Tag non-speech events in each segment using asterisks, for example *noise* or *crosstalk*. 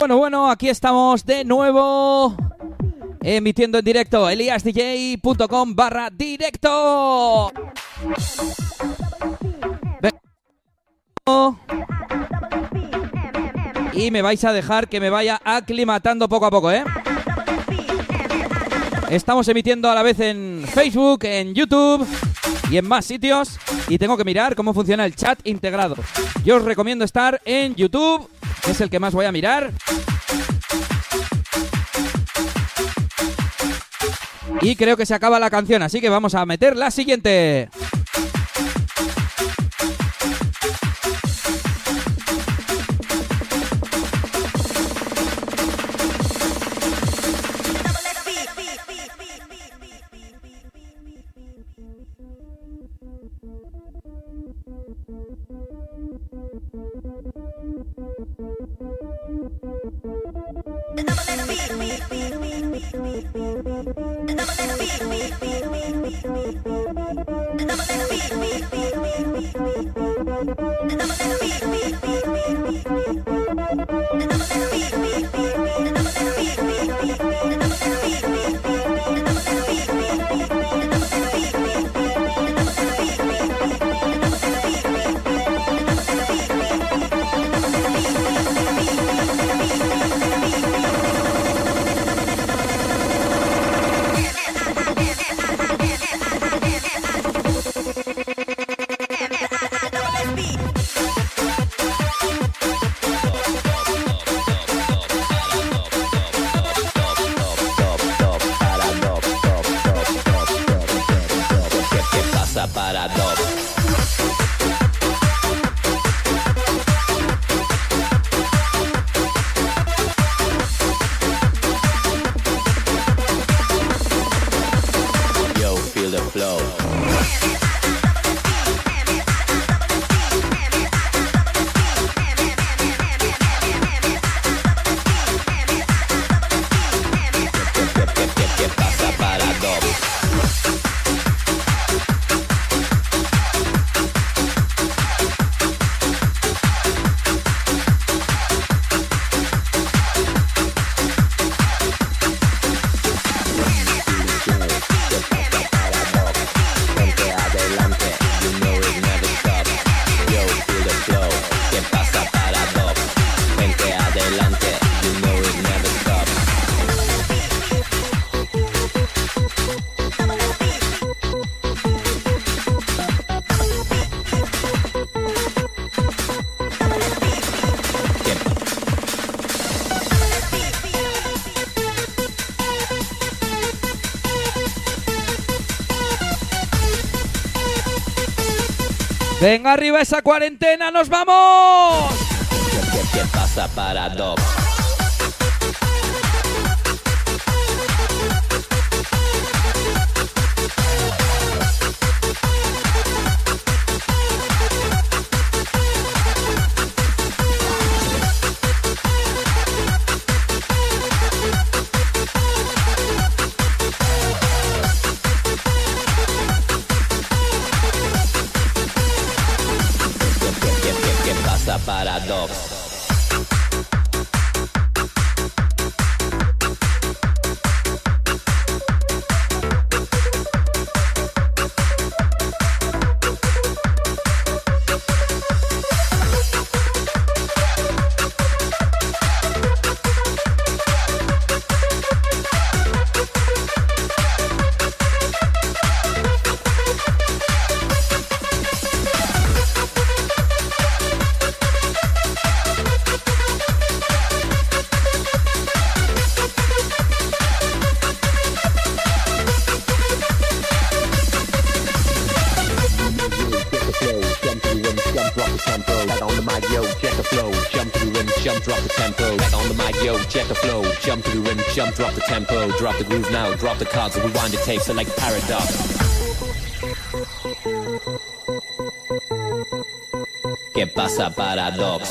Bueno, bueno, aquí estamos de nuevo emitiendo en directo eliasdj.com barra directo. Y me vais a dejar que me vaya aclimatando poco a poco, ¿eh? Estamos emitiendo a la vez en Facebook, en YouTube y en más sitios. Y tengo que mirar cómo funciona el chat integrado. Yo os recomiendo estar en YouTube, que es el que más voy a mirar. Y creo que se acaba la canción, así que vamos a meter la siguiente. Venga arriba esa cuarentena, nos vamos. Drop the tempo. Drop the groove now, drop the cards, rewind the tape, select paradox. ¿Qué pasa, paradox?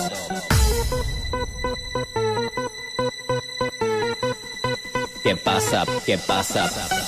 ¿Qué pasa? ¿Qué pasa?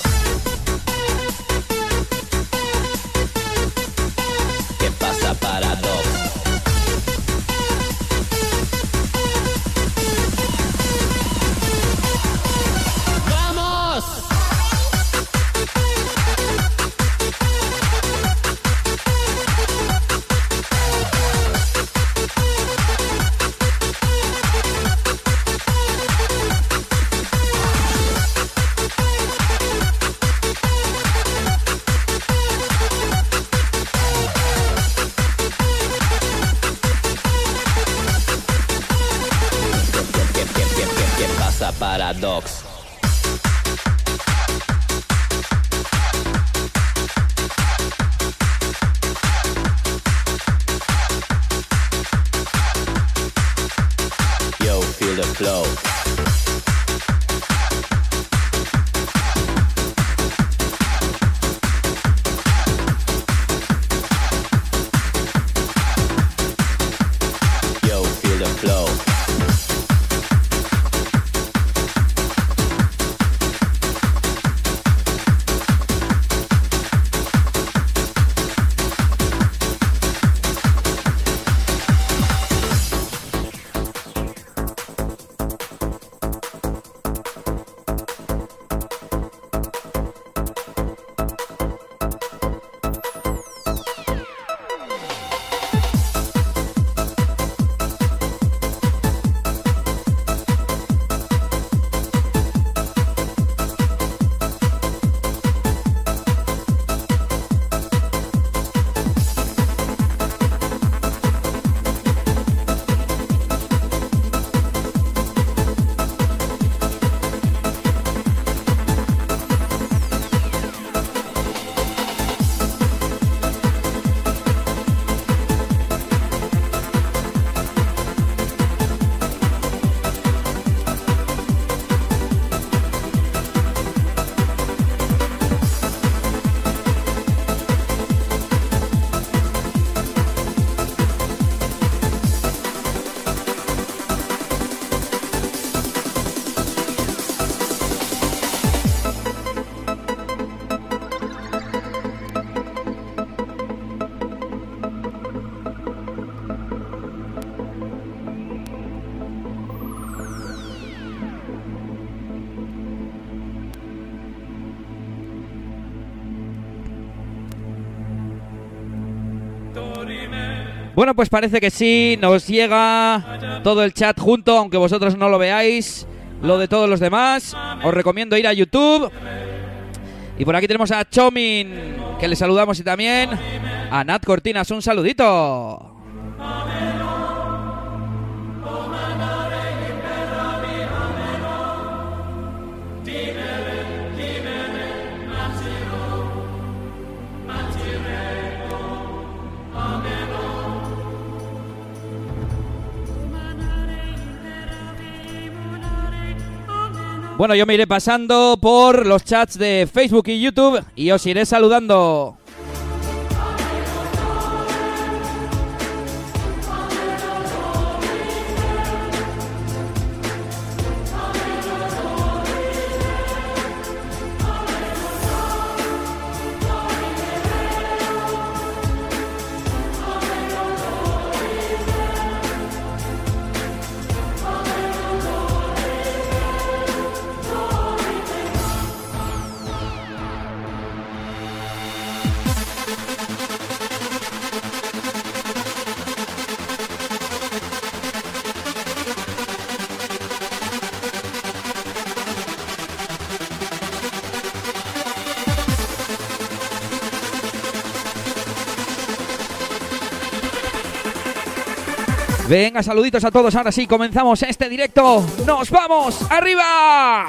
Bueno, pues parece que sí, nos llega todo el chat junto, aunque vosotros no lo veáis, lo de todos los demás. Os recomiendo ir a YouTube. Y por aquí tenemos a Chomin, que le saludamos y también a Nat Cortinas, un saludito. Bueno, yo me iré pasando por los chats de Facebook y YouTube y os iré saludando. Venga, saluditos a todos. Ahora sí, comenzamos este directo. ¡Nos vamos! ¡Arriba!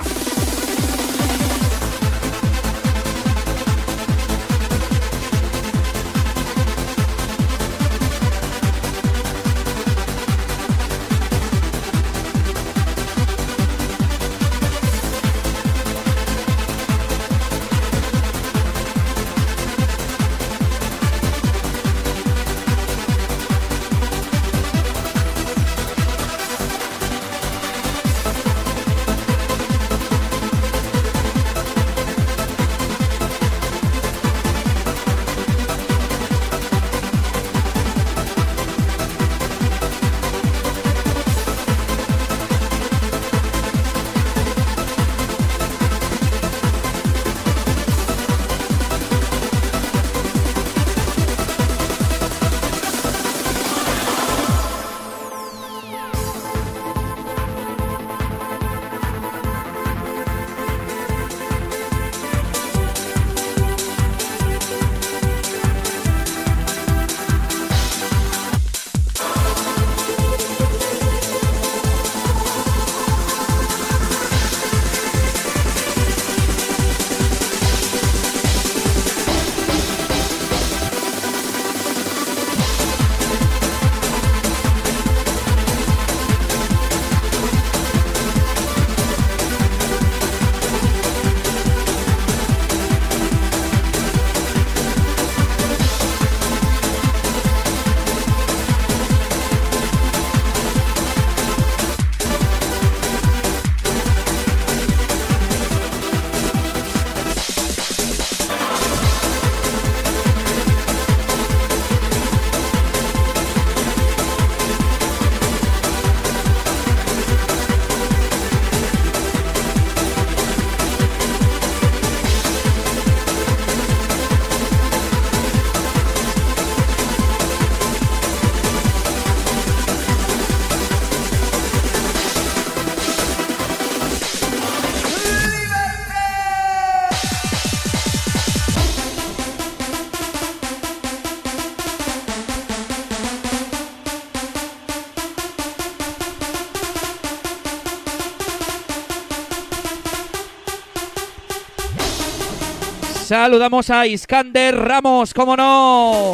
Saludamos a Iskander Ramos, cómo no.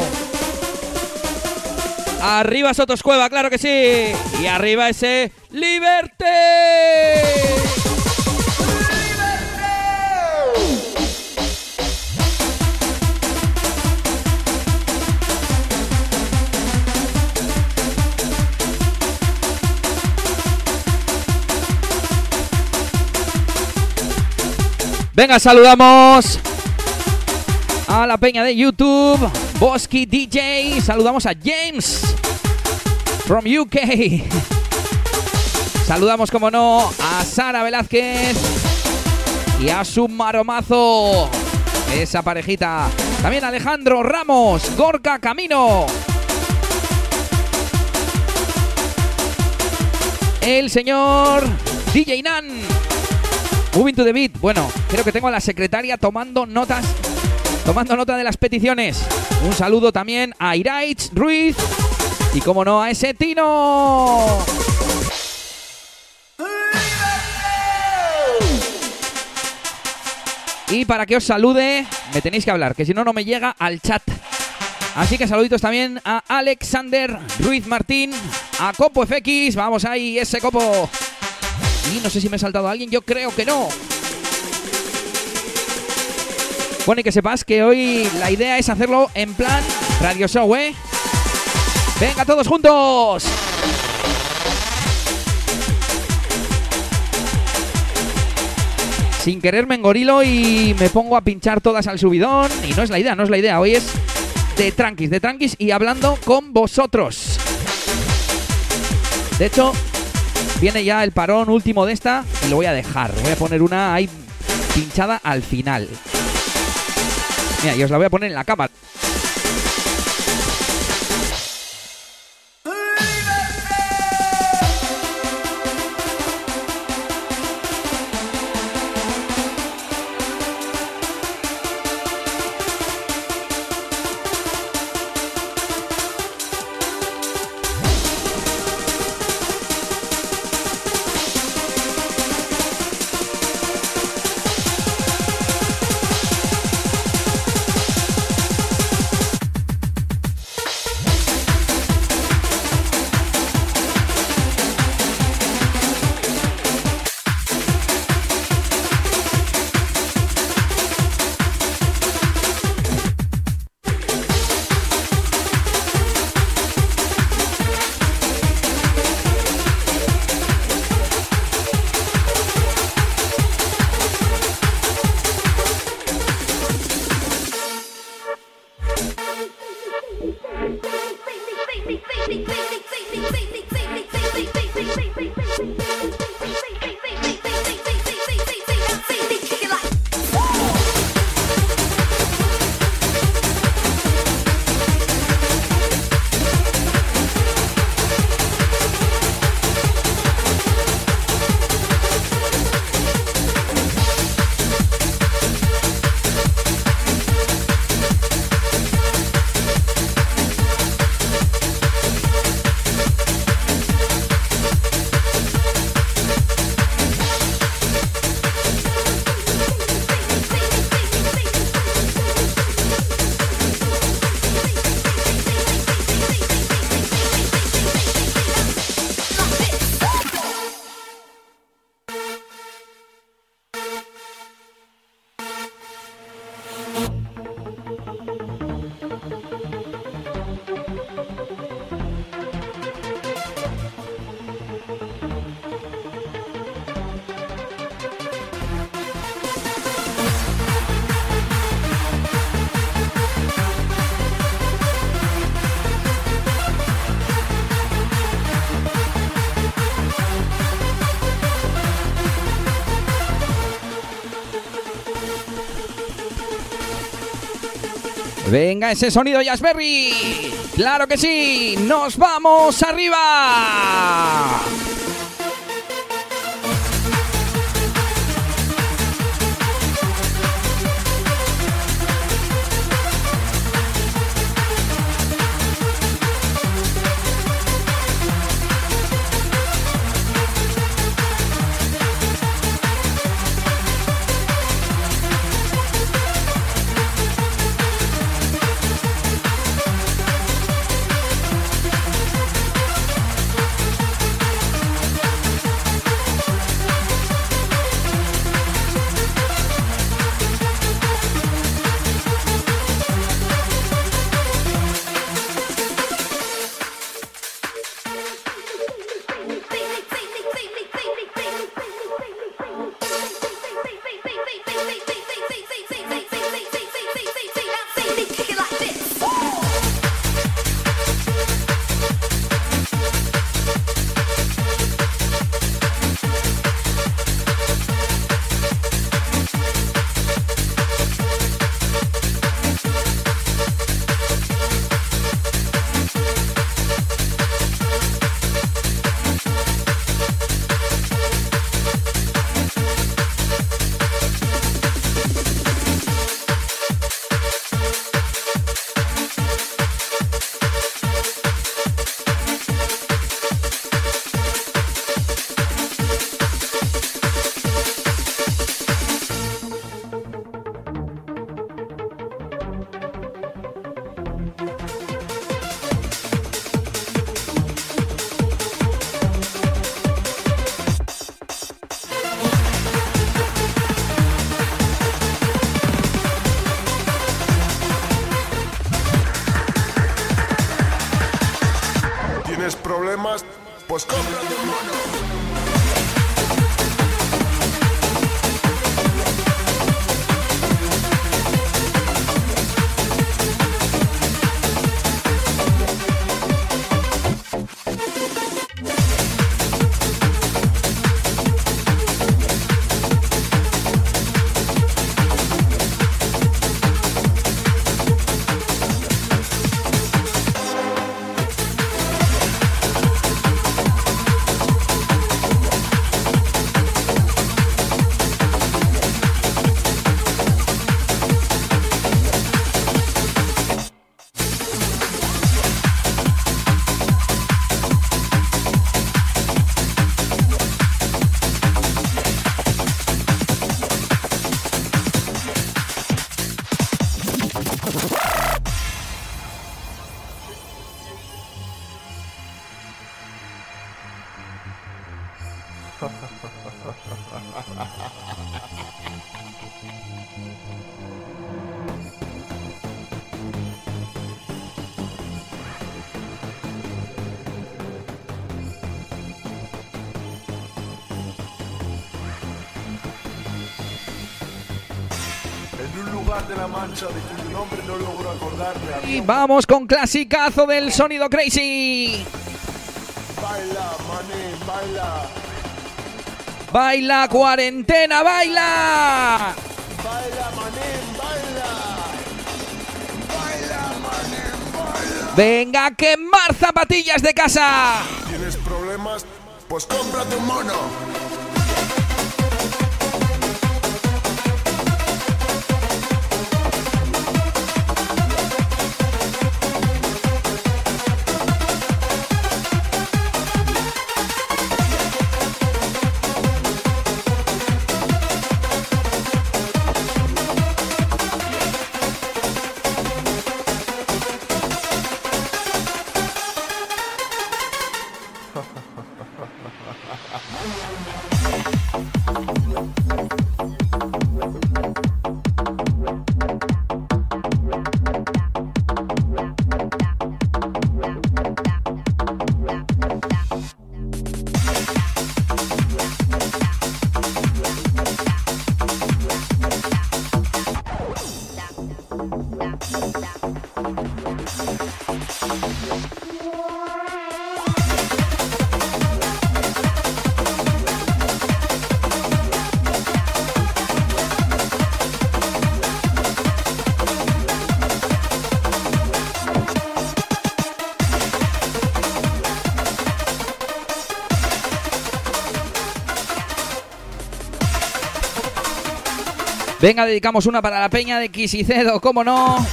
Arriba Sotoscueva, claro que sí. Y arriba ese Liberté. Venga, saludamos la peña de YouTube, Bosky DJ, saludamos a James from UK. Saludamos, como no, a Sara Velázquez y a su maromazo, esa parejita. También Alejandro Ramos, Gorka Camino. El señor DJ Nan. Moving to the beat. Bueno, creo que tengo a la secretaria tomando notas tomando nota de las peticiones. Un saludo también a Iraich Ruiz y, como no, a ese Tino. Y para que os salude, me tenéis que hablar, que si no, no me llega al chat. Así que saluditos también a Alexander Ruiz Martín, a Copo FX, vamos ahí, ese Copo. Y no sé si me he saltado alguien, yo creo que no. Bueno, y que sepas que hoy la idea es hacerlo en plan radio show, ¿eh? Venga, todos juntos. Sin querer me engorilo y me pongo a pinchar todas al subidón. Y no es la idea, no es la idea. Hoy es de tranquis, de tranquis y hablando con vosotros. De hecho, viene ya el parón último de esta y lo voy a dejar. Voy a poner una ahí pinchada al final. Mira, y os la voy a poner en la cámara. Venga, ese sonido Jazzberry. Claro que sí. Nos vamos arriba. vamos con clasicazo del sonido crazy. Baila, mané, baila. Baila cuarentena, baila. Baila, mané, baila. Baila, mané, baila. Venga, quemar zapatillas de casa. ¿Tienes problemas? Pues cómprate un mono. Venga, dedicamos una para la peña de Quisicedo, cómo no.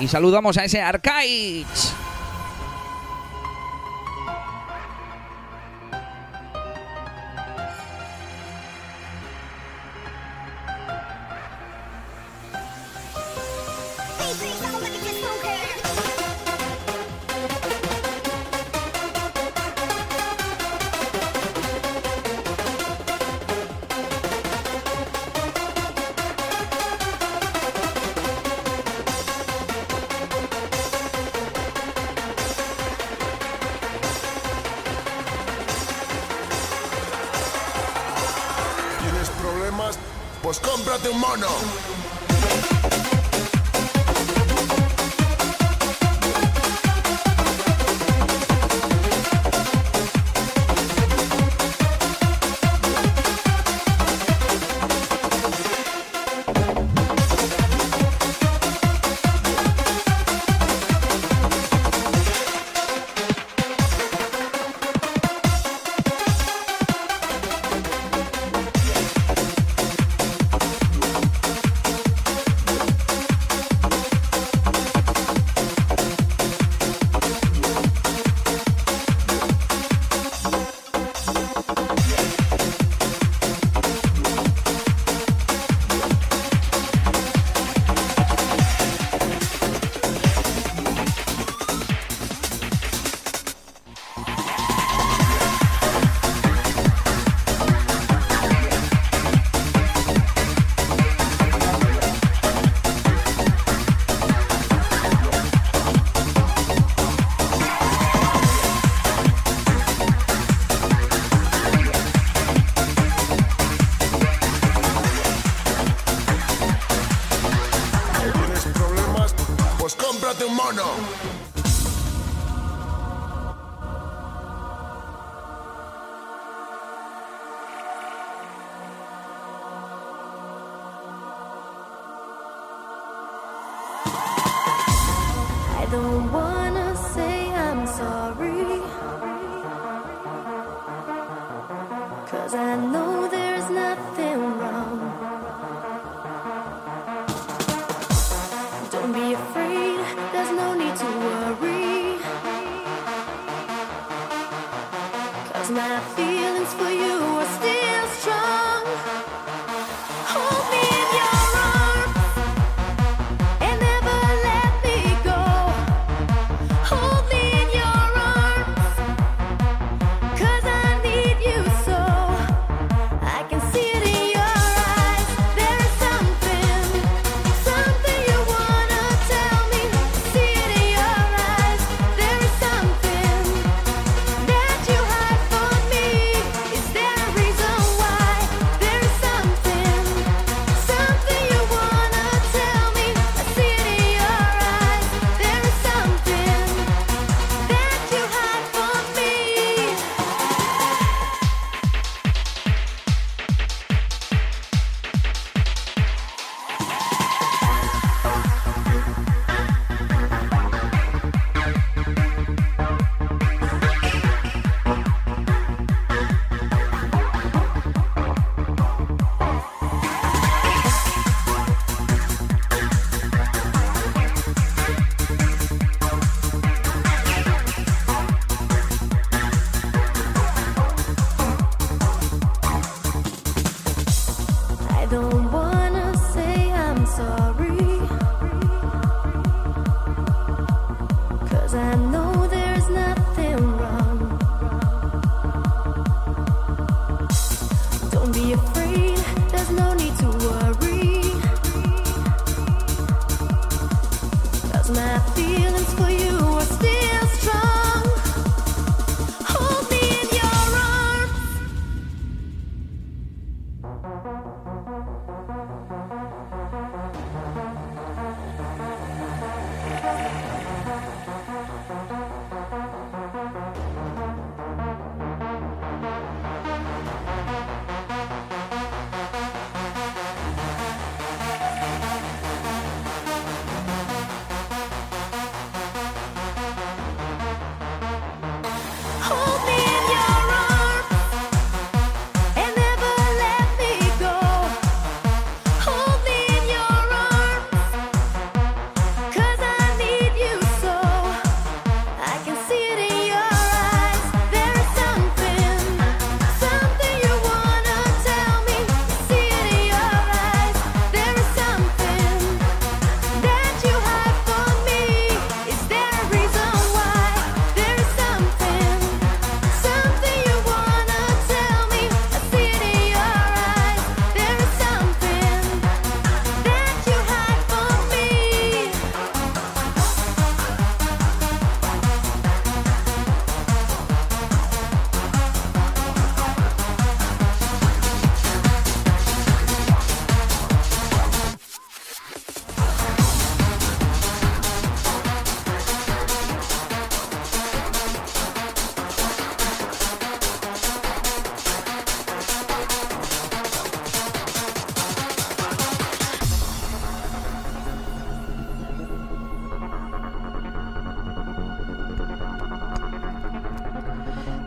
Y saludamos a ese Arcaich.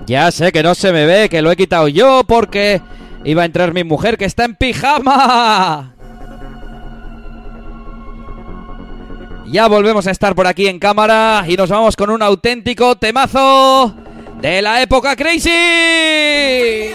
Ya sé que no se me ve, que lo he quitado yo porque iba a entrar mi mujer que está en pijama. Ya volvemos a estar por aquí en cámara y nos vamos con un auténtico temazo de la época crazy.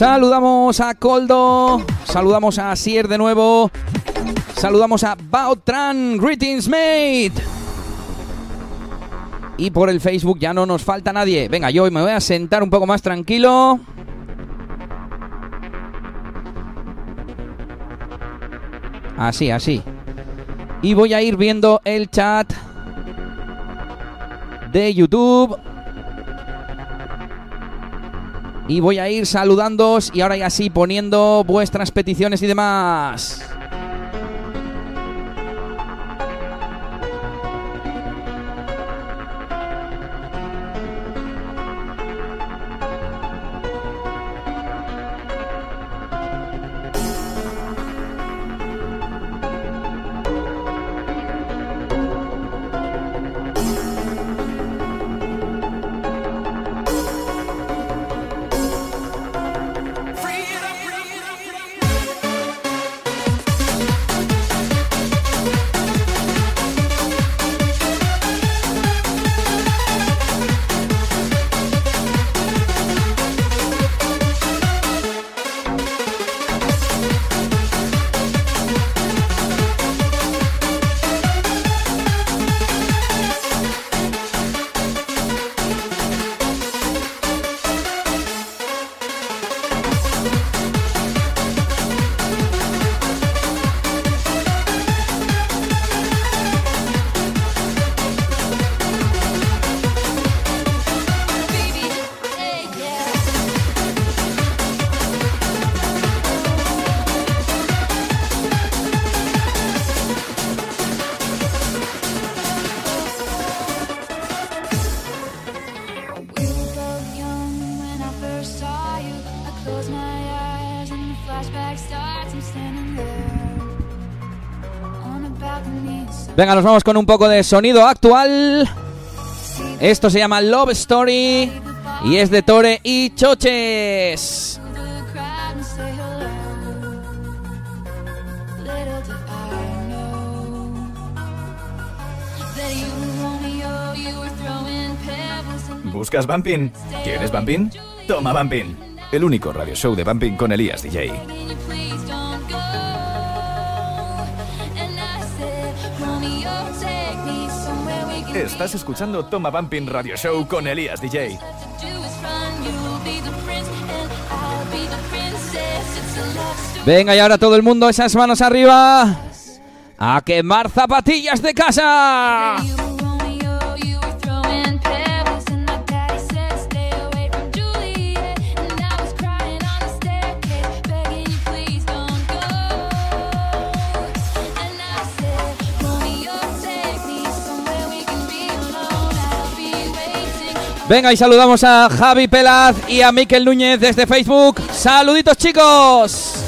Saludamos a Coldo, saludamos a Sier de nuevo, saludamos a Bautran, greetings mate. Y por el Facebook ya no nos falta nadie. Venga, yo me voy a sentar un poco más tranquilo. Así, así. Y voy a ir viendo el chat de YouTube. Y voy a ir saludándoos y ahora ya sí poniendo vuestras peticiones y demás. Venga, nos vamos con un poco de sonido actual. Esto se llama Love Story y es de Tore y Choches. ¿Buscas Bumping? ¿Quieres Bumping? Toma Bumping. El único radio show de Bumping con Elías DJ. Estás escuchando Toma Bumping Radio Show con Elías DJ. Venga, y ahora todo el mundo, esas manos arriba. A quemar zapatillas de casa. Venga, y saludamos a Javi Pelaz y a Miquel Núñez desde Facebook. Saluditos, chicos.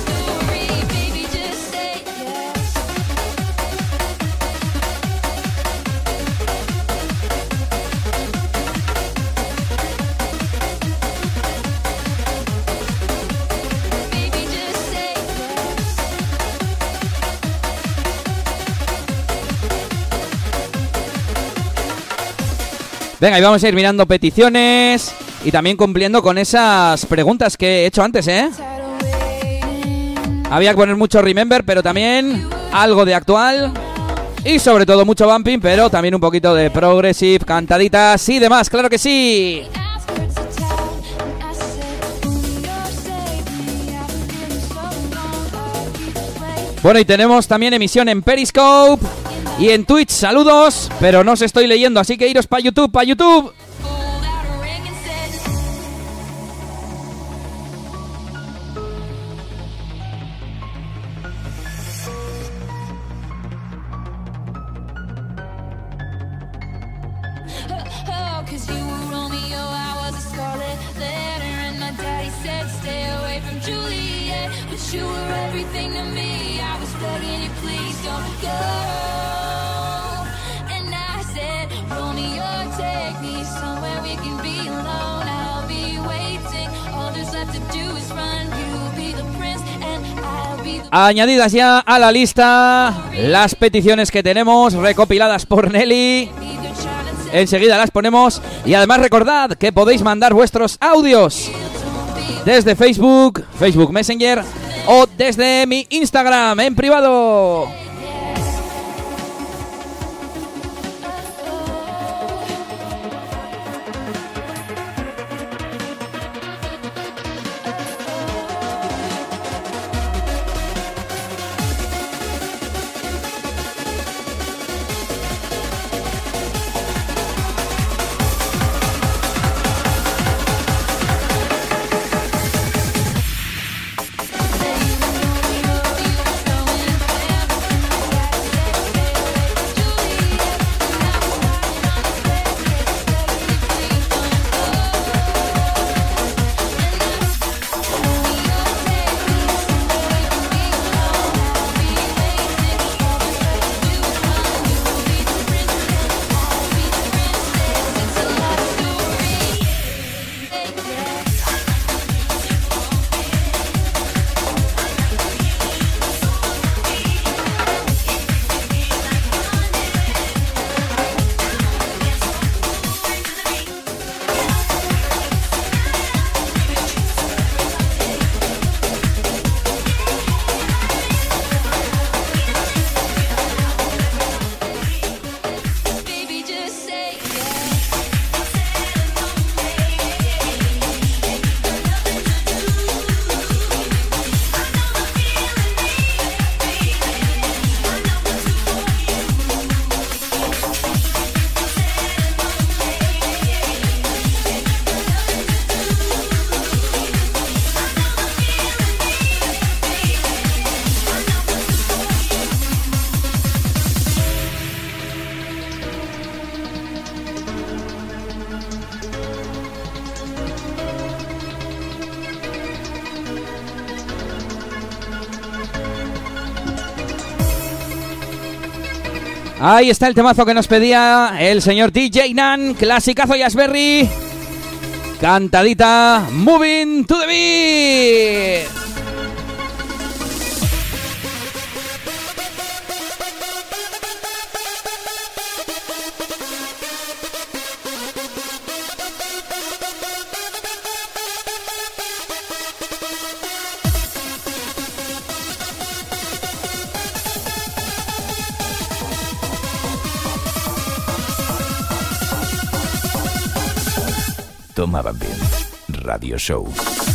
Venga, y vamos a ir mirando peticiones y también cumpliendo con esas preguntas que he hecho antes, ¿eh? Había que poner mucho Remember, pero también algo de actual. Y sobre todo mucho bumping, pero también un poquito de progressive, cantaditas y demás, claro que sí. Bueno, y tenemos también emisión en Periscope y en Twitch. Saludos, pero no os estoy leyendo, así que iros para YouTube, para YouTube. Añadidas ya a la lista las peticiones que tenemos recopiladas por Nelly. Enseguida las ponemos y además recordad que podéis mandar vuestros audios desde Facebook, Facebook Messenger o desde mi Instagram en privado. Ahí está el temazo que nos pedía el señor DJ Nan, clasicazo Yasberry. Cantadita, moving to the beat. Radio Show.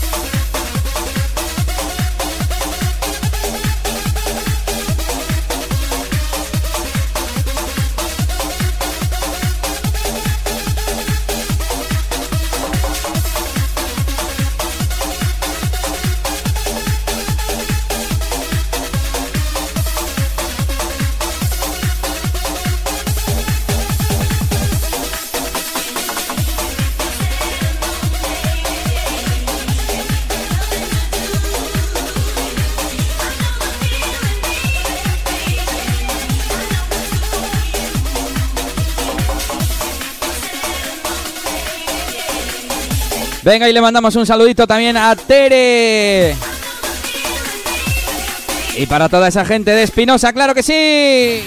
Venga, y le mandamos un saludito también a Tere. Y para toda esa gente de Espinosa, claro que sí.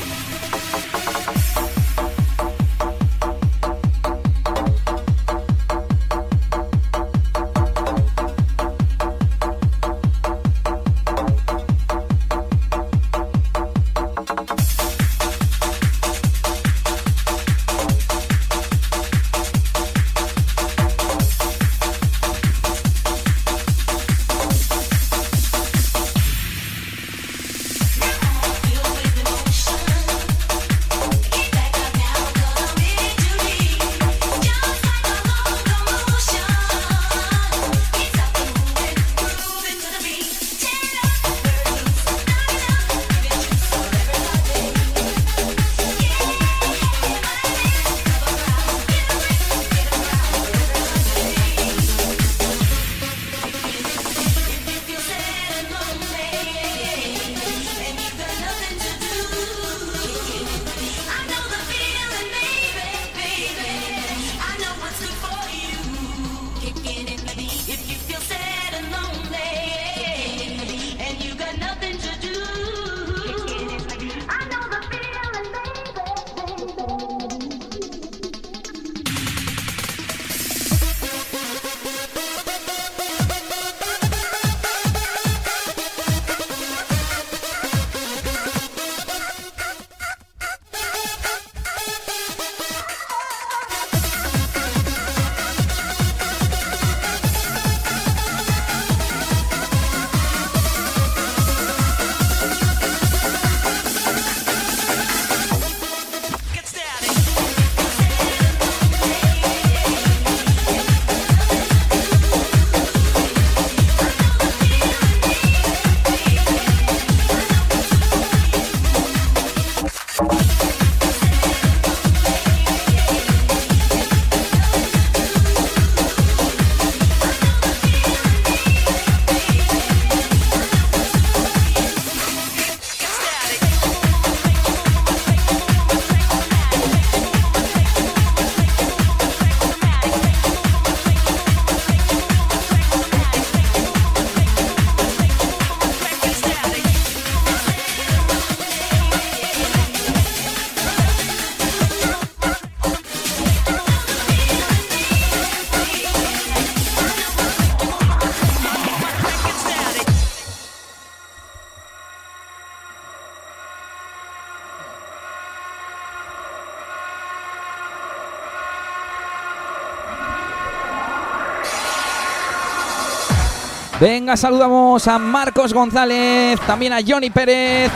Venga, saludamos a Marcos González, también a Johnny Pérez.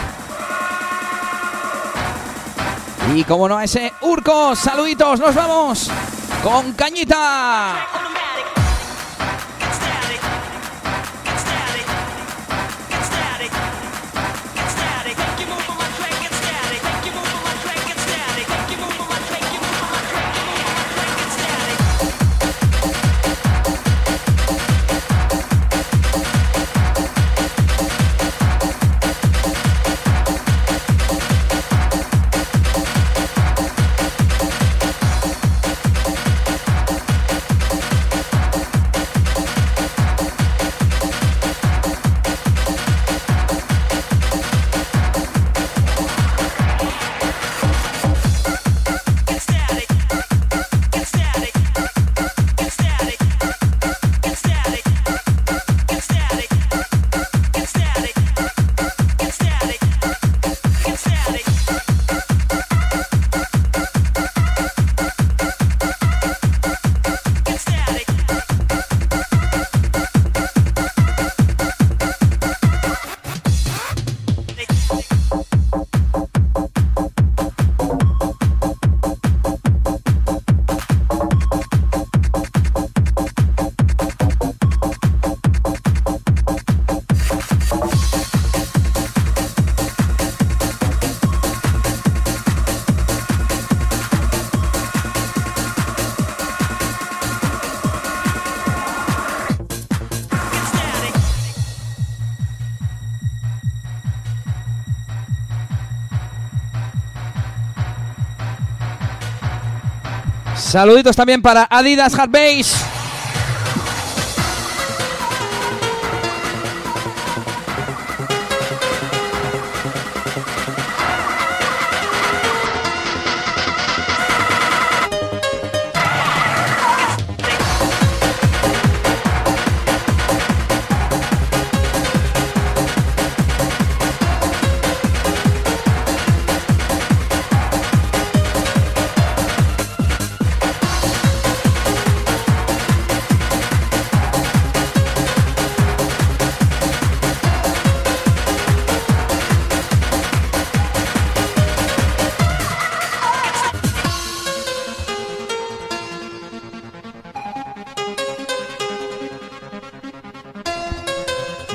Y como no a ese Urco, saluditos, nos vamos con Cañita. Saluditos también para Adidas Hardbase.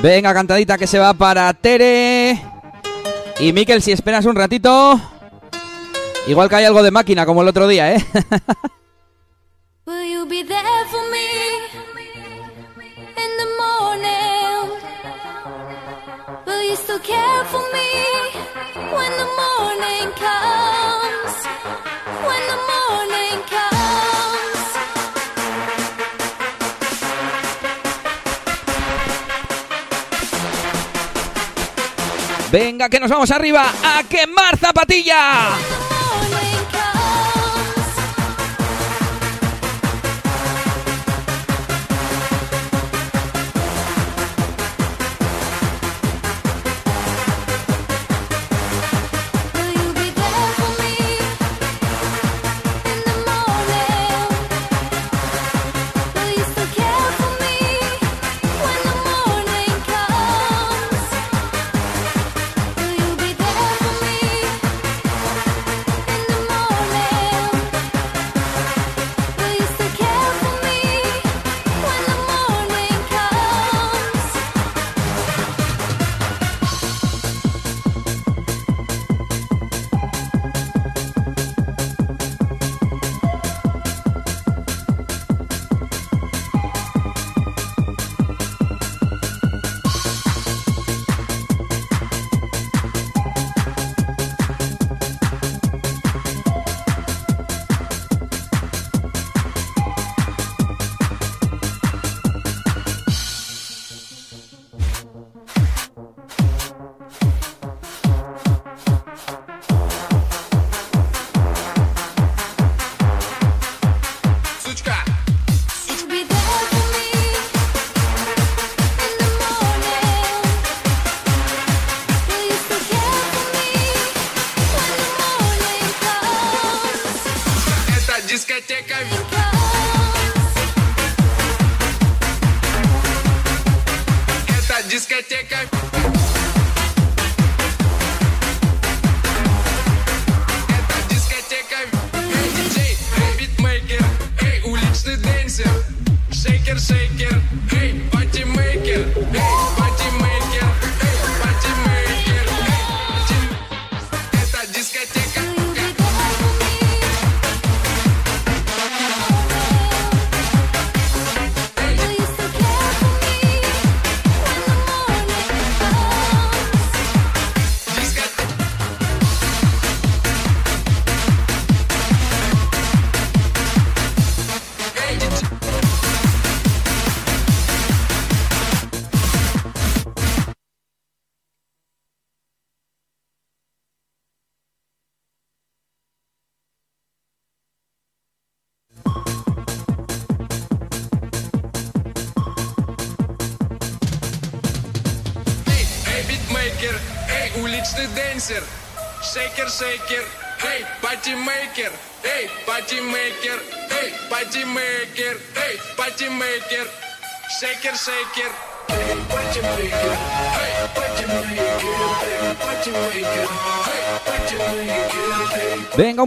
Venga, cantadita que se va para Tere. Y Miquel, si esperas un ratito. Igual que hay algo de máquina, como el otro día, ¿eh? *laughs* Que nos vamos arriba a quemar zapatilla.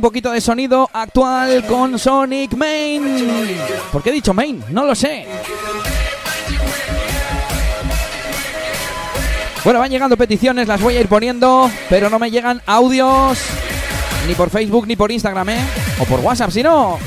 poquito de sonido actual con Sonic Main. ¿Por qué he dicho Main? No lo sé. Bueno, van llegando peticiones, las voy a ir poniendo, pero no me llegan audios ni por Facebook ni por Instagram, ¿eh? O por WhatsApp, si no.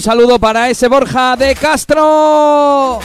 un saludo para ese Borja de Castro.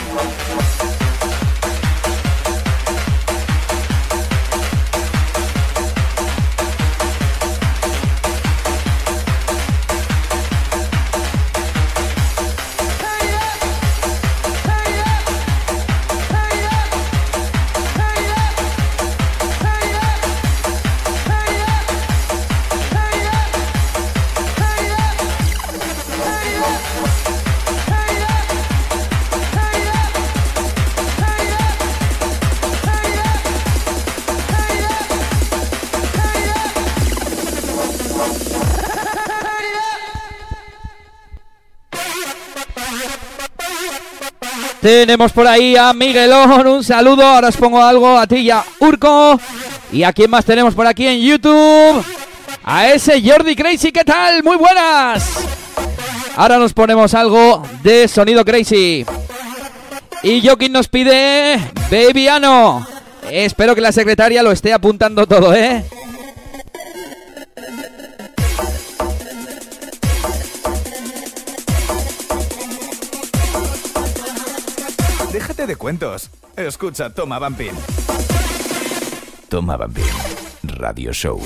Tenemos por ahí a Miguelón, un saludo. Ahora os pongo algo a ti y a Urco. ¿Y a quién más tenemos por aquí en YouTube? A ese Jordi Crazy, ¿qué tal? Muy buenas. Ahora nos ponemos algo de sonido Crazy. Y Joaquín nos pide Babyano. Espero que la secretaria lo esté apuntando todo, ¿eh? De cuentos. Escucha Toma Vampin. Toma Vampin. Radio Show.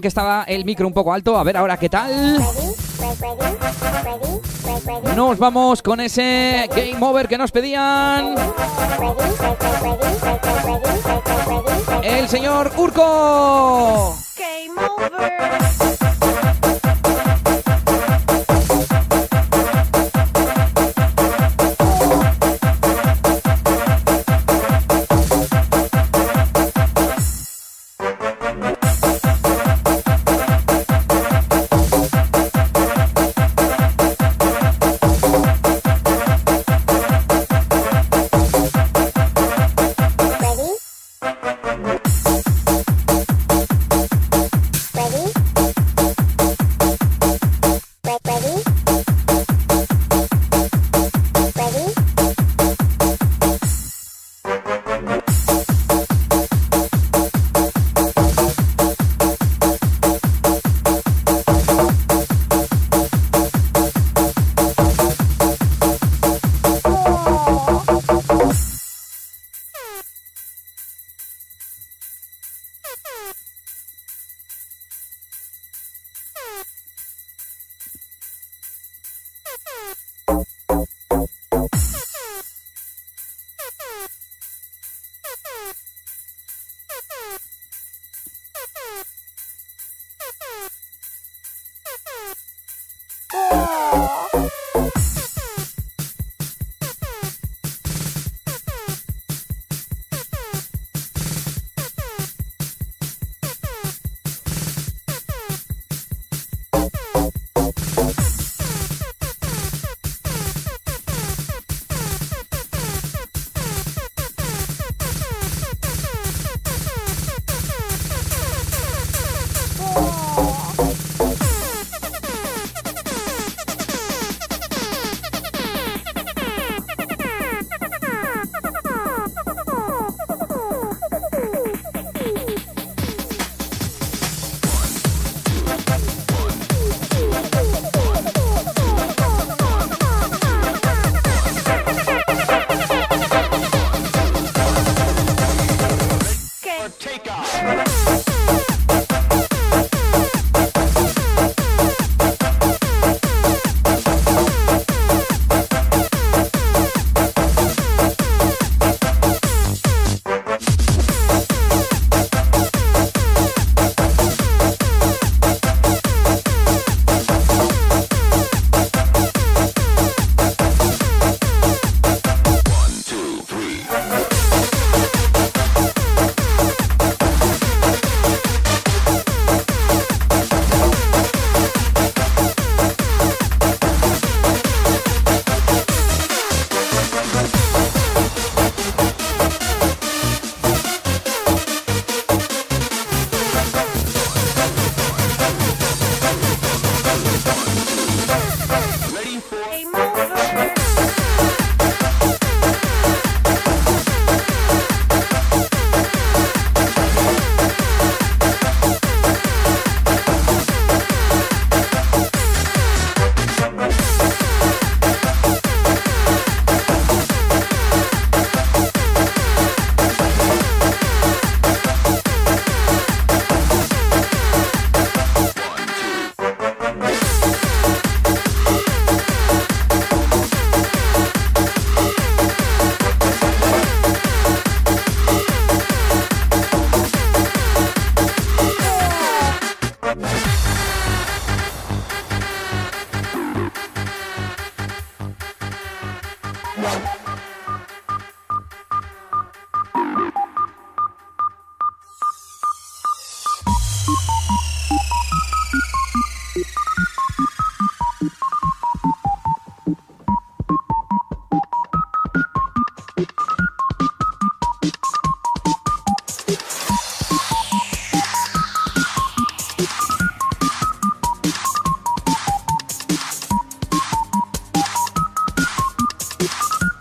Que estaba el micro un poco alto. A ver ahora qué tal. Nos vamos con ese game over que nos pedían el señor Urco.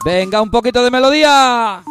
Venga, un poquito de melodía.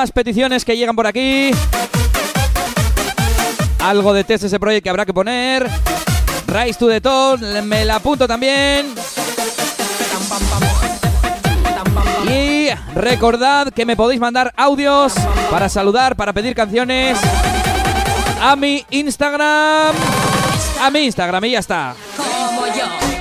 Nuevas peticiones que llegan por aquí. Algo de test ese proyecto habrá que poner. Rise to the top, me la apunto también. Y recordad que me podéis mandar audios para saludar, para pedir canciones a mi Instagram. A mi Instagram y ya está. Como yo.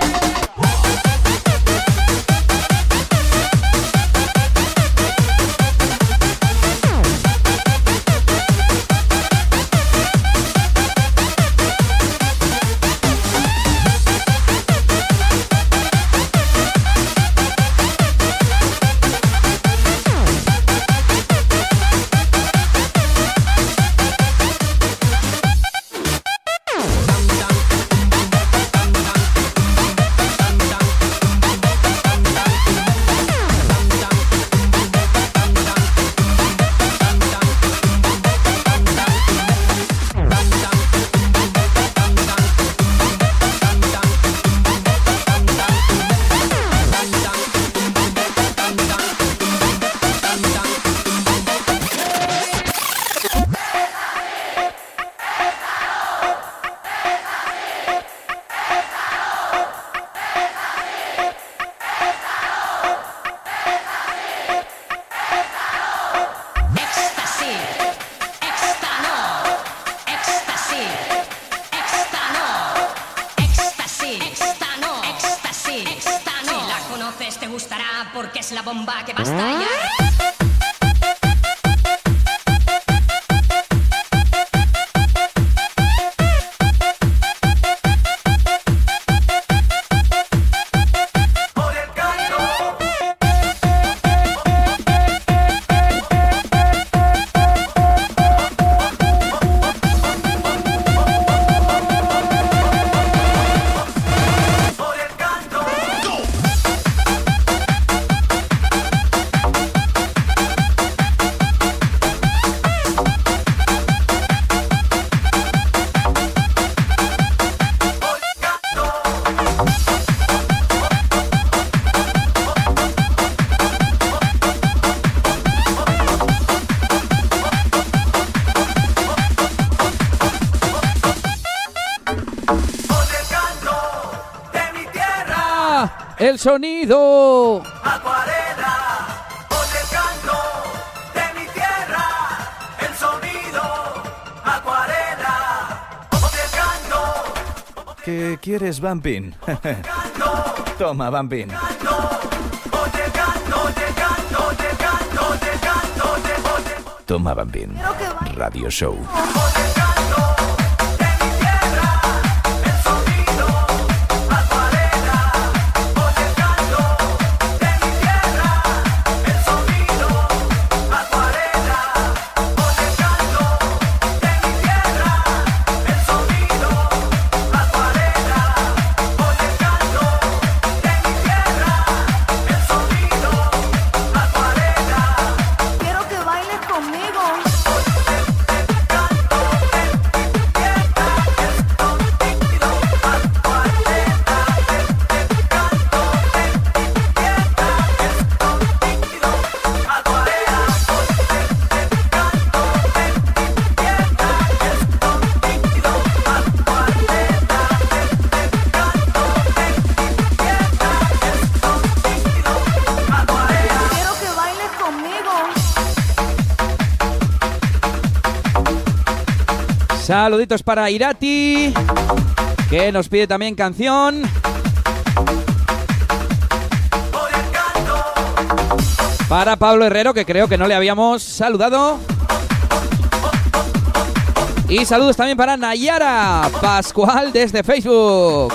el sonido. Acuarela, oye el canto de mi tierra, el sonido. Acuarela, oye el canto. ¿Qué quieres, Bumping? Toma, Bumping. Toma, Bumping. Radio Show. Saluditos para Irati, que nos pide también canción. Para Pablo Herrero, que creo que no le habíamos saludado. Y saludos también para Nayara Pascual desde Facebook.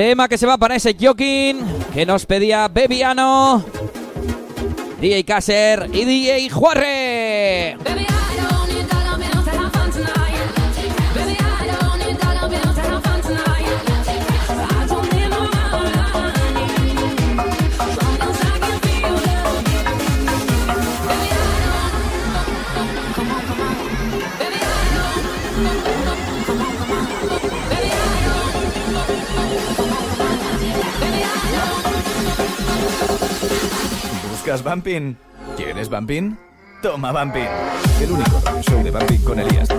Tema que se va para ese Jokin que nos pedía Bebiano, DJ Kasser y DJ Juarre. ¿Buscas Bumping? ¿Quieres Bumping? Toma Bumping. El único show de Bumping con Elías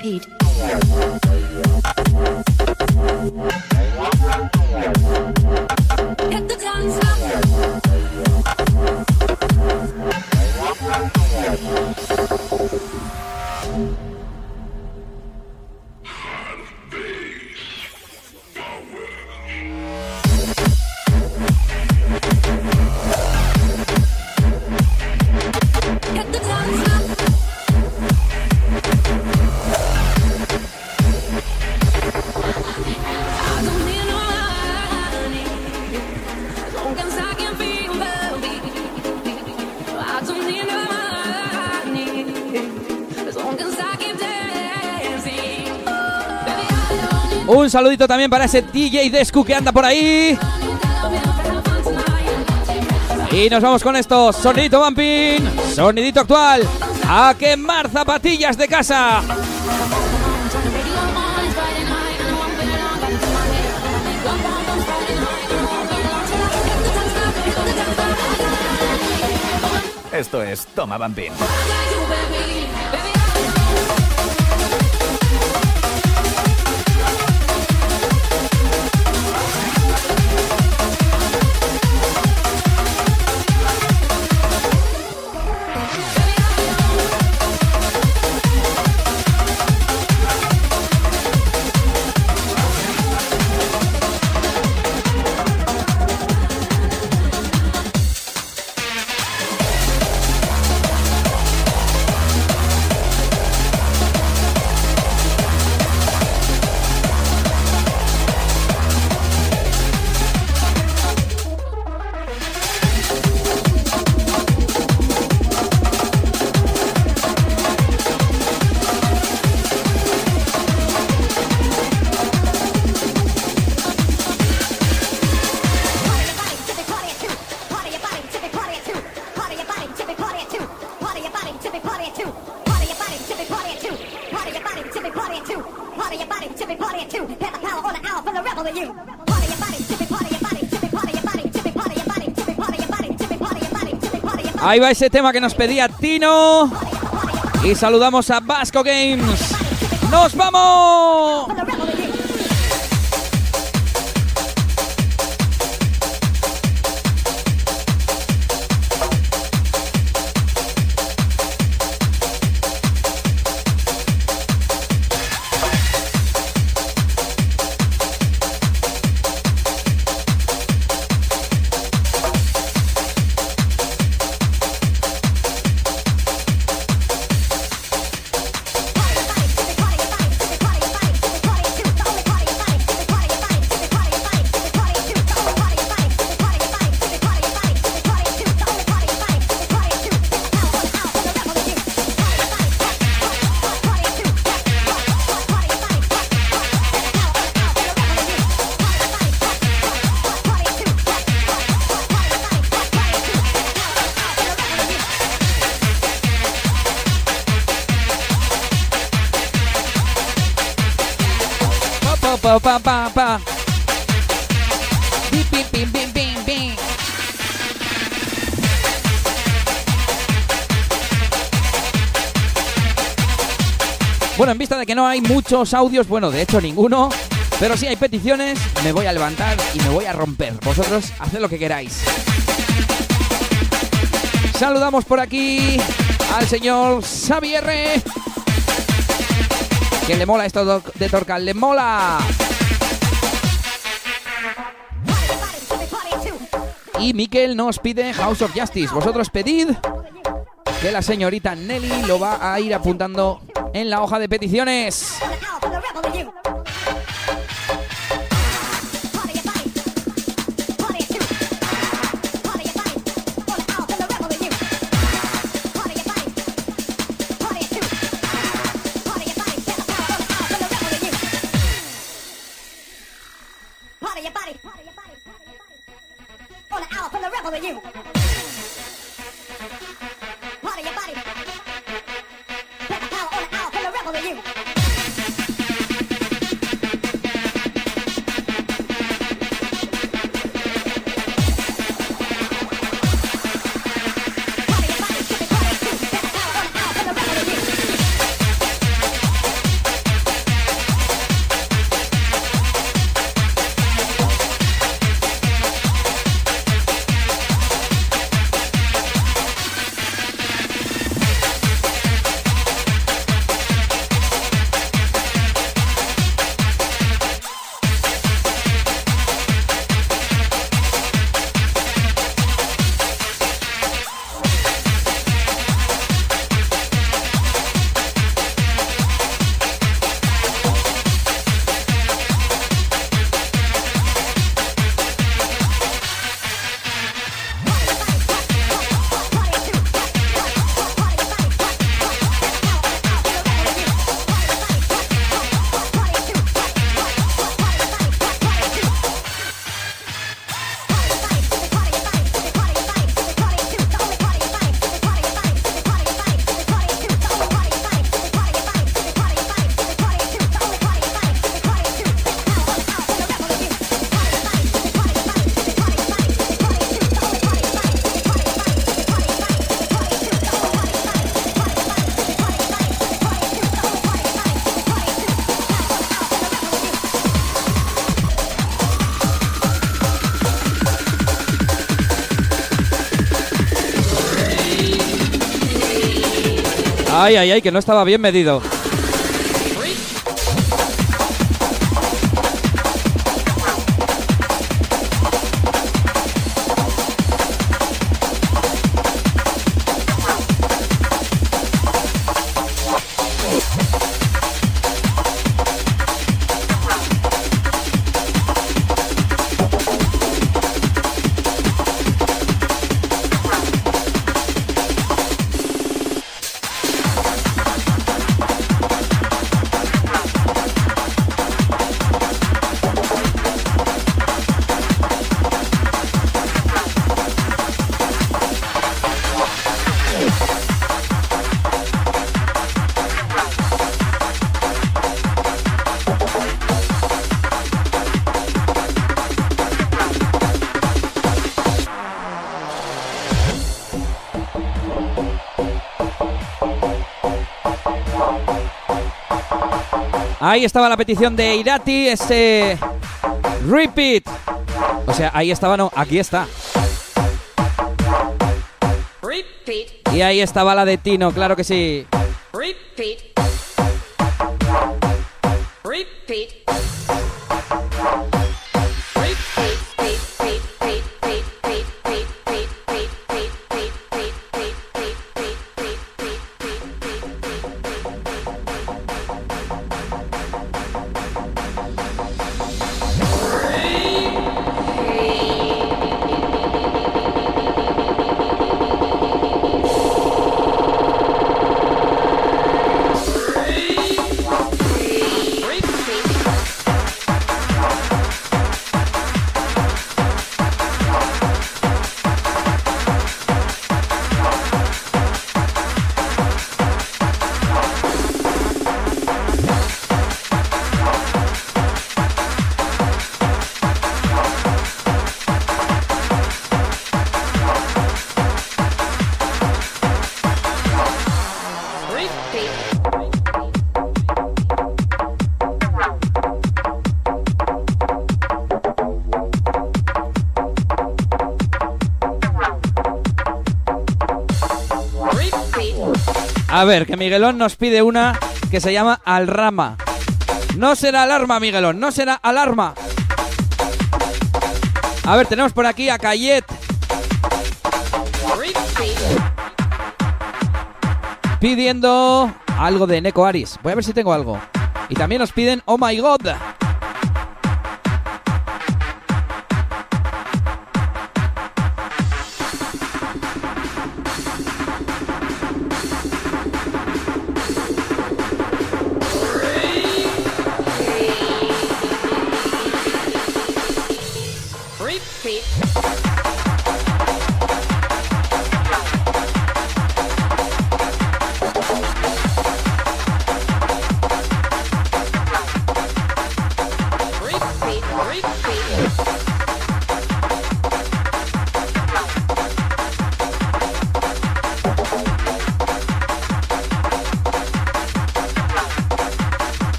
repeat. Un saludito también para ese DJ Descu que anda por ahí. Y nos vamos con esto, sonidito vamping, sonidito actual, a quemar zapatillas de casa. Esto es Toma Bambín. Ahí va ese tema que nos pedía Tino. Y saludamos a Vasco Games. ¡Nos vamos! Muchos audios, bueno, de hecho ninguno, pero sí hay peticiones, me voy a levantar y me voy a romper. Vosotros haced lo que queráis. Saludamos por aquí al señor Xavier, que le mola esto de Torcal, le mola. Y Miquel nos pide House of Justice. Vosotros pedid que la señorita Nelly lo va a ir apuntando en la hoja de peticiones. Ay, ay, ay, que no estaba bien medido. Ahí estaba la petición de Irati, ese repeat. O sea, ahí estaba, no, aquí está. Repeat, Y ahí estaba la de Tino, claro que sí. A ver, que Miguelón nos pide una que se llama Alrama. No será alarma, Miguelón, no será alarma. A ver, tenemos por aquí a Cayet pidiendo algo de Neko Aris. Voy a ver si tengo algo. Y también nos piden Oh My God.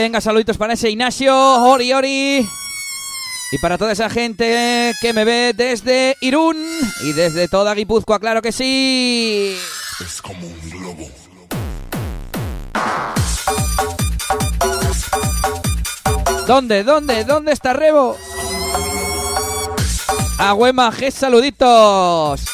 Venga, saluditos para ese Ignacio, Ori Ori. Y para toda esa gente que me ve desde Irún y desde toda Guipúzcoa, claro que sí. Es como un globo. ¿Dónde, dónde, dónde está Rebo? Agüema G, saluditos.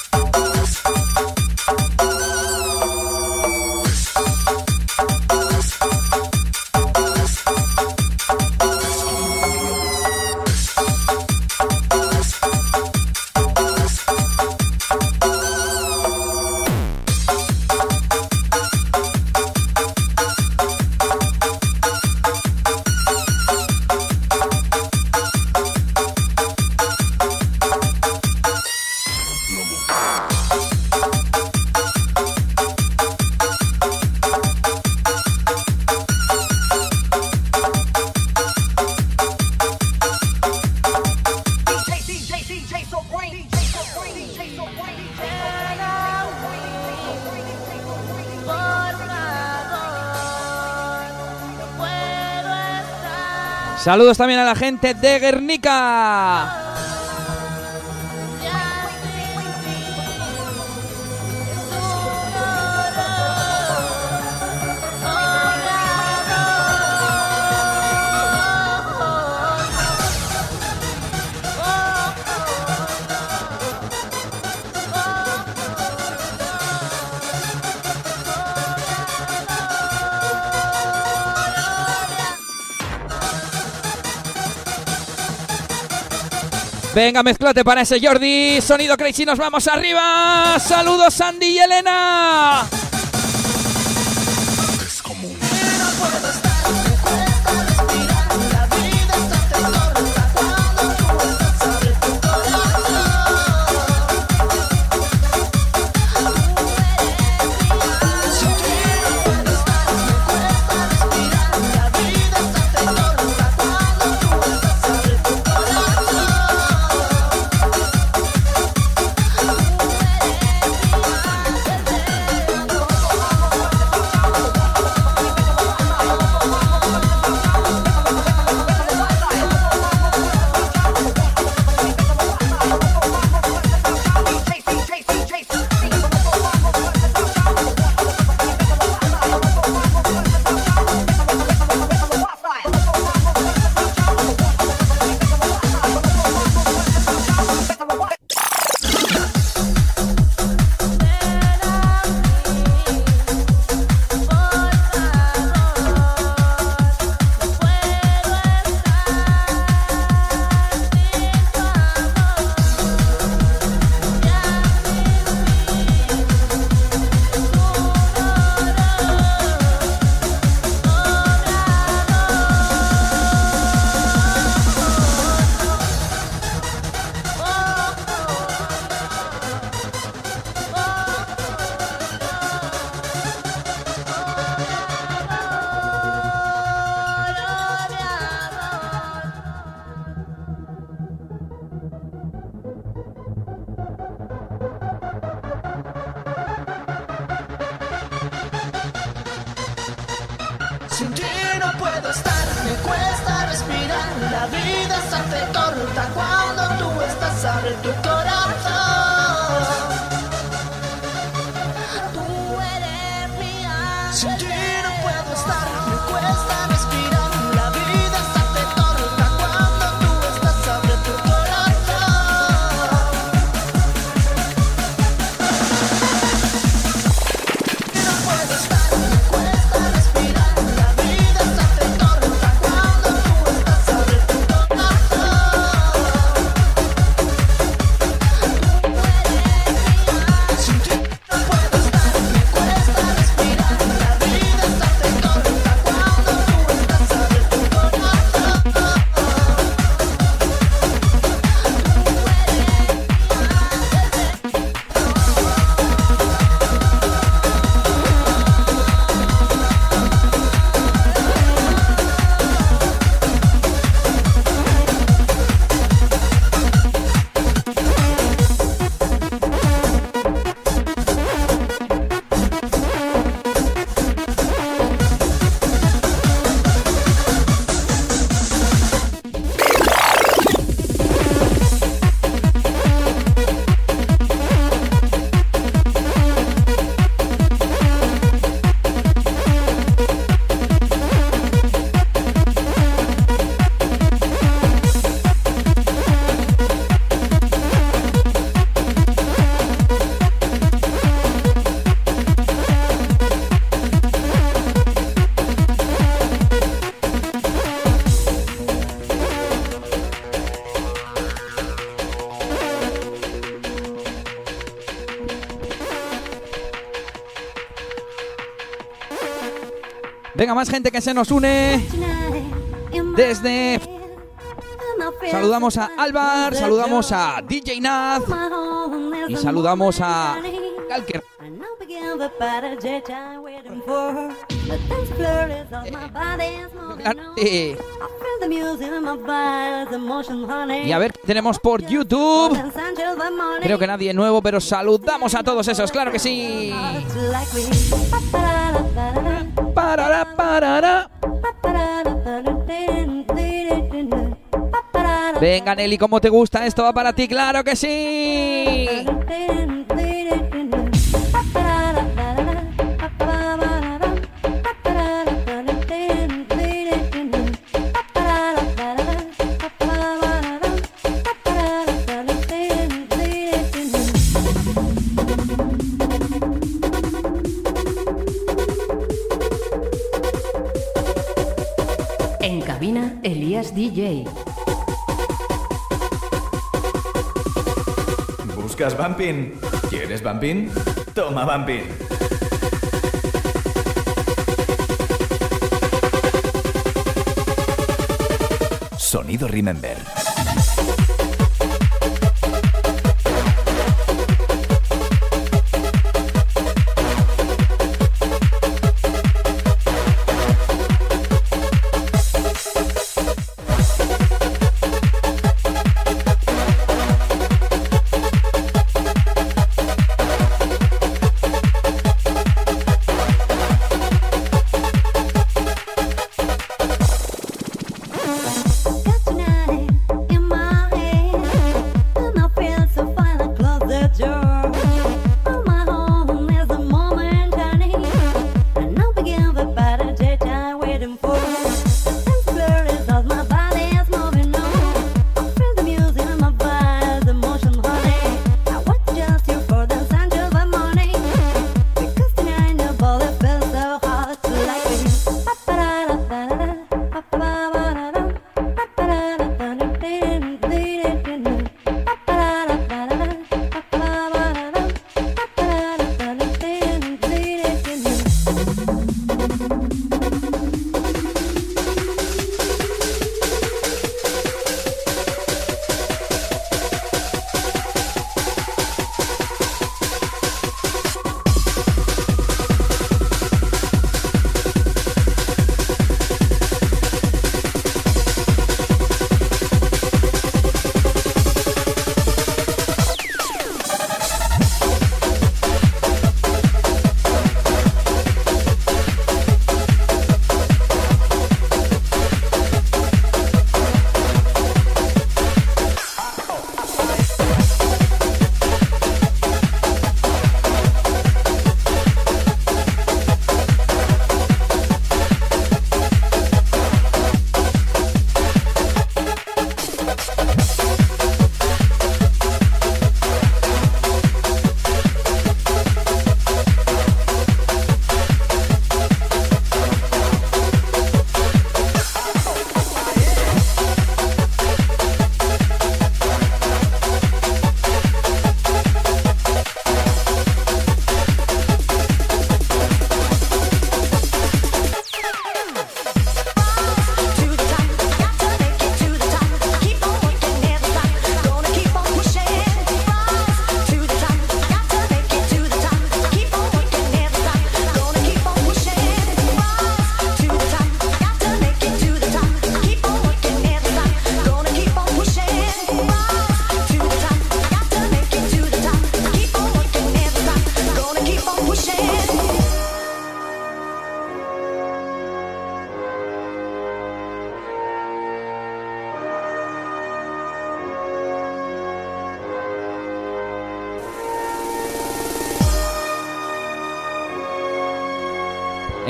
Saludos también a la gente de Guernica. Venga, mezclate para ese Jordi. Sonido Crazy, nos vamos arriba. Saludos, Sandy y Elena. Venga, más gente que se nos une. Desde. Saludamos a Álvar, saludamos a DJ Naz y saludamos a Calker. Eh, Y a ver tenemos por YouTube. Creo que nadie nuevo, pero saludamos a todos esos, claro que sí. Parará, parará. Venga, Nelly, ¿cómo te gusta esto? Va para ti, claro que sí. ¿Buscas Bumping? ¿Quieres Bumping? Toma Bumping. Sonido Remember.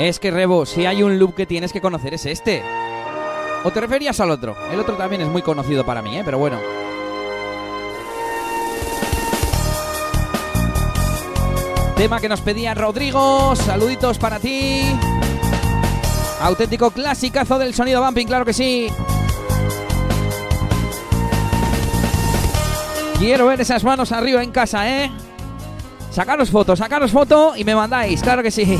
Es que Rebo, si hay un loop que tienes que conocer es este. ¿O te referías al otro? El otro también es muy conocido para mí, ¿eh? Pero bueno. Tema que nos pedía Rodrigo. Saluditos para ti. Auténtico clasicazo del sonido bumping, claro que sí. Quiero ver esas manos arriba en casa, ¿eh? Sacaros fotos, sacaros foto y me mandáis, claro que sí.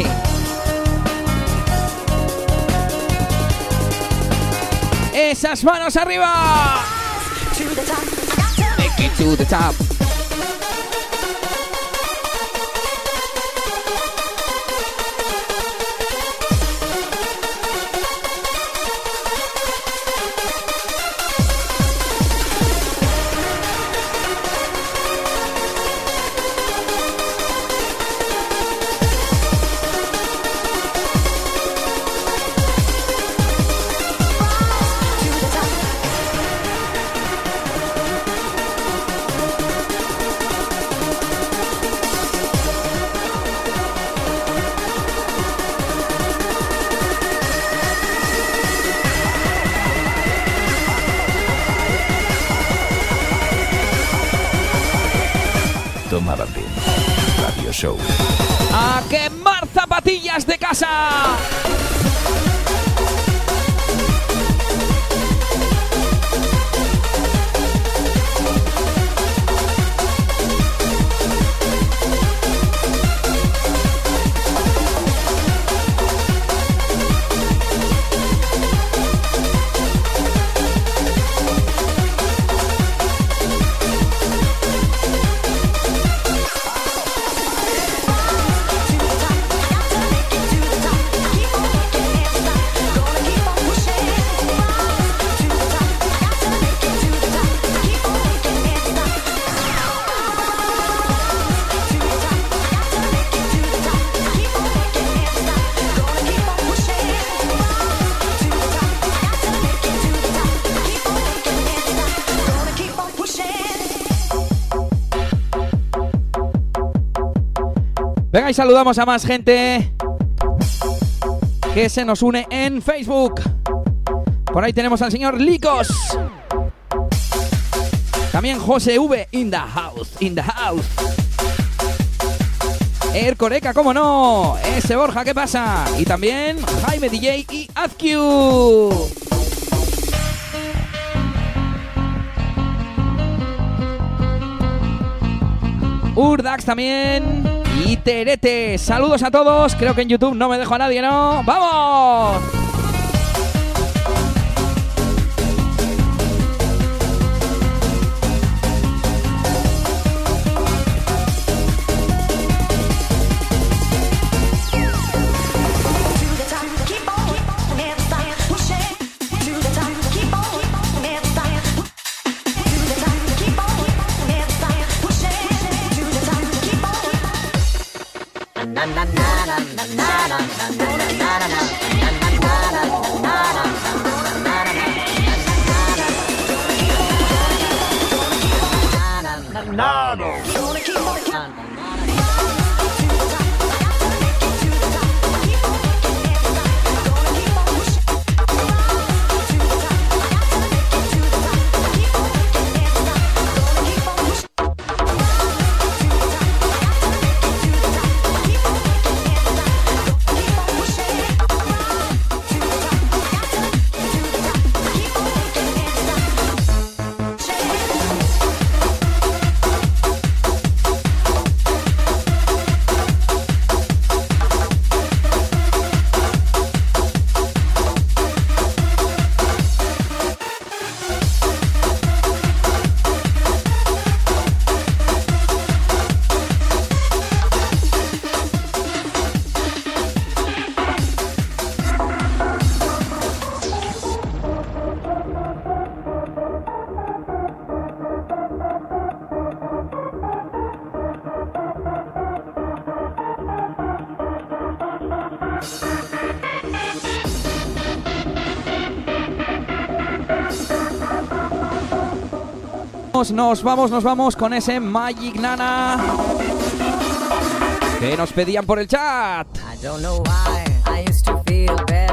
Esas manos arriba. Make it to the top. Y saludamos a más gente que se nos une en Facebook. Por ahí tenemos al señor Licos. También José V in the house, in the house. Ercoreca, cómo no. Ese Borja, ¿qué pasa? Y también Jaime DJ y Azq. Urdax también. Y Terete. Saludos a todos. Creo que en YouTube no me dejo a nadie, ¿no? ¡Vamos! Nos, vamos, nos vamos con ese Magic Nana que nos pedían por el chat. I don't know why I used to feel better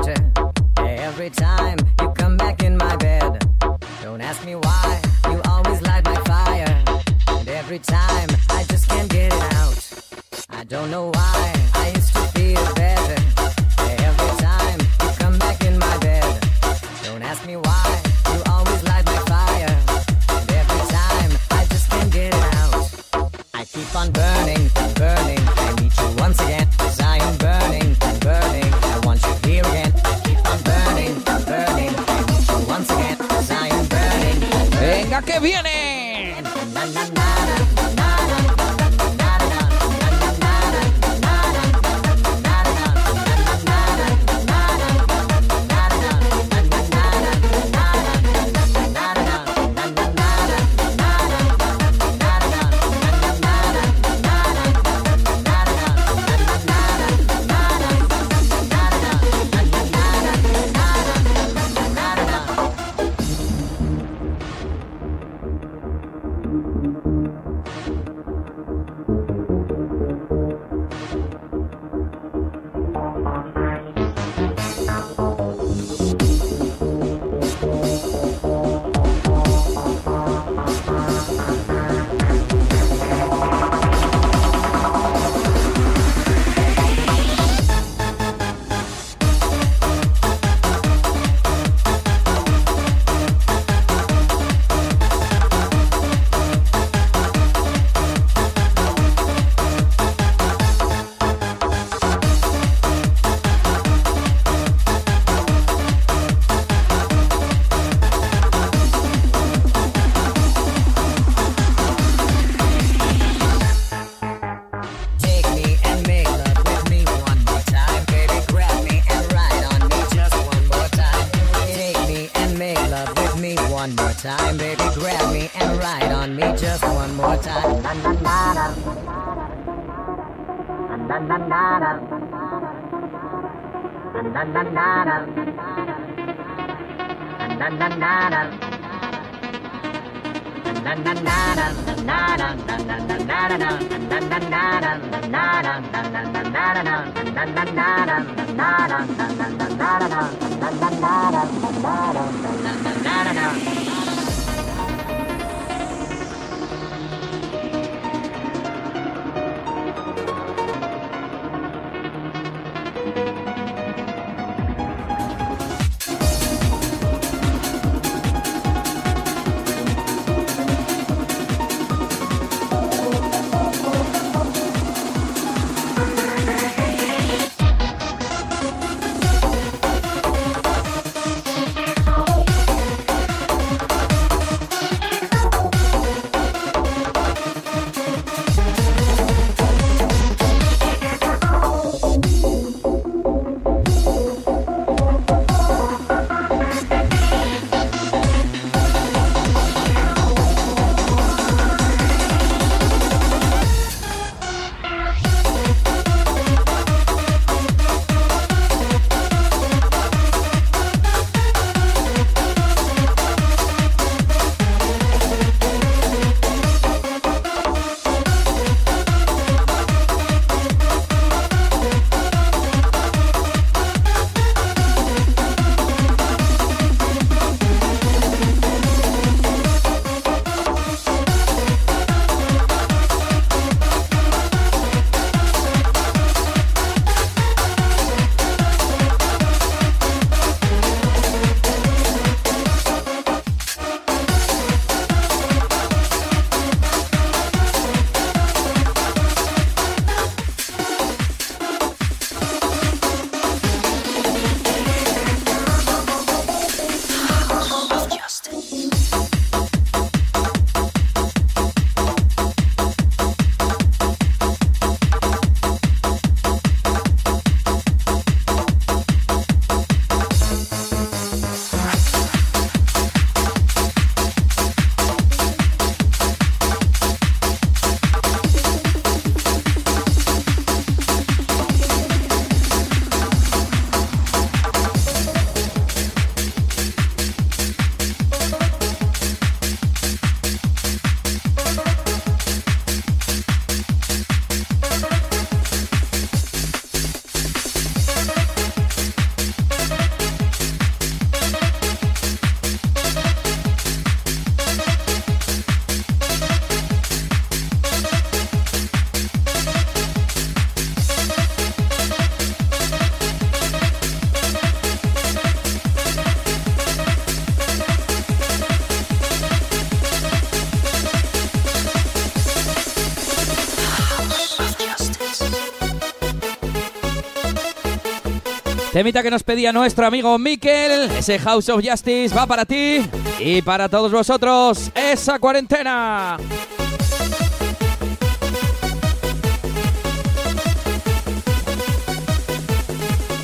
Temita que nos pedía nuestro amigo Mikel, ese House of Justice va para ti. Y para todos vosotros, esa cuarentena.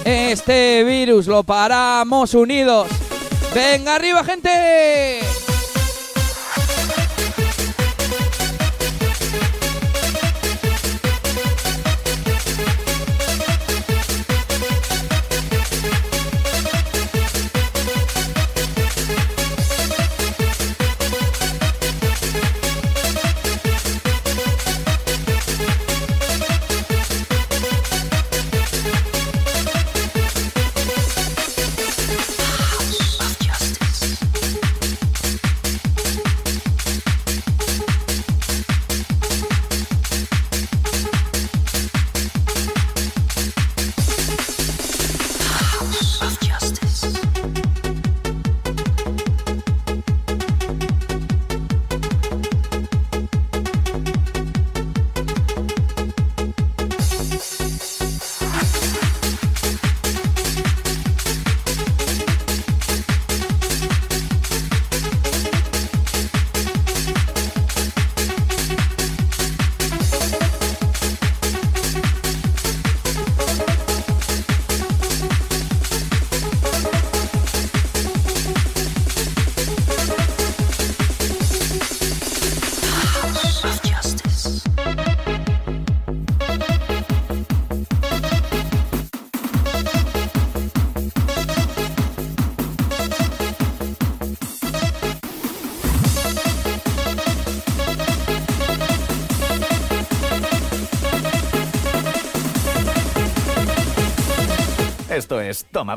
Este virus lo paramos unidos. Venga arriba, gente. Toma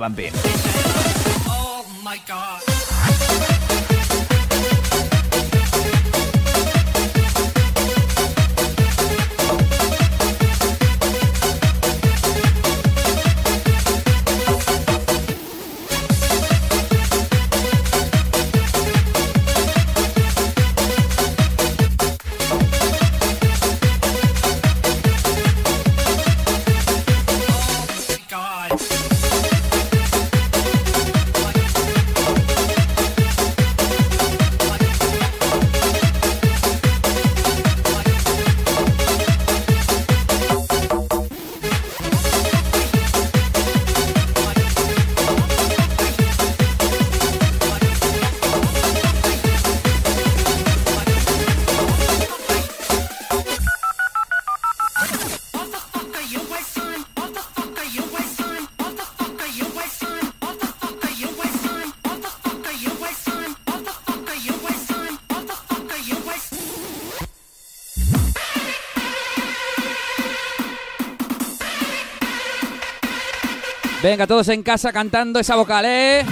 Venga, todos en casa cantando esa vocal, ¿eh?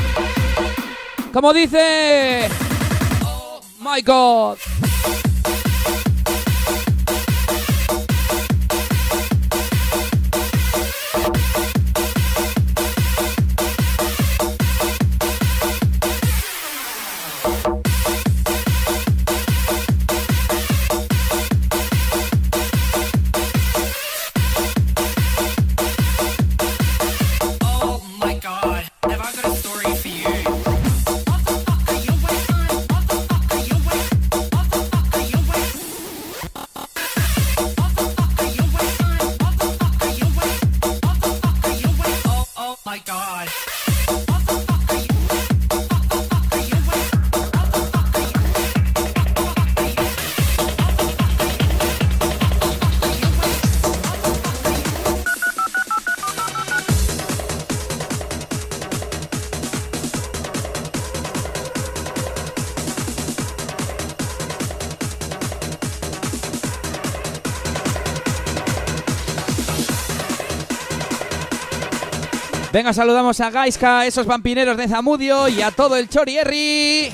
Como dice... Oh my God. Venga, saludamos a Gaiska, esos vampineros de Zamudio y a todo el Chorierri.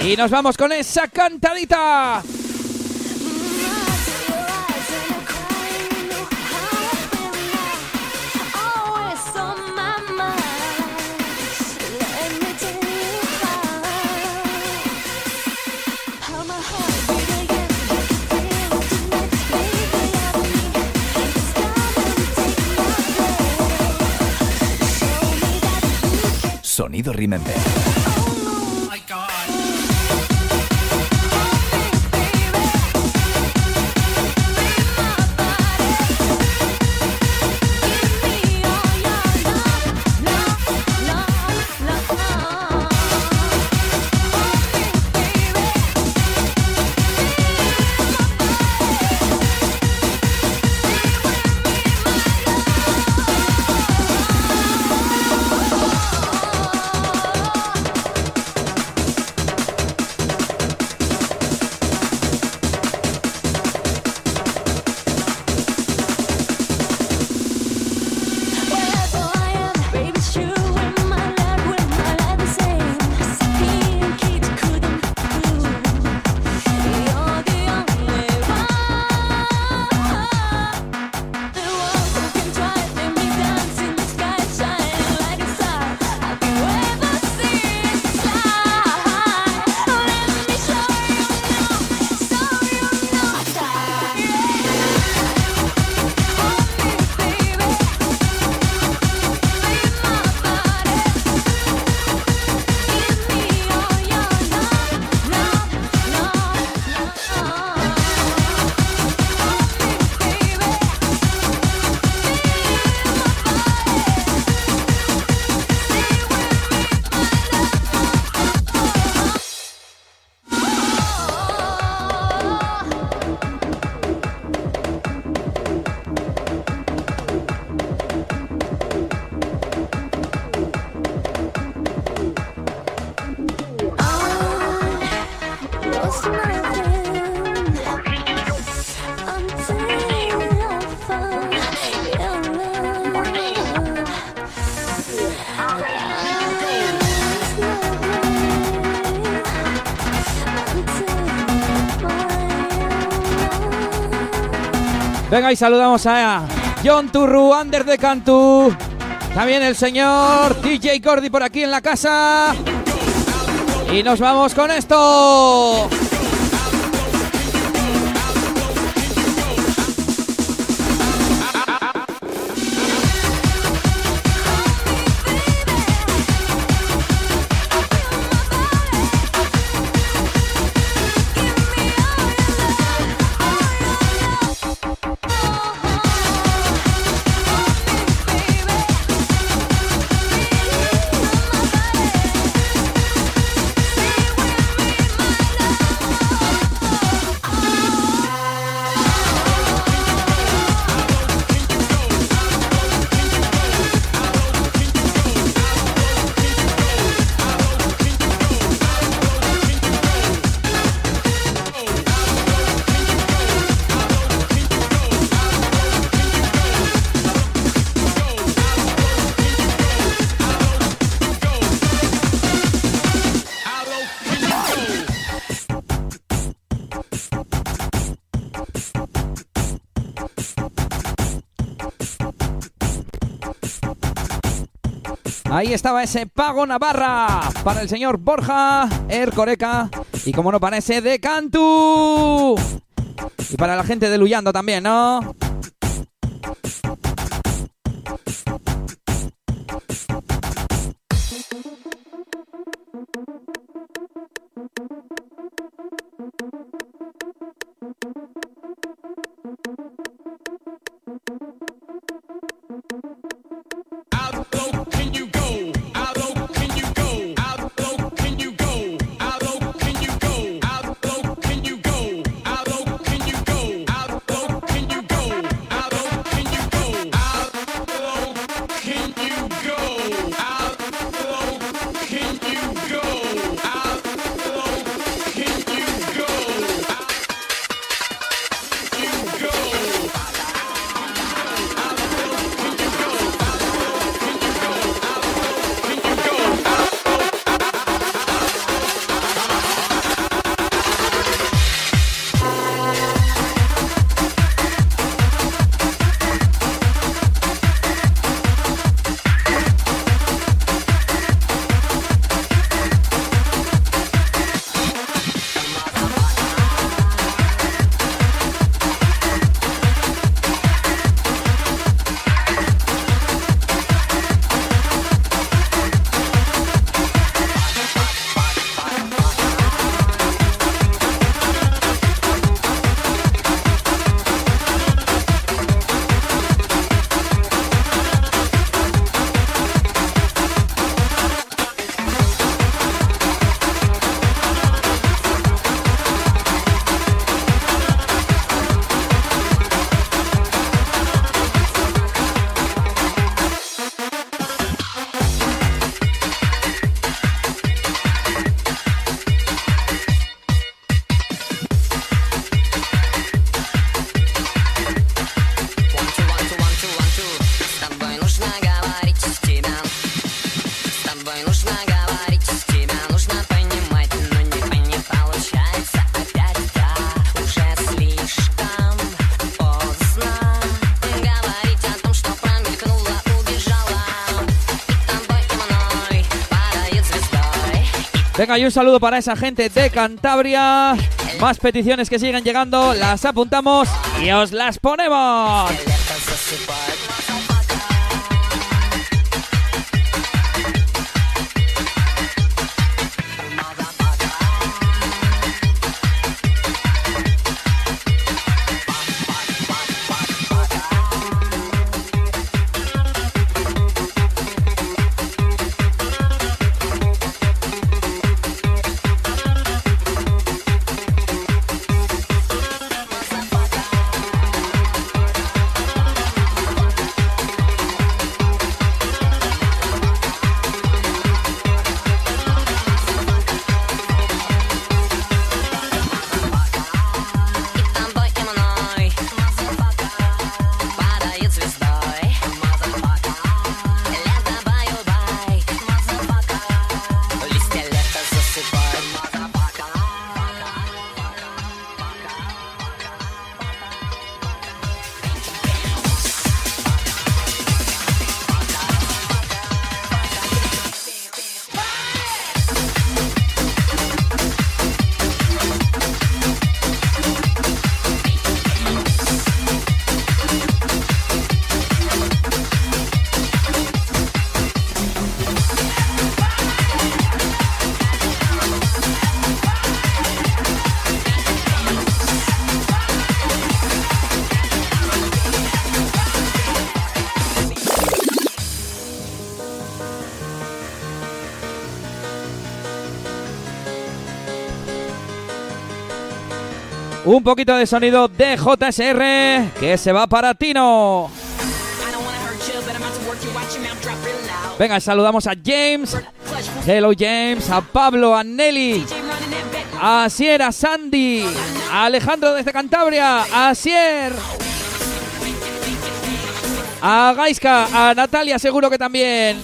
Y nos vamos con esa cantadita. Sonido Remember. Venga y saludamos a John Turru, Ander de Cantú. También el señor DJ Cordy por aquí en la casa. Y nos vamos con esto. Ahí estaba ese pago Navarra para el señor Borja Ercoreca y como no para ese de Cantu. Y para la gente de Luyando también, ¿no? Venga, y un saludo para esa gente de Cantabria. Más peticiones que siguen llegando, las apuntamos y os las ponemos. Un poquito de sonido de JSR que se va para Tino. Venga, saludamos a James. Hello James, a Pablo, a Nelly, a Sier, a Sandy, a Alejandro desde Cantabria, a Sier, a Gaiska, a Natalia seguro que también.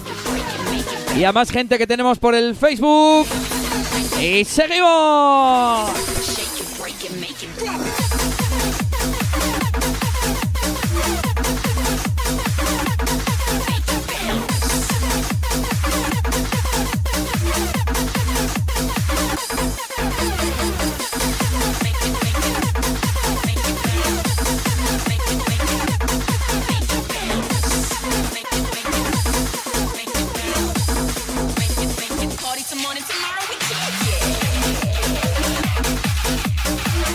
Y a más gente que tenemos por el Facebook. Y seguimos.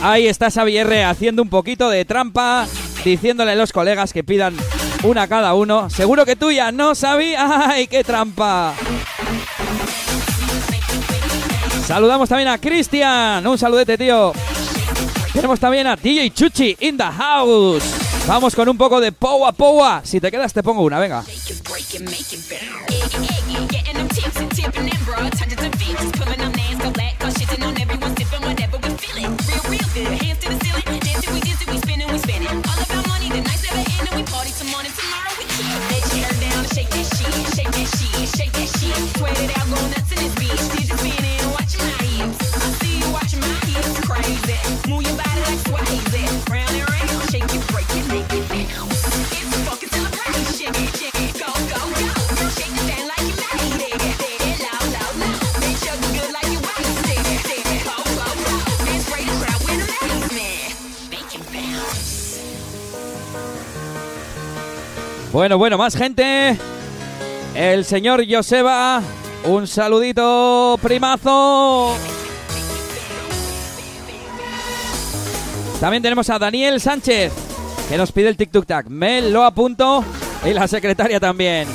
Ahí está Xavier haciendo un poquito de trampa, diciéndole a los colegas que pidan una cada uno. Seguro que tuya no sabía. ¡Ay, qué trampa! Saludamos también a Cristian. Un saludete, tío. Tenemos también a DJ Chuchi in the house. Vamos con un poco de powa powa. Si te quedas, te pongo una, venga. party some morning tomorrow with you. Let your hair down, shake that shit, shake that shit, shake that shit, sweat it out. Bueno, bueno, más gente. El señor Joseba. Un saludito, primazo. También tenemos a Daniel Sánchez, que nos pide el tic tac. Me lo apunto. Y la secretaria también.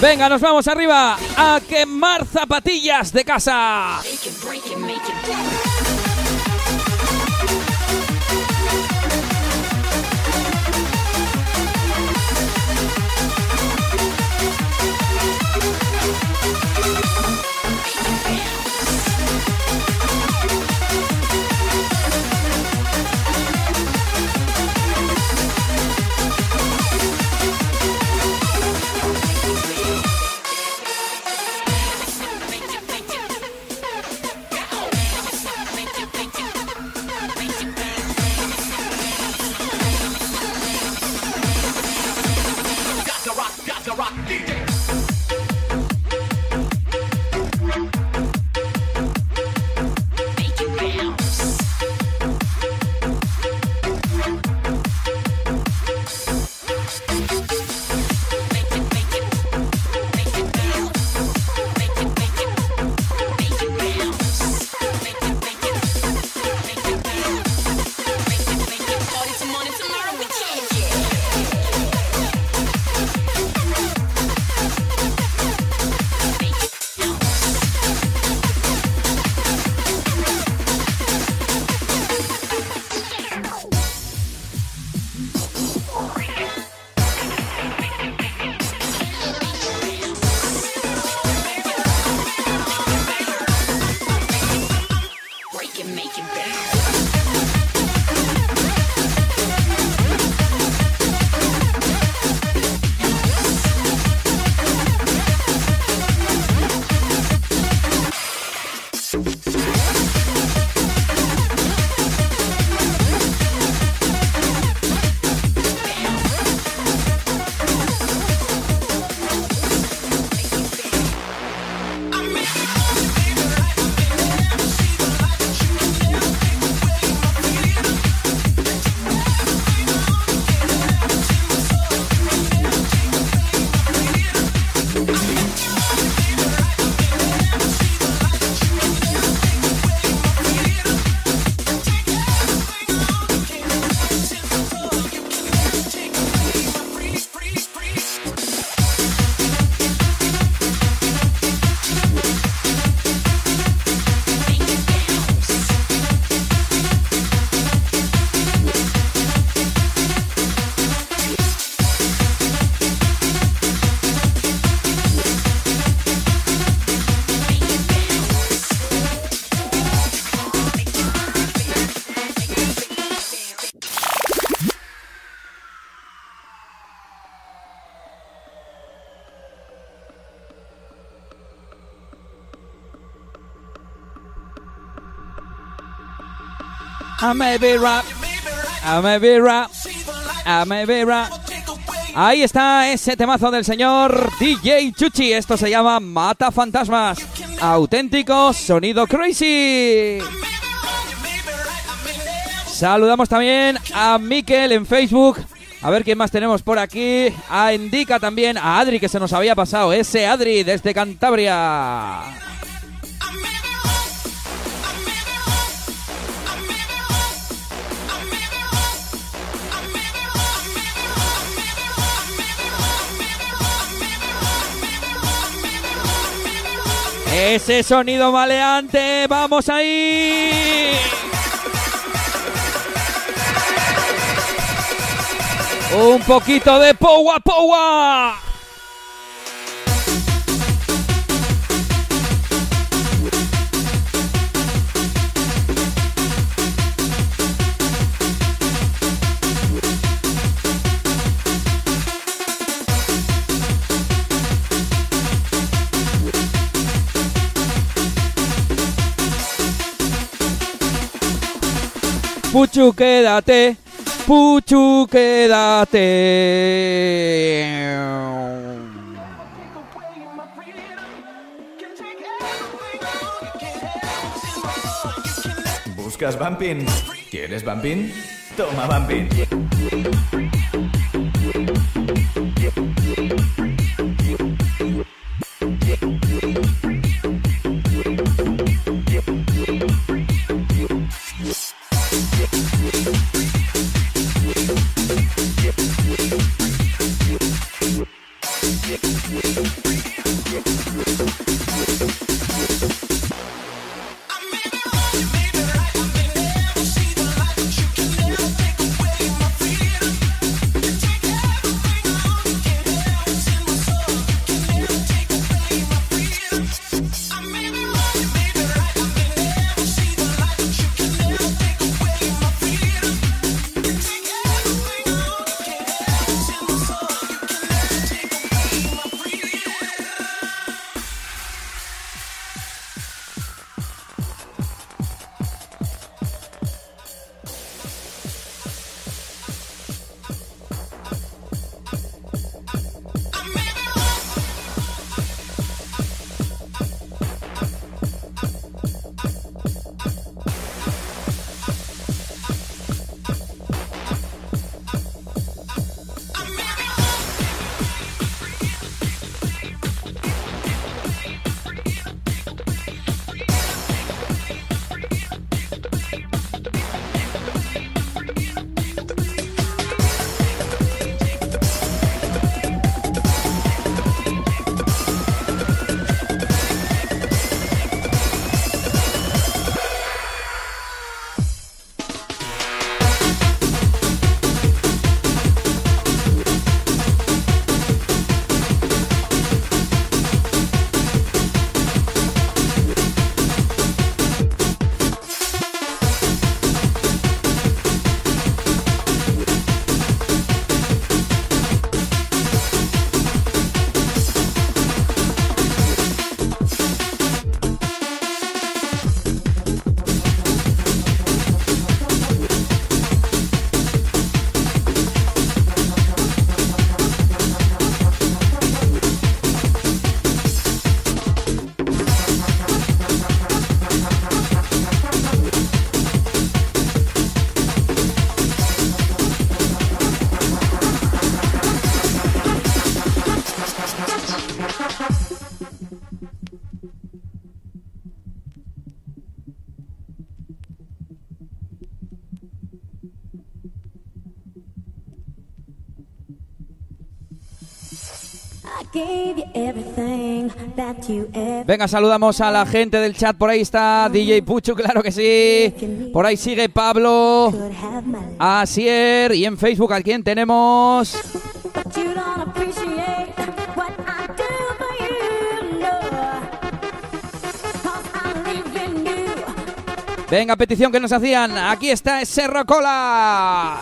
Venga, nos vamos arriba a quemar zapatillas de casa. I may be rap. I may rap. I rap. Ahí está ese temazo del señor DJ Chuchi. Esto se llama Mata Fantasmas. Auténtico sonido crazy. Saludamos también a Miquel en Facebook. A ver quién más tenemos por aquí. A Indica también. A Adri que se nos había pasado. Ese Adri desde Cantabria. Ese sonido maleante. Vamos ahí. Un poquito de powa powa. Puchu, quédate. Puchu, quédate. ¿Buscas Bumping? ¿Quieres Bumping? Toma Bumping. Venga, saludamos a la gente del chat. Por ahí está DJ Puchu, claro que sí. Por ahí sigue Pablo. Asier. Y en Facebook, ¿a quién tenemos? Venga, petición que nos hacían. Aquí está ese Rocola.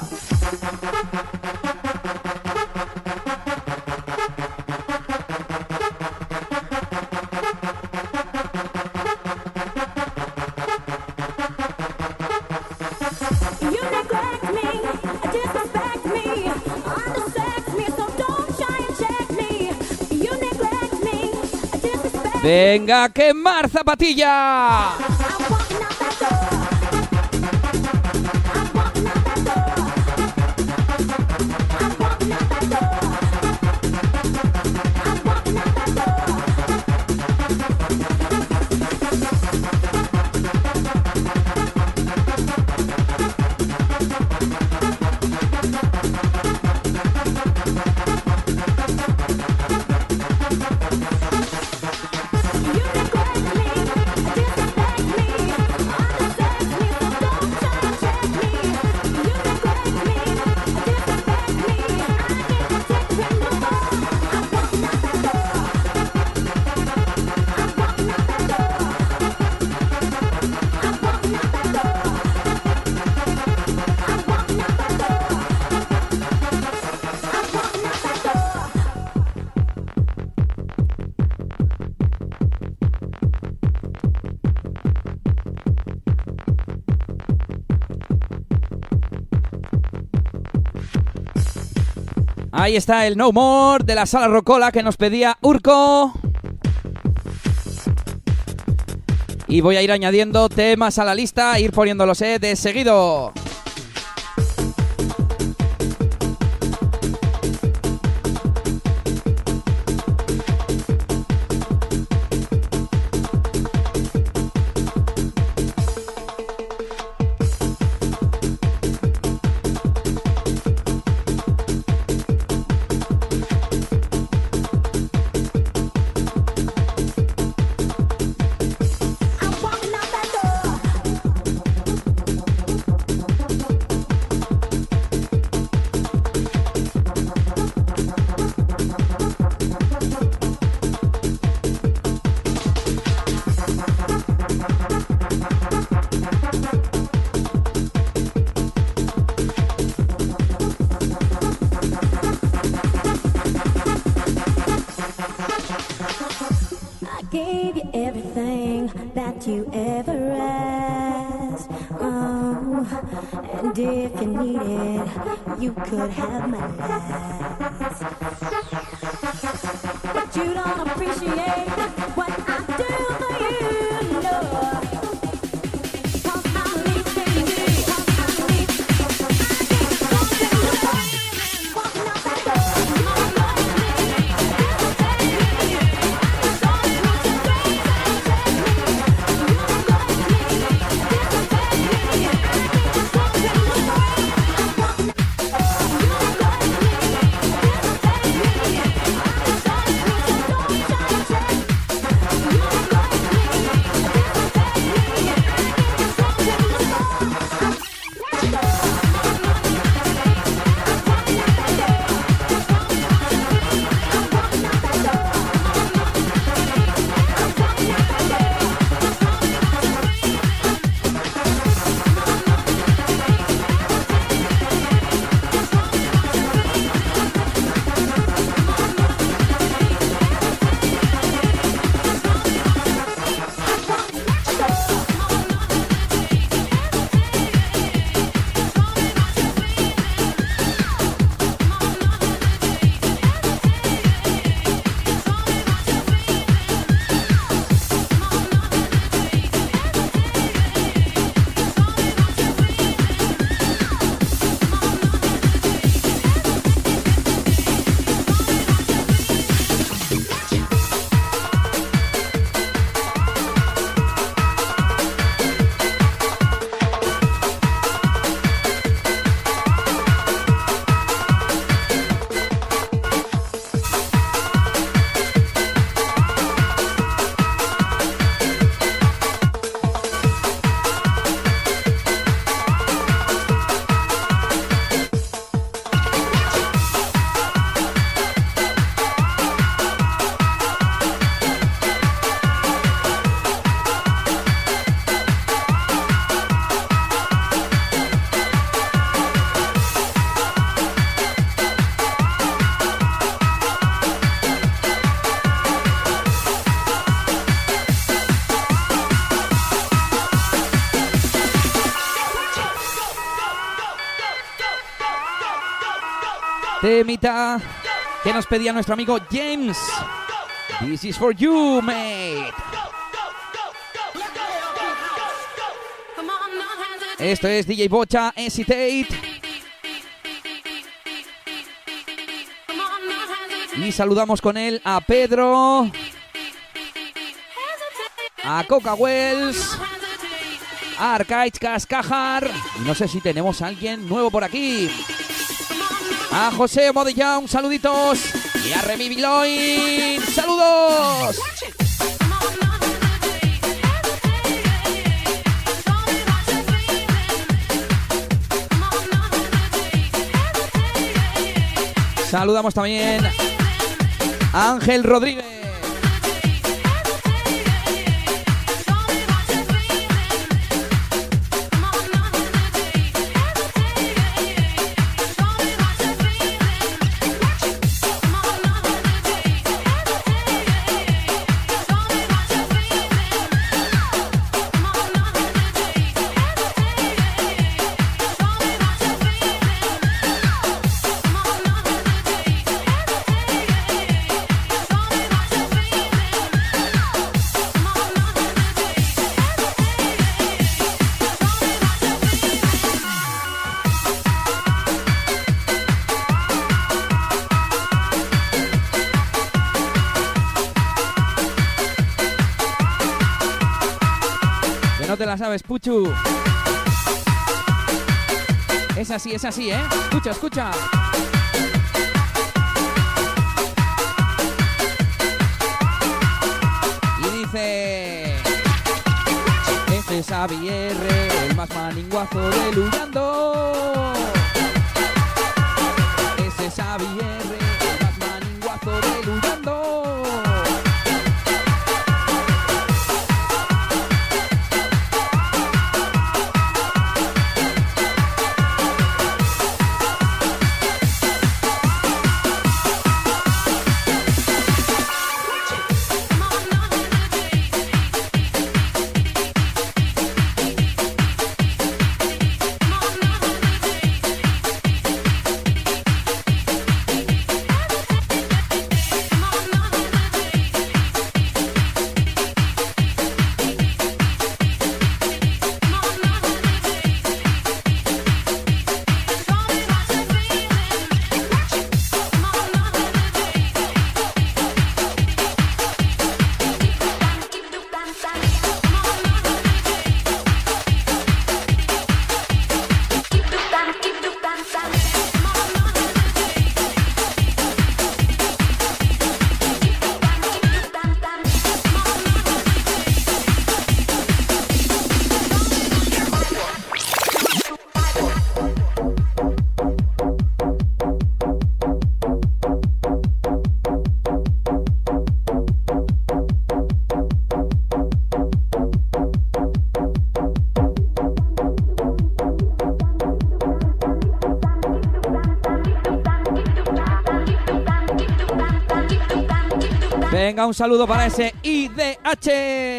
Venga, quemar zapatilla. Ahí está el No More de la sala Rocola que nos pedía Urco. Y voy a ir añadiendo temas a la lista, ir poniéndolos eh, de seguido. Temita que nos pedía nuestro amigo James. This is for you, mate. Esto es DJ Bocha, Hesitate. Y saludamos con él a Pedro, a Coca Wells, a Arcaiz Cascajar. No sé si tenemos a alguien nuevo por aquí. A José Modellán, saluditos. Y a Remy Biloin, saludos. Saludamos también a Ángel Rodríguez. Sabes, Puchu. Es así, es así, ¿eh? Escucha, escucha. Y dice... Este es Xavier, el más maninguazo de Luyando. Ese es Xavier, Venga, un saludo para ese IDH.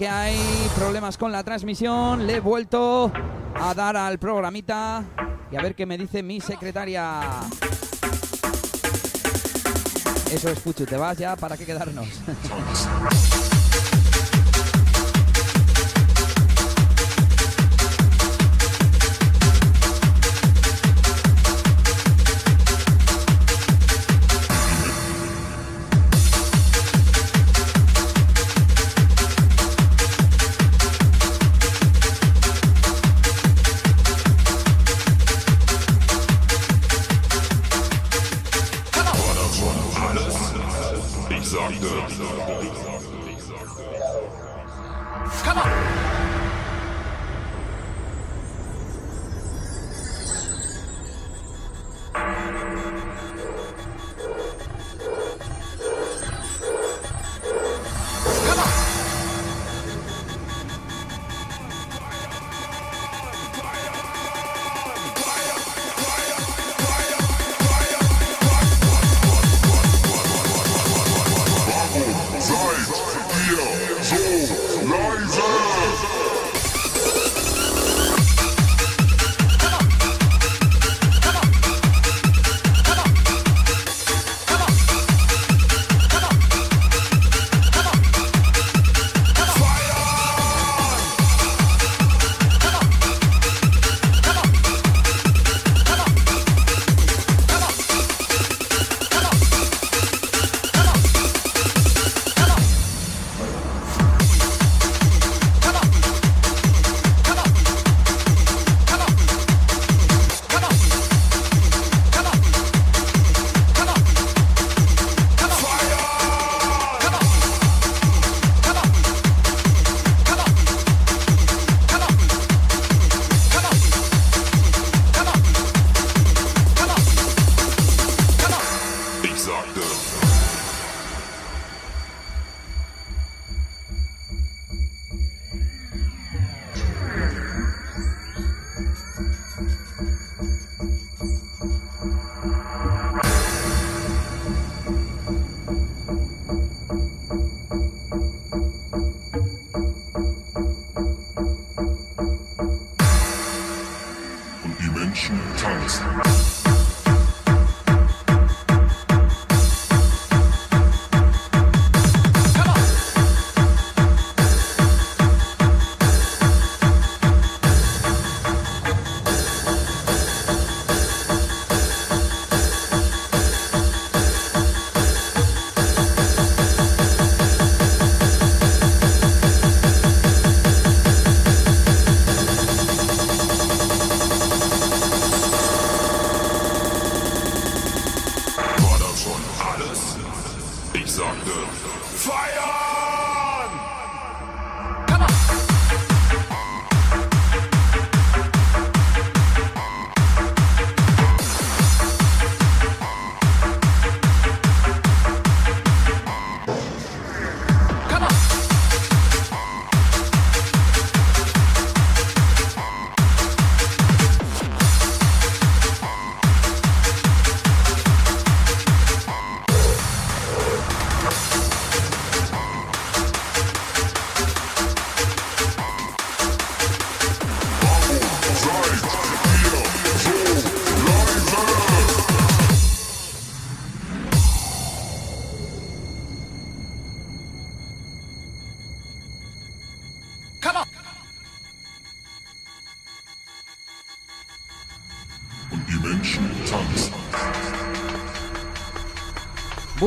Que hay problemas con la transmisión. Le he vuelto a dar al programita y a ver qué me dice mi secretaria. Eso es, Puchu, te vas ya, ¿para qué quedarnos? *laughs*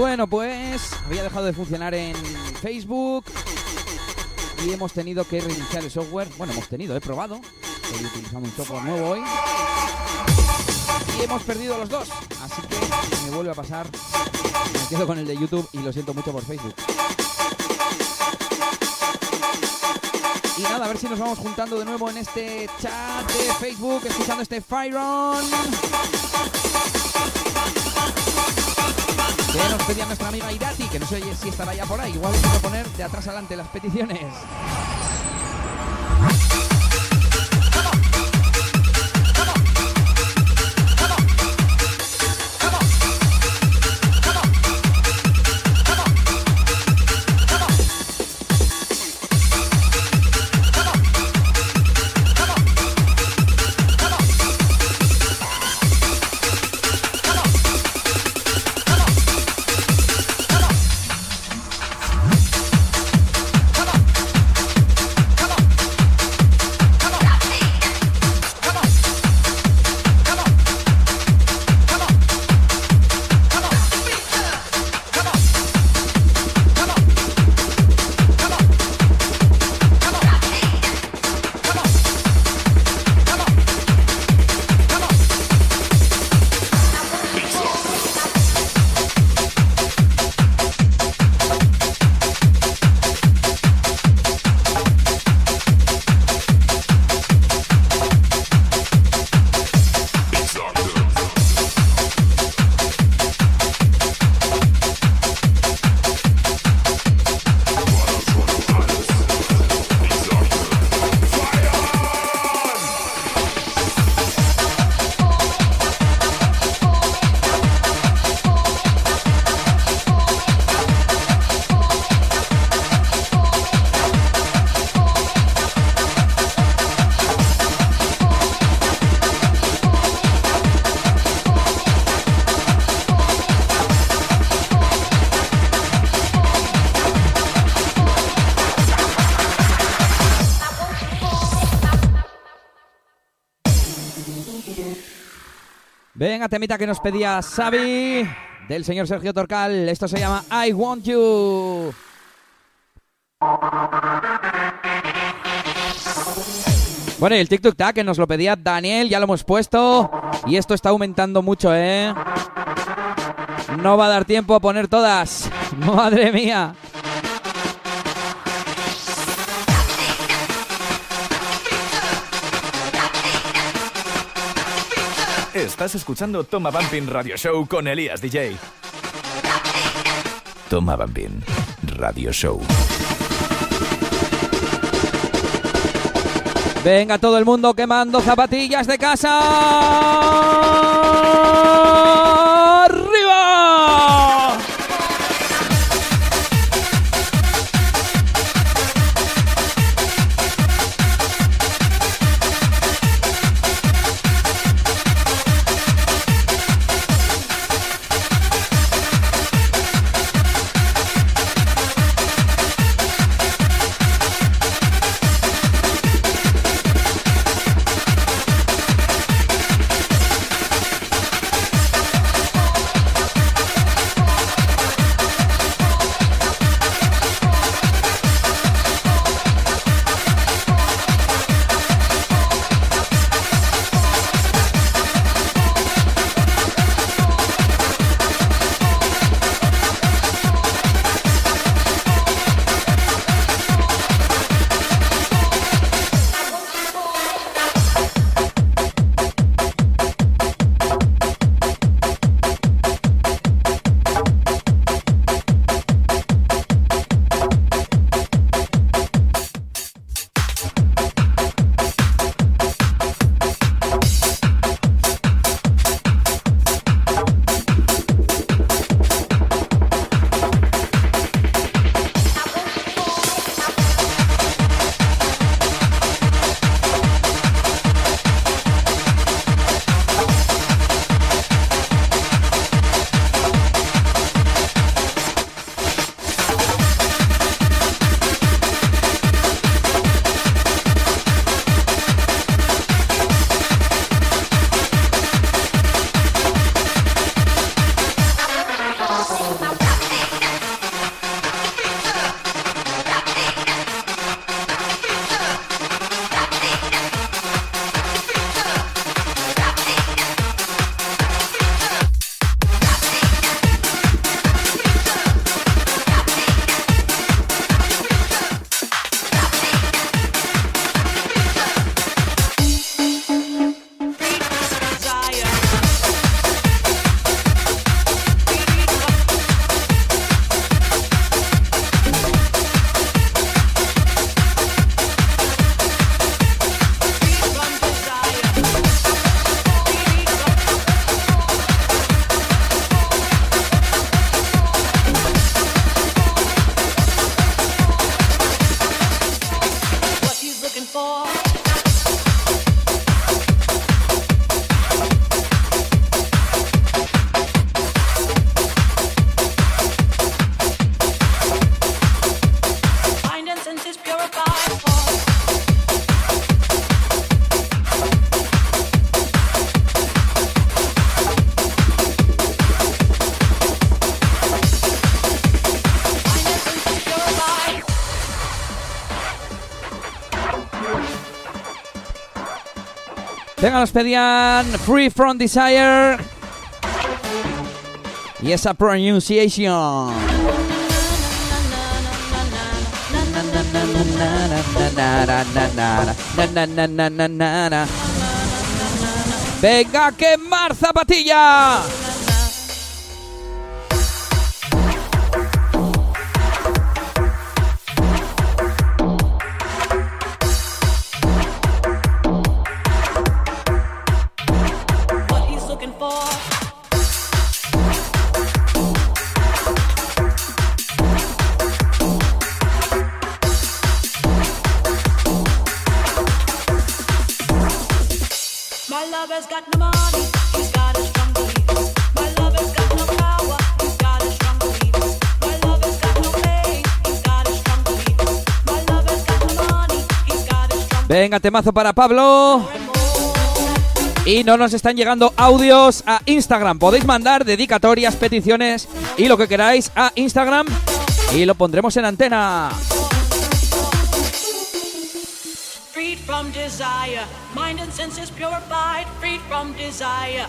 Bueno, pues había dejado de funcionar en Facebook y hemos tenido que reiniciar el software. Bueno, hemos tenido, he probado. Estoy utilizando un software nuevo hoy. Y hemos perdido los dos. Así que me vuelve a pasar. Me quedo con el de YouTube y lo siento mucho por Facebook. Y nada, a ver si nos vamos juntando de nuevo en este chat de Facebook, escuchando este Fire Que nos pedía nuestra amiga Irati, que no sé si estará ya por ahí. Igual vamos a poner de atrás adelante las peticiones. Temita que nos pedía Xavi del señor Sergio Torcal. Esto se llama I Want You. Bueno, y el TikTok Tag que nos lo pedía Daniel, ya lo hemos puesto. Y esto está aumentando mucho, ¿eh? No va a dar tiempo a poner todas. *laughs* Madre mía. Estás escuchando Toma Bumping Radio Show con Elías DJ. Toma Bumping Radio Show. Venga, todo el mundo quemando zapatillas de casa. Venga, nos pedían Free From Desire. Y esa pronunciation. Venga, quemar zapatilla. Venga, para Pablo. Y no nos están llegando audios a Instagram. Podéis mandar dedicatorias, peticiones y lo que queráis a Instagram y lo pondremos en antena. From desire, mind and senses purified, from desire,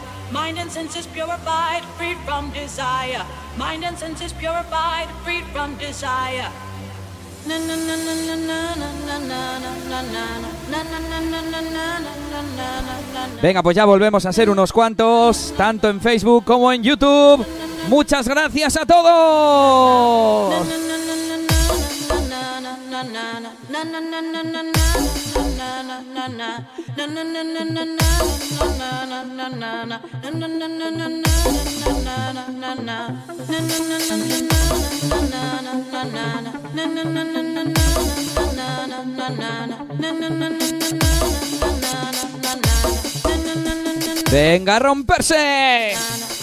Venga, pues ya volvemos a ser unos cuantos, tanto en Facebook como en YouTube. Muchas gracias a todos. Venga a romperse.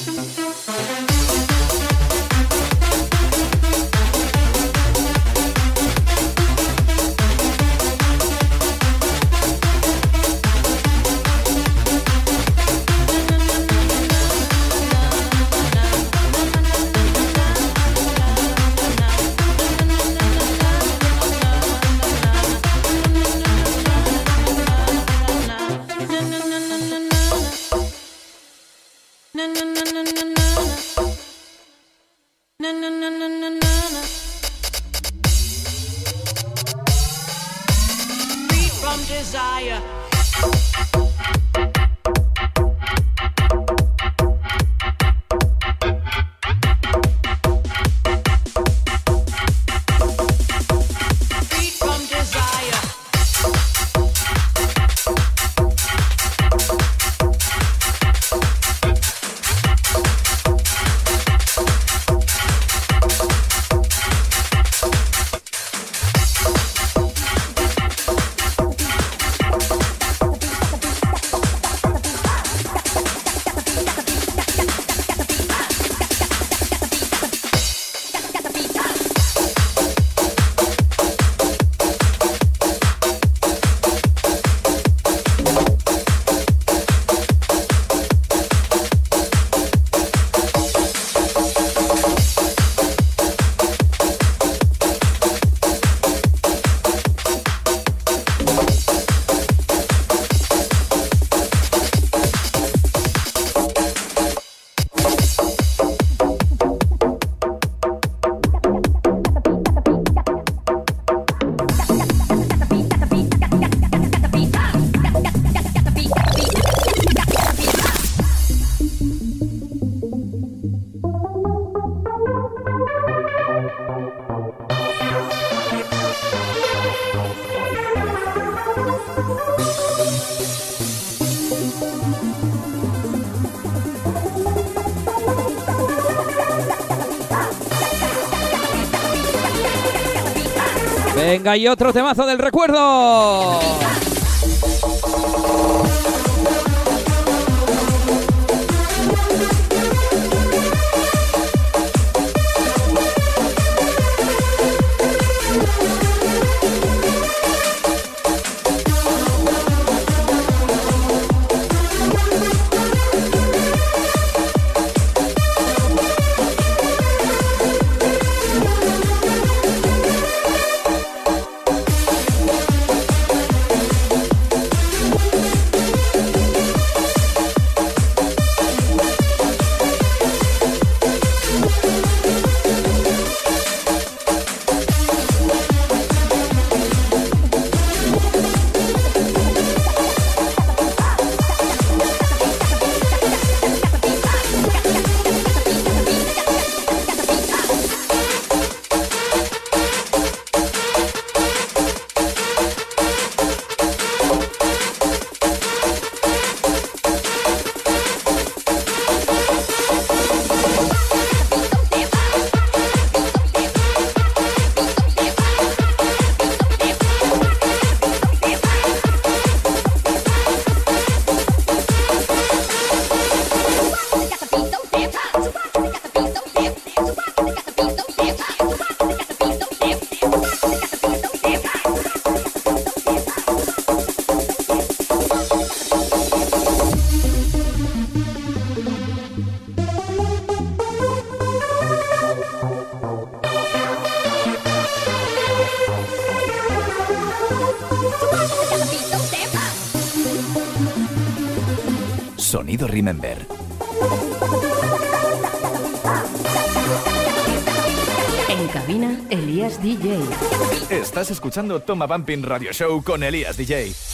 Venga, y otro temazo del recuerdo. Remember. En cabina, Elías DJ. Estás escuchando Toma Bumping Radio Show con Elías DJ.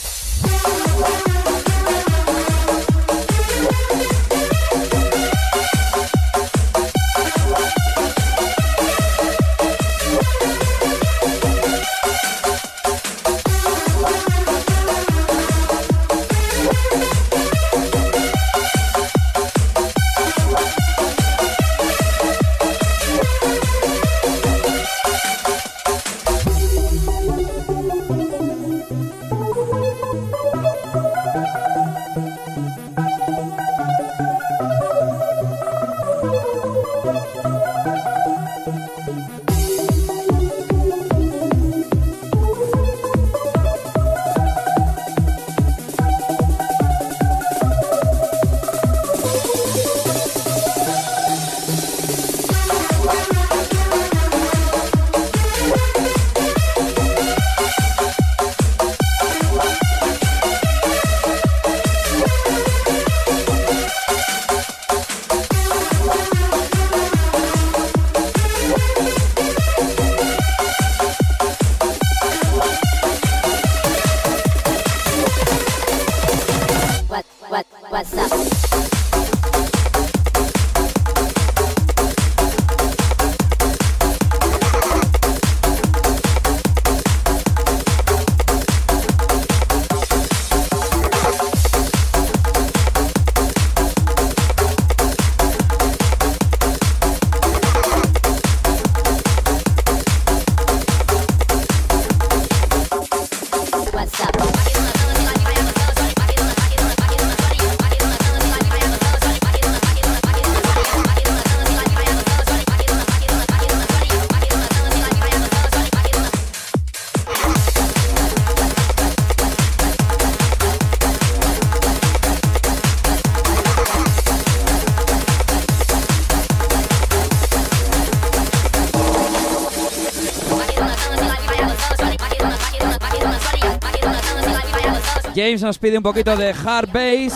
Nos pide un poquito de hard bass.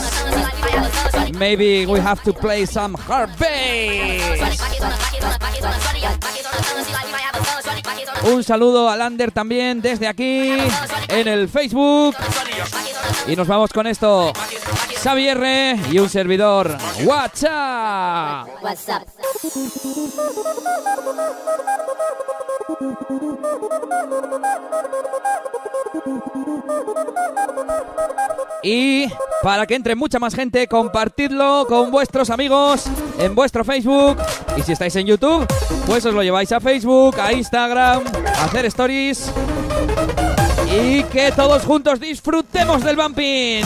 Maybe we have to play some hard bass. Un saludo a Lander también desde aquí en el Facebook. Y nos vamos con esto. Xavier y un servidor. WhatsApp. Y para que entre mucha más gente, compartidlo con vuestros amigos en vuestro Facebook. Y si estáis en YouTube, pues os lo lleváis a Facebook, a Instagram, a hacer stories. Y que todos juntos disfrutemos del bumping.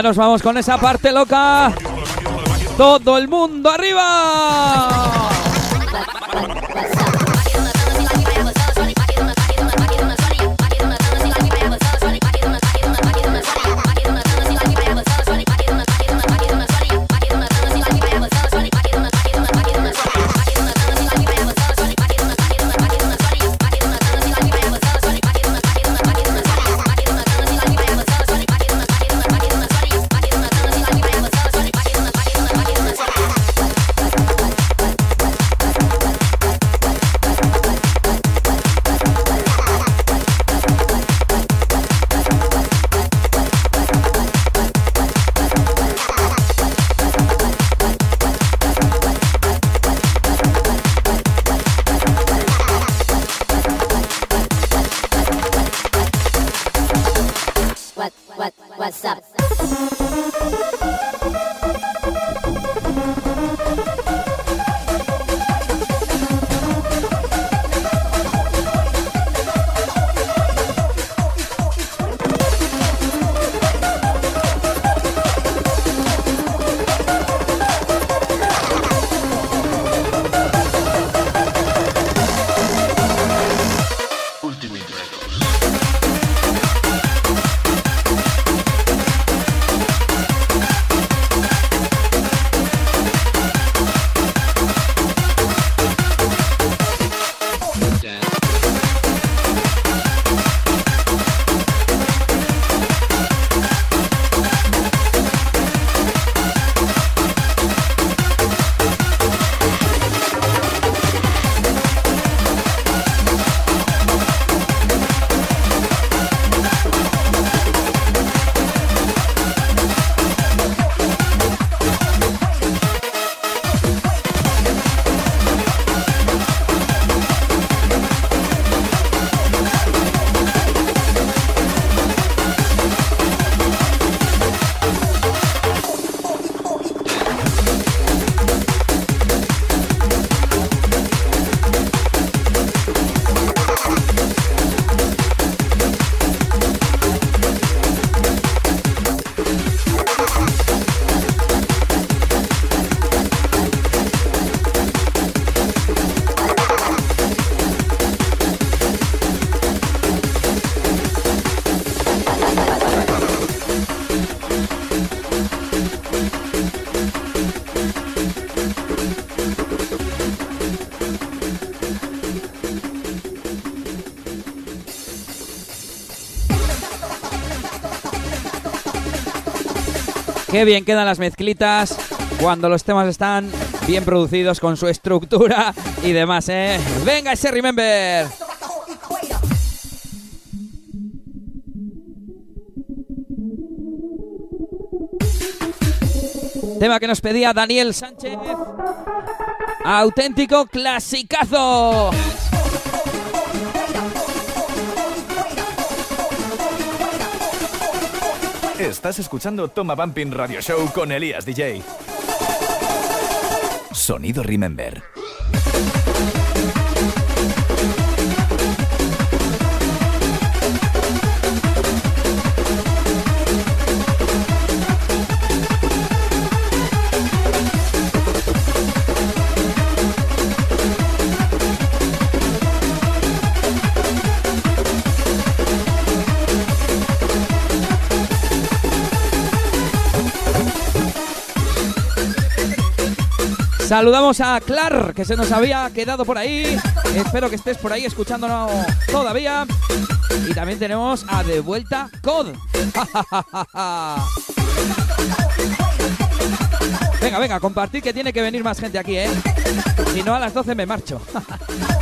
Nos vamos con esa parte loca. Todo el mundo arriba. Qué bien quedan las mezclitas cuando los temas están bien producidos con su estructura y demás, ¿eh? Venga ese Remember. Tema que nos pedía Daniel Sánchez. Auténtico clasicazo. Estás escuchando Toma Bumping Radio Show con Elías DJ. Sonido Remember. Saludamos a Clar, que se nos había quedado por ahí. Espero que estés por ahí escuchándonos todavía. Y también tenemos a De Vuelta Cod. *laughs* venga, venga, compartir que tiene que venir más gente aquí, ¿eh? Si no, a las 12 me marcho. *laughs*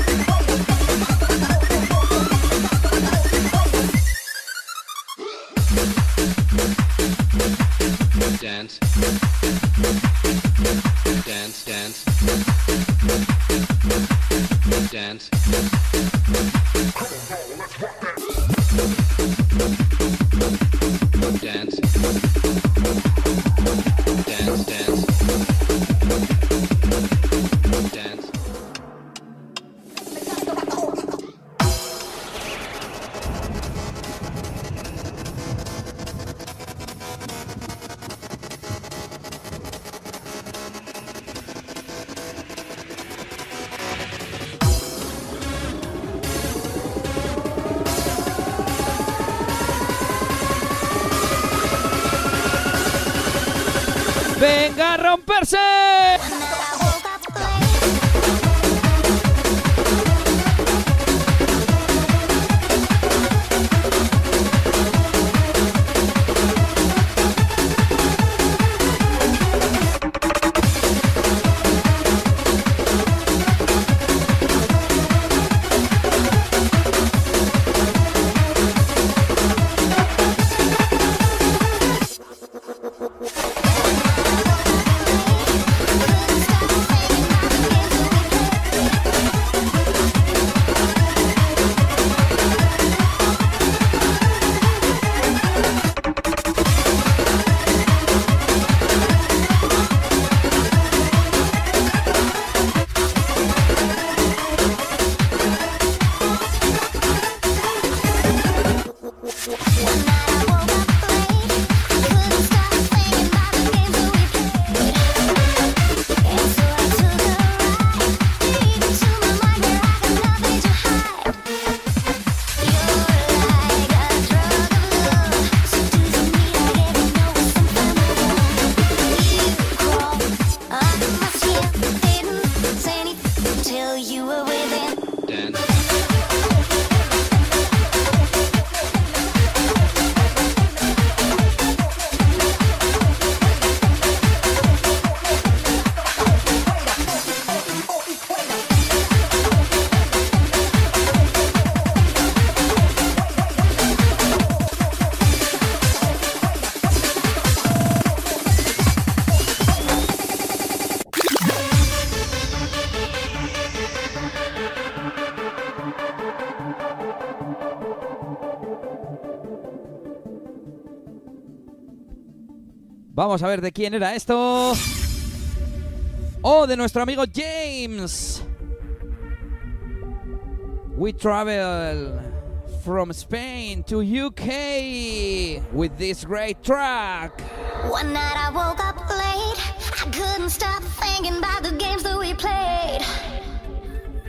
Vamos a ver de quién era esto. Oh, de nuestro amigo James. We travel from Spain to UK with this great track. One night I woke up late. I couldn't stop thinking about the games that we played.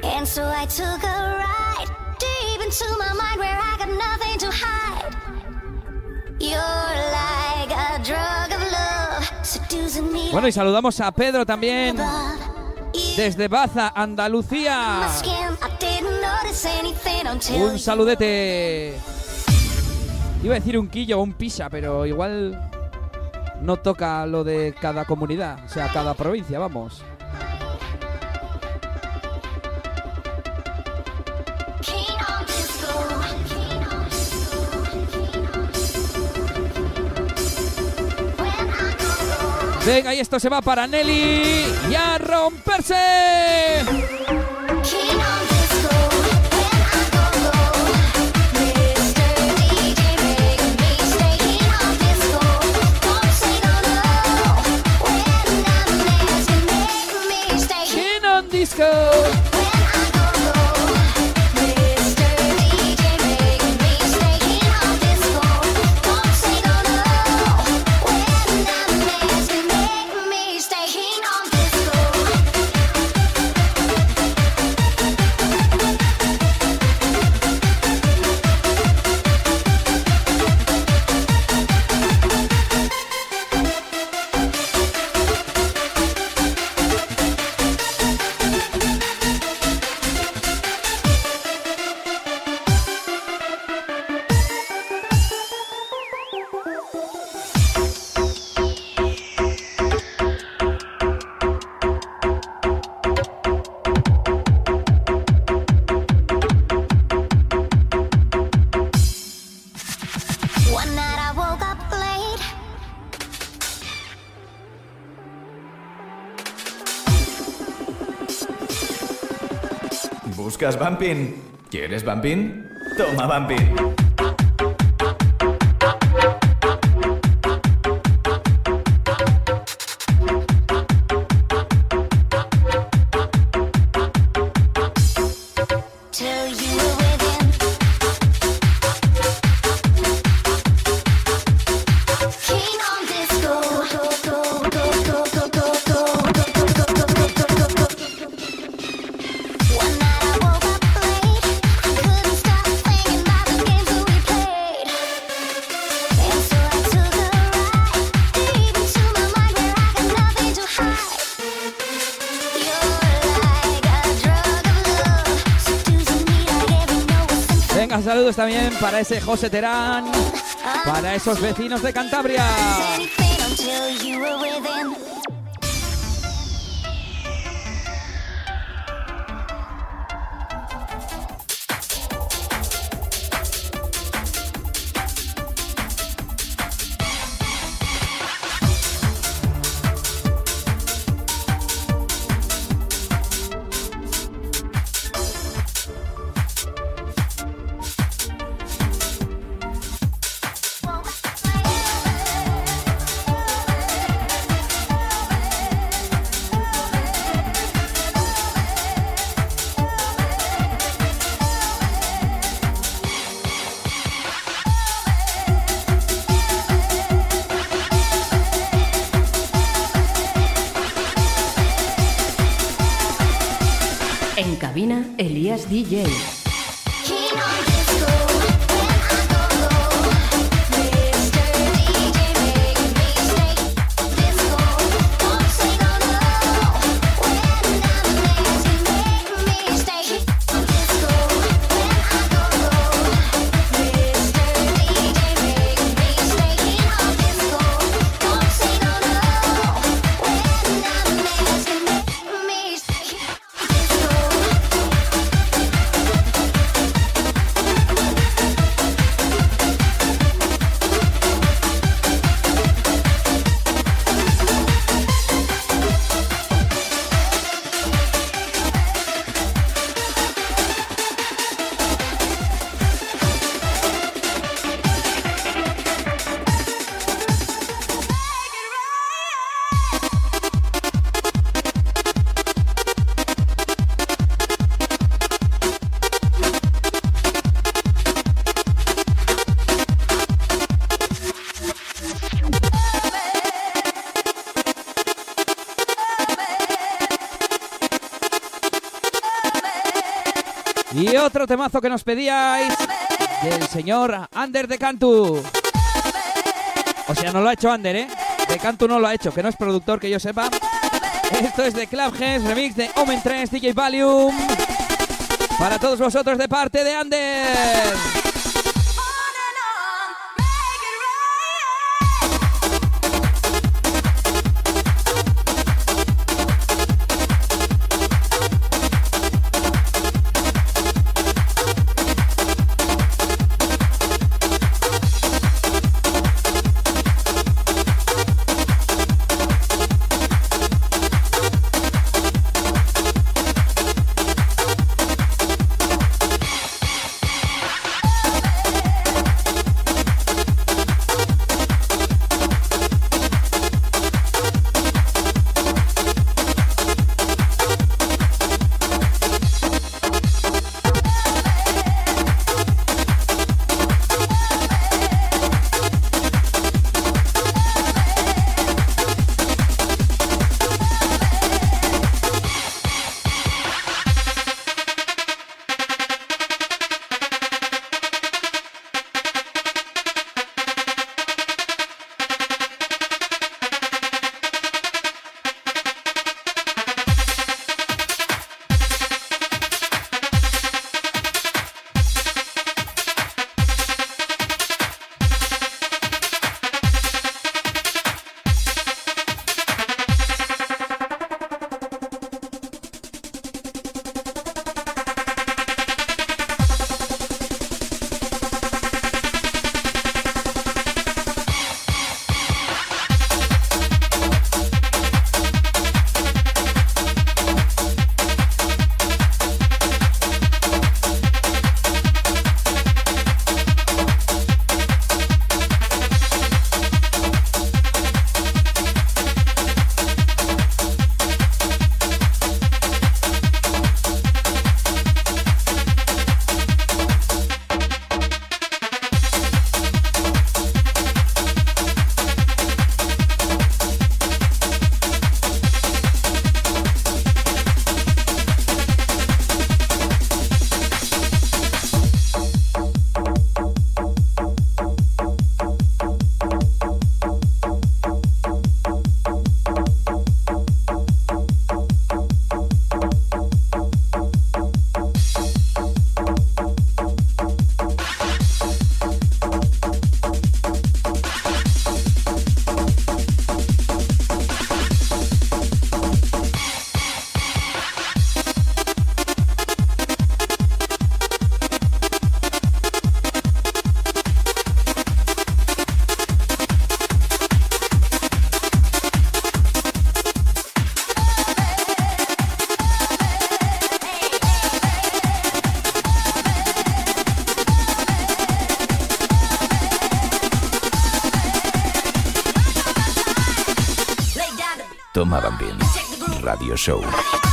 And so I took a Bueno, y saludamos a Pedro también desde Baza, Andalucía. Un saludete. Iba a decir un quillo o un pisa, pero igual no toca lo de cada comunidad, o sea, cada provincia, vamos. Venga, y esto se va para Nelly y a romperse. ¿Buscas Bumping? ¿Quieres Bumping? Toma Bumping. Para ese José Terán, para esos vecinos de Cantabria. Temazo que nos pedíais del señor Ander de Cantu. O sea, no lo ha hecho Ander, ¿eh? De Cantu no lo ha hecho, que no es productor que yo sepa. Esto es de Clubheads, remix de Omen 3, DJ Valium. Para todos vosotros de parte de Ander. Show.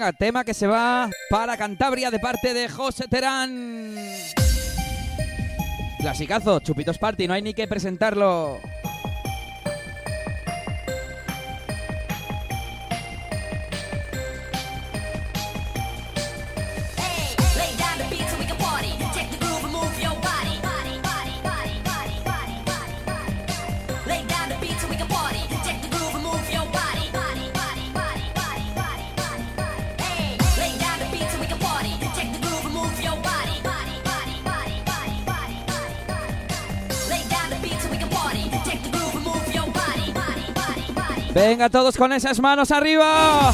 Venga, tema que se va para Cantabria de parte de José Terán. Clasicazo, Chupitos Party, no hay ni que presentarlo. Venga todos con esas manos arriba.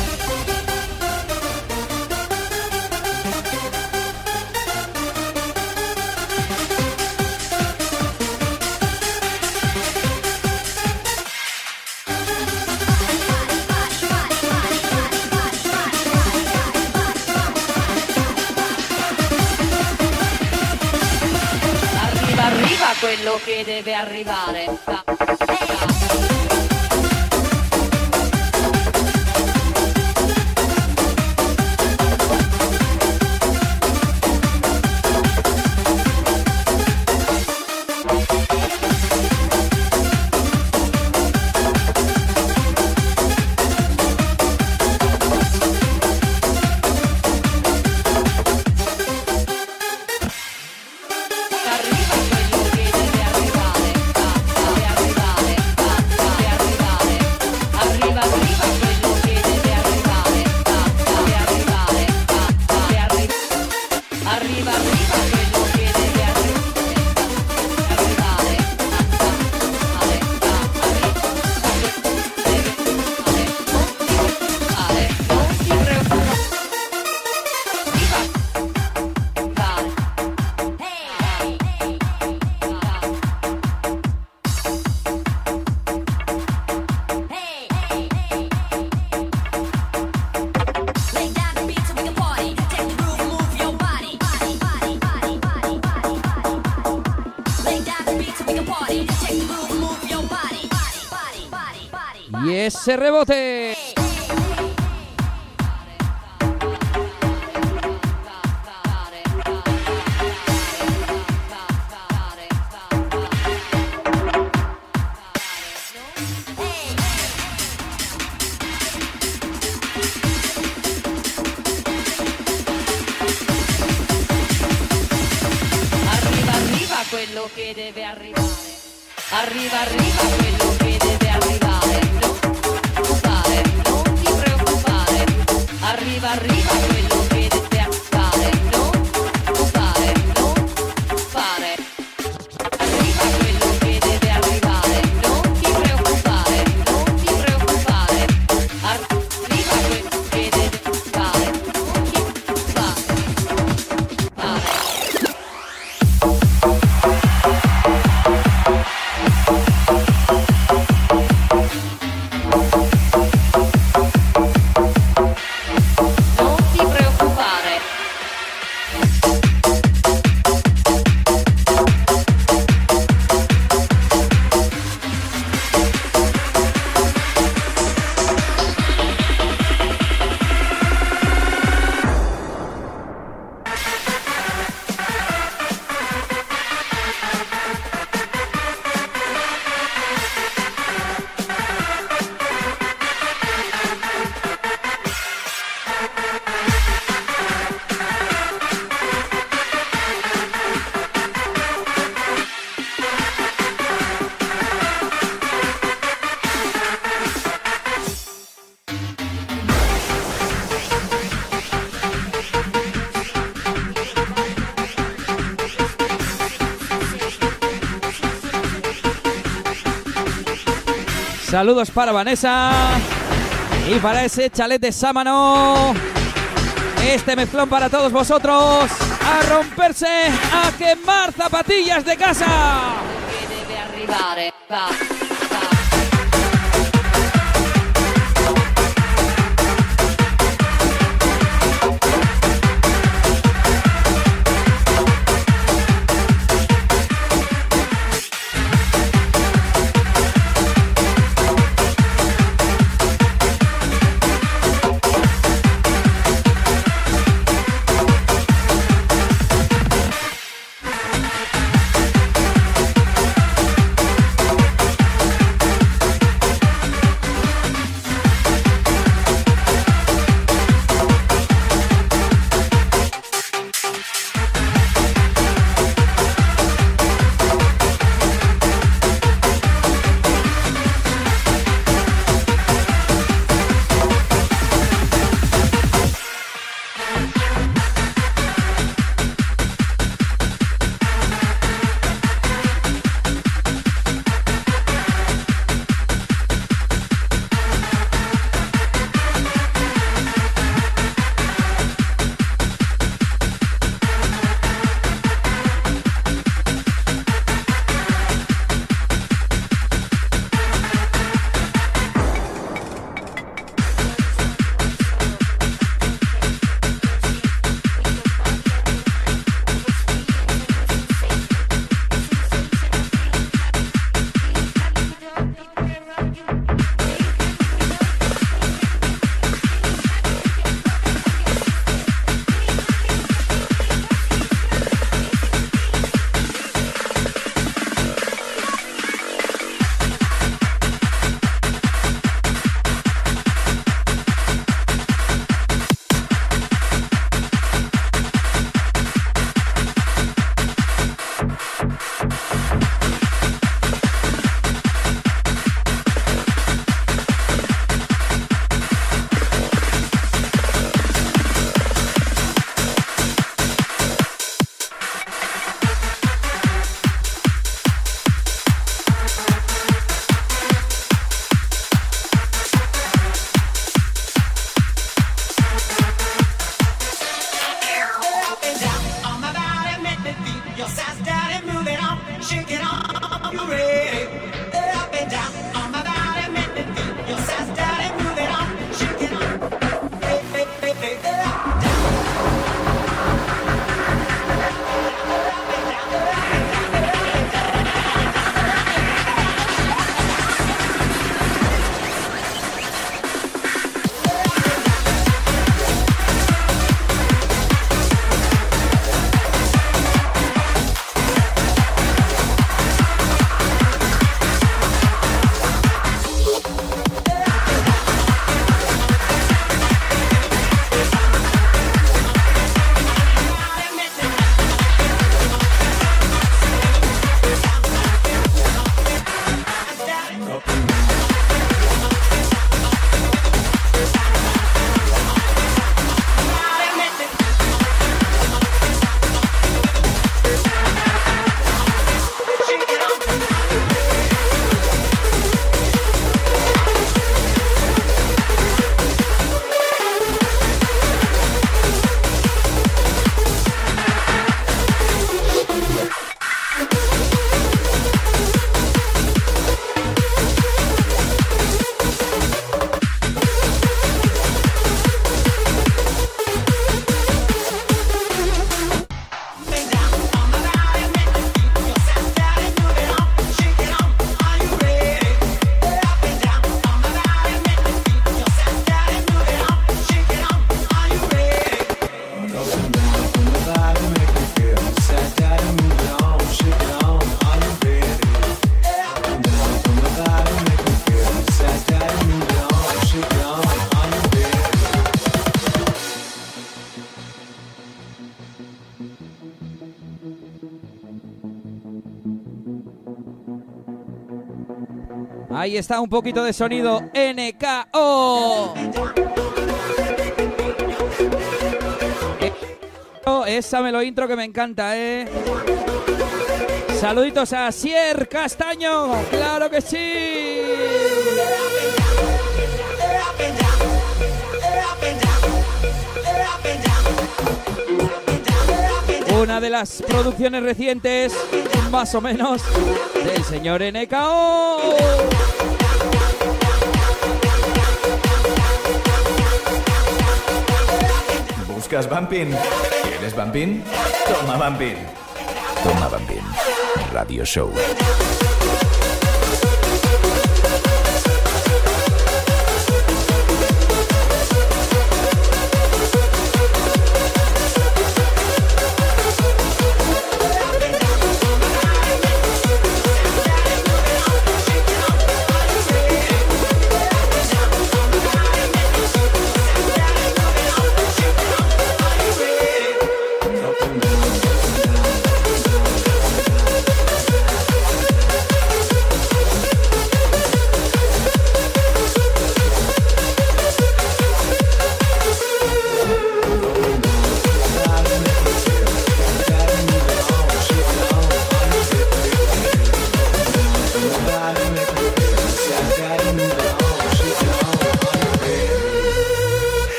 ese rebote. Saludos para Vanessa y para ese chalet de Sámano. Este mezclón para todos vosotros. A romperse, a quemar zapatillas de casa. Está un poquito de sonido NKO. Oh, Esa me lo intro que me encanta, ¿eh? Saluditos a Sier Castaño, claro que sí. Una de las producciones recientes, más o menos, del señor NKO. ¿Buscas Bumpin? ¿Quieres Bumpin? Toma Bumpin. Toma Bumpin. Radio Show.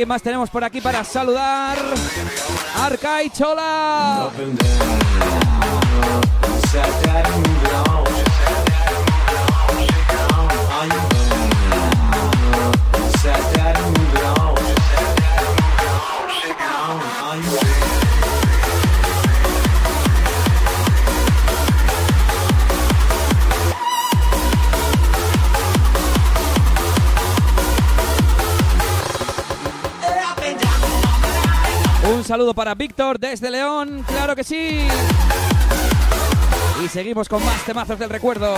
Quién más tenemos por aquí para saludar. Arcai Chola. Saludo para Víctor desde León, claro que sí. Y seguimos con más temazos del recuerdo.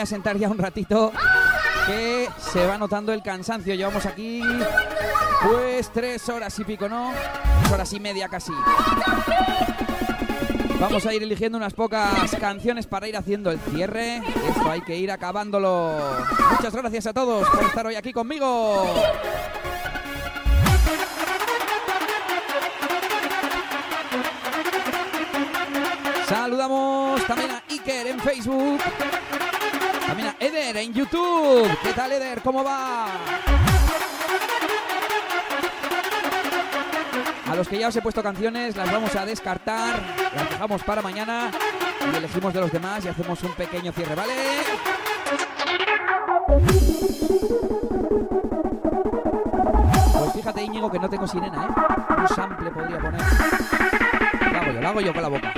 A sentar ya un ratito que se va notando el cansancio. Llevamos aquí pues tres horas y pico, ¿no? Tres horas y media casi. Vamos a ir eligiendo unas pocas canciones para ir haciendo el cierre. Esto hay que ir acabándolo. Muchas gracias a todos por estar hoy aquí conmigo. ¿Qué tal, Eder? ¿Cómo va? A los que ya os he puesto canciones, las vamos a descartar, las dejamos para mañana y elegimos de los demás y hacemos un pequeño cierre, ¿vale? Pues fíjate, Íñigo, que no tengo sirena, ¿eh? Un sample podría poner. Lo hago yo, lo hago yo con la boca.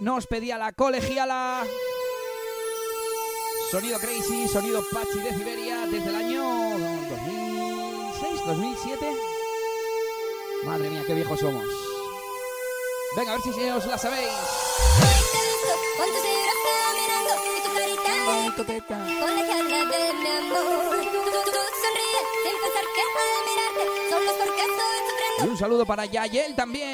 Nos pedía la colegiala. Sonido Crazy, sonido Pachi de Siberia desde el año 2006, 2007. Madre mía, qué viejos somos. Venga, a ver si os la sabéis. Y un saludo para Yayel también.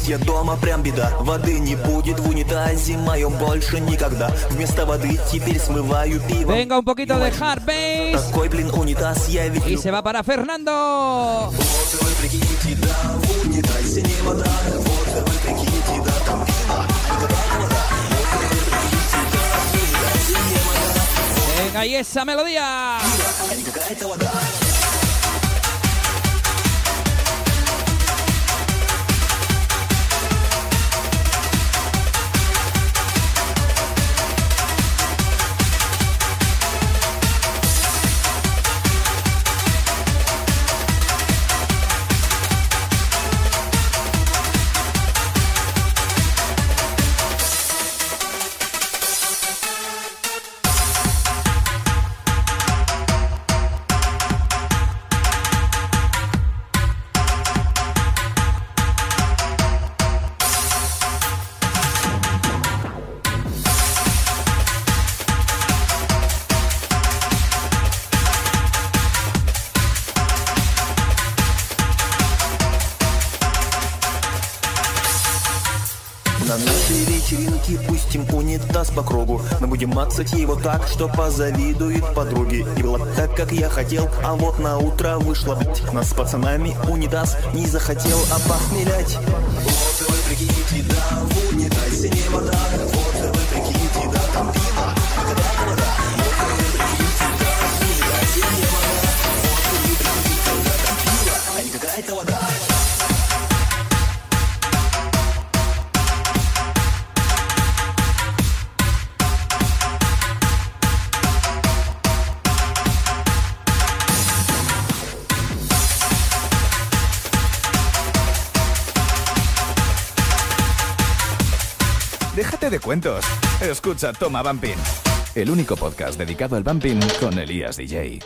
меня несчастье дома, прям беда Воды не будет в унитазе моем больше никогда Вместо воды теперь смываю пиво Venga, un poquito de hard bass. Такой, блин, унитаз я ведь Y se va para Fernando. Вот вы прикиньте, да, в унитазе не вода Вот вы прикиньте, да, там пиво Venga, y esa melodía. Будем мацать его так, что позавидует подруги И было так, как я хотел, а вот на утро вышло. Блять Нас с пацанами унитаз не захотел опохмелять cuentos. Escucha Toma Bumping. El único podcast dedicado al bumping con Elías DJ.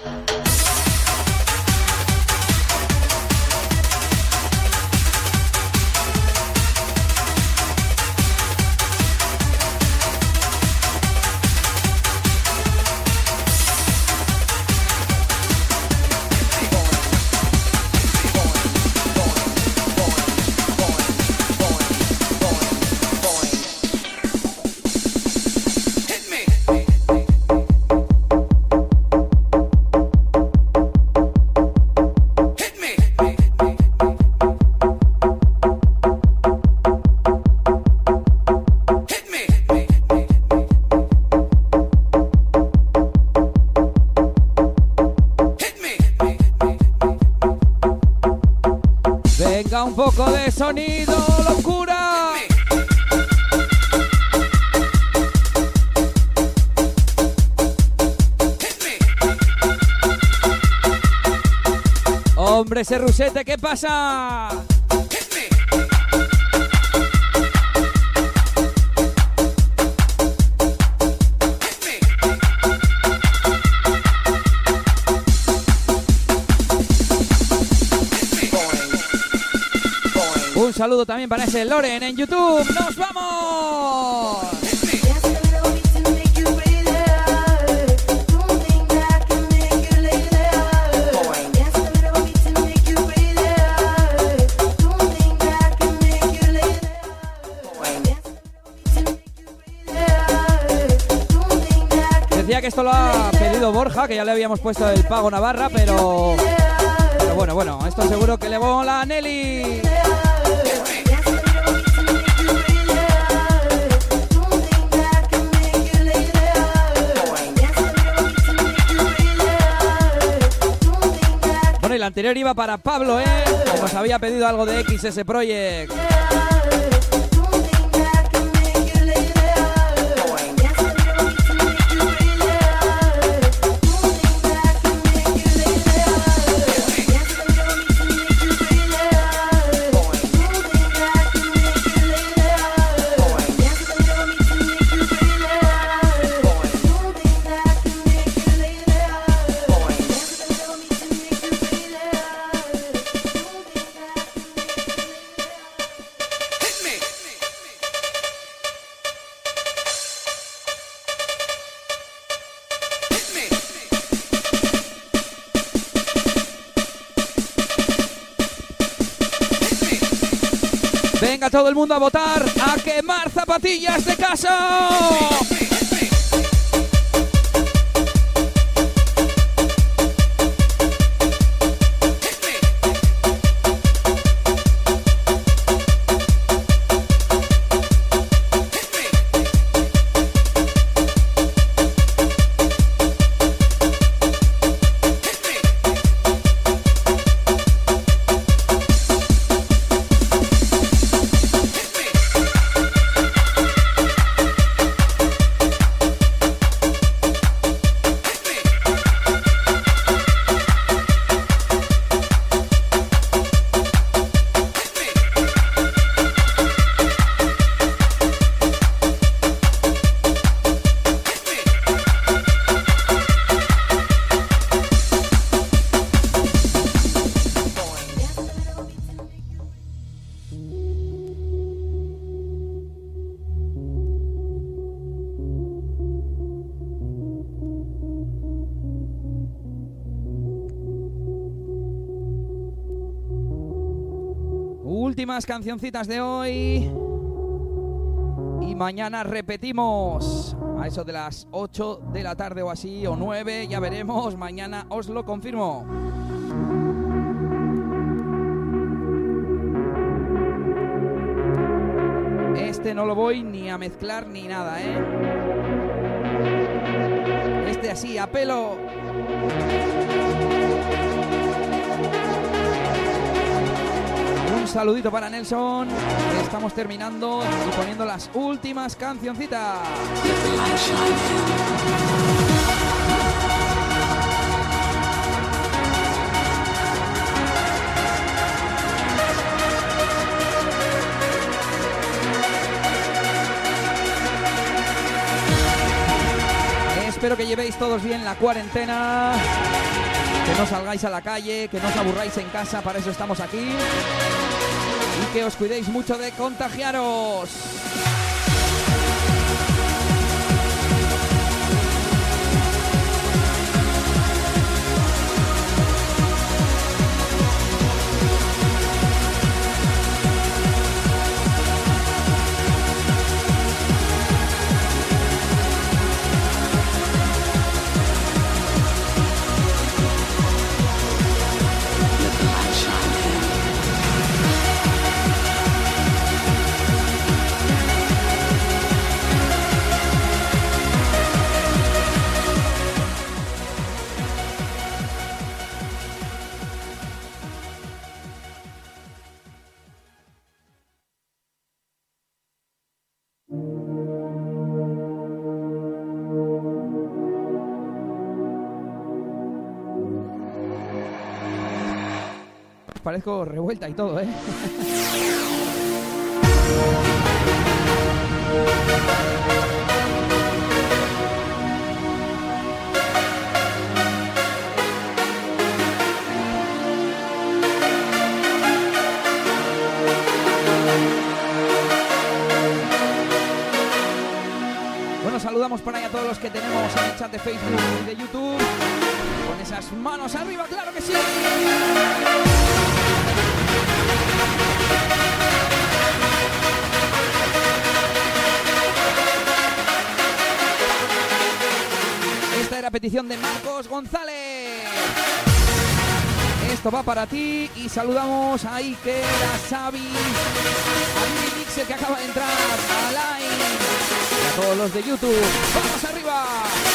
Rosete, ¿qué pasa? Un saludo también para ese Loren en YouTube. ¡Nos vamos! Esto lo ha pedido Borja, que ya le habíamos puesto el pago Navarra, pero. Pero bueno, bueno, esto seguro que le mola a Nelly. Bueno, y la anterior iba para Pablo, ¿eh? Que nos había pedido algo de XS Project. Mundo a votar, a quemar zapatillas de casa. Cancioncitas de hoy. Y mañana repetimos. A eso de las 8 de la tarde o así, o 9, ya veremos. Mañana os lo confirmo. Este no lo voy ni a mezclar ni nada, ¿eh? Este así, a pelo. Saludito para Nelson. Estamos terminando y poniendo las últimas cancioncitas. Espero que llevéis todos bien la cuarentena, que no salgáis a la calle, que no os aburráis en casa, para eso estamos aquí. Y que os cuidéis mucho de contagiaros. revuelta y todo, ¿eh? Bueno, saludamos por ahí a todos los que tenemos en el chat de Facebook y de YouTube. Con esas manos arriba, claro que sí. Esta era petición de Marcos González. Esto va para ti y saludamos a Iker, a Xavi, a Billy Mixer que acaba de entrar, a Line a todos los de YouTube. ¡Vamos arriba!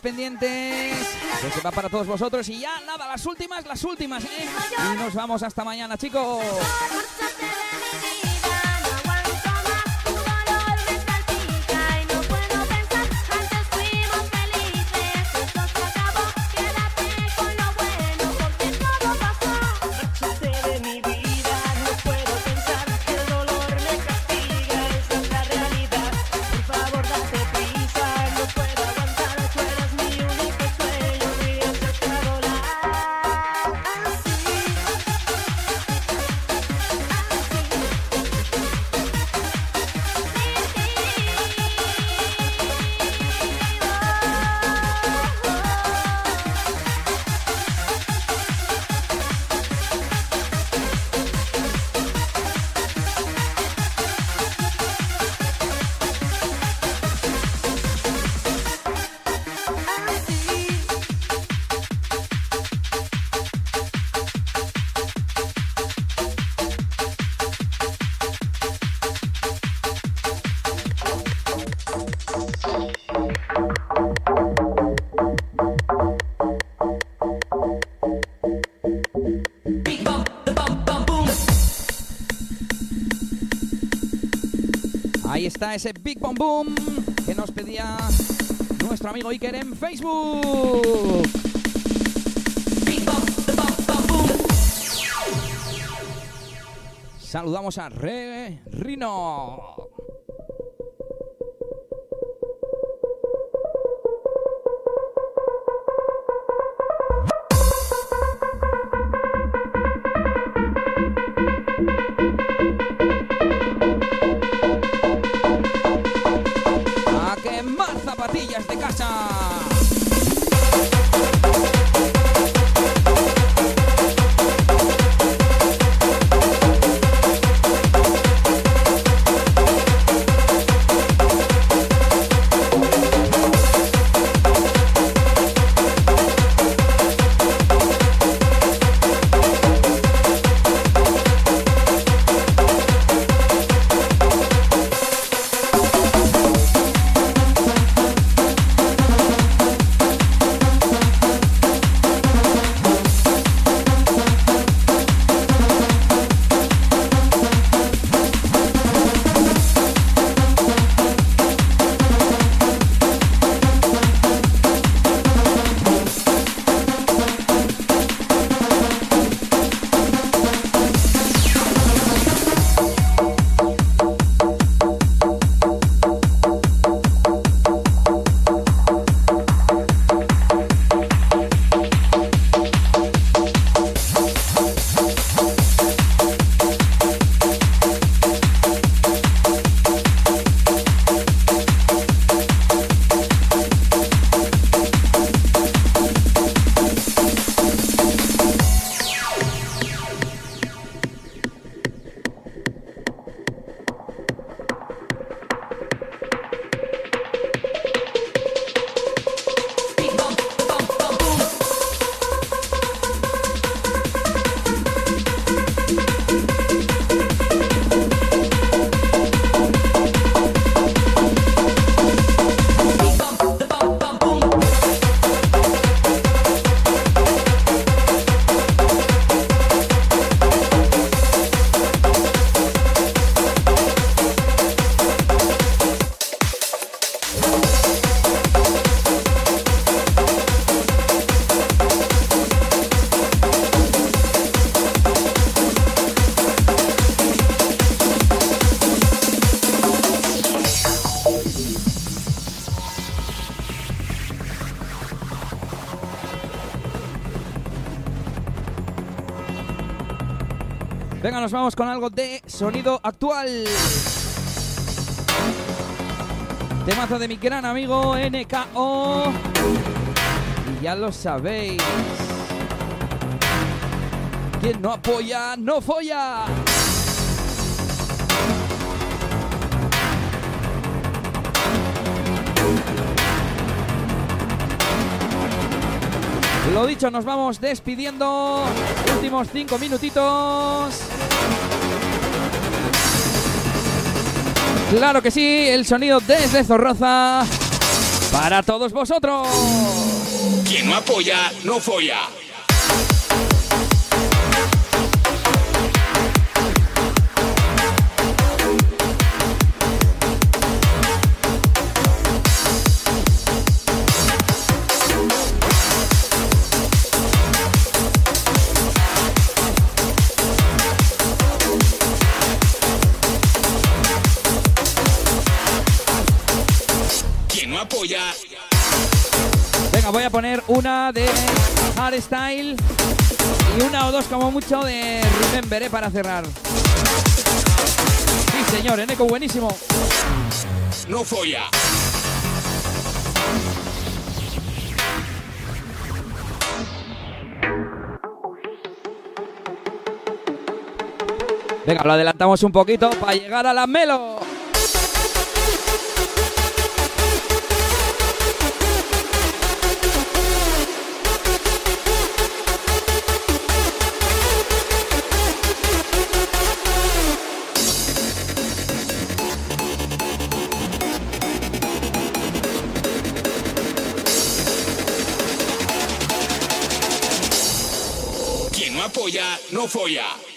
Pendientes va para todos vosotros. Y ya nada, las últimas, las últimas, ¿eh? Y nos vamos hasta mañana, chicos. Boom que nos pedía nuestro amigo Iker en Facebook. Saludamos a Re Rino. Venga, nos vamos con algo de sonido actual. Temazo de mi gran amigo NKO. Y ya lo sabéis. Quien no apoya, no folla. Lo dicho, nos vamos despidiendo. Últimos cinco minutitos. Claro que sí, el sonido desde Zorroza para todos vosotros. Quien no apoya, no folla. Una de hardstyle y una o dos como mucho de remember ¿eh? para cerrar. Sí, señor, Eneco, buenísimo. no folla. Venga, lo adelantamos un poquito para llegar a la Melo. No folla.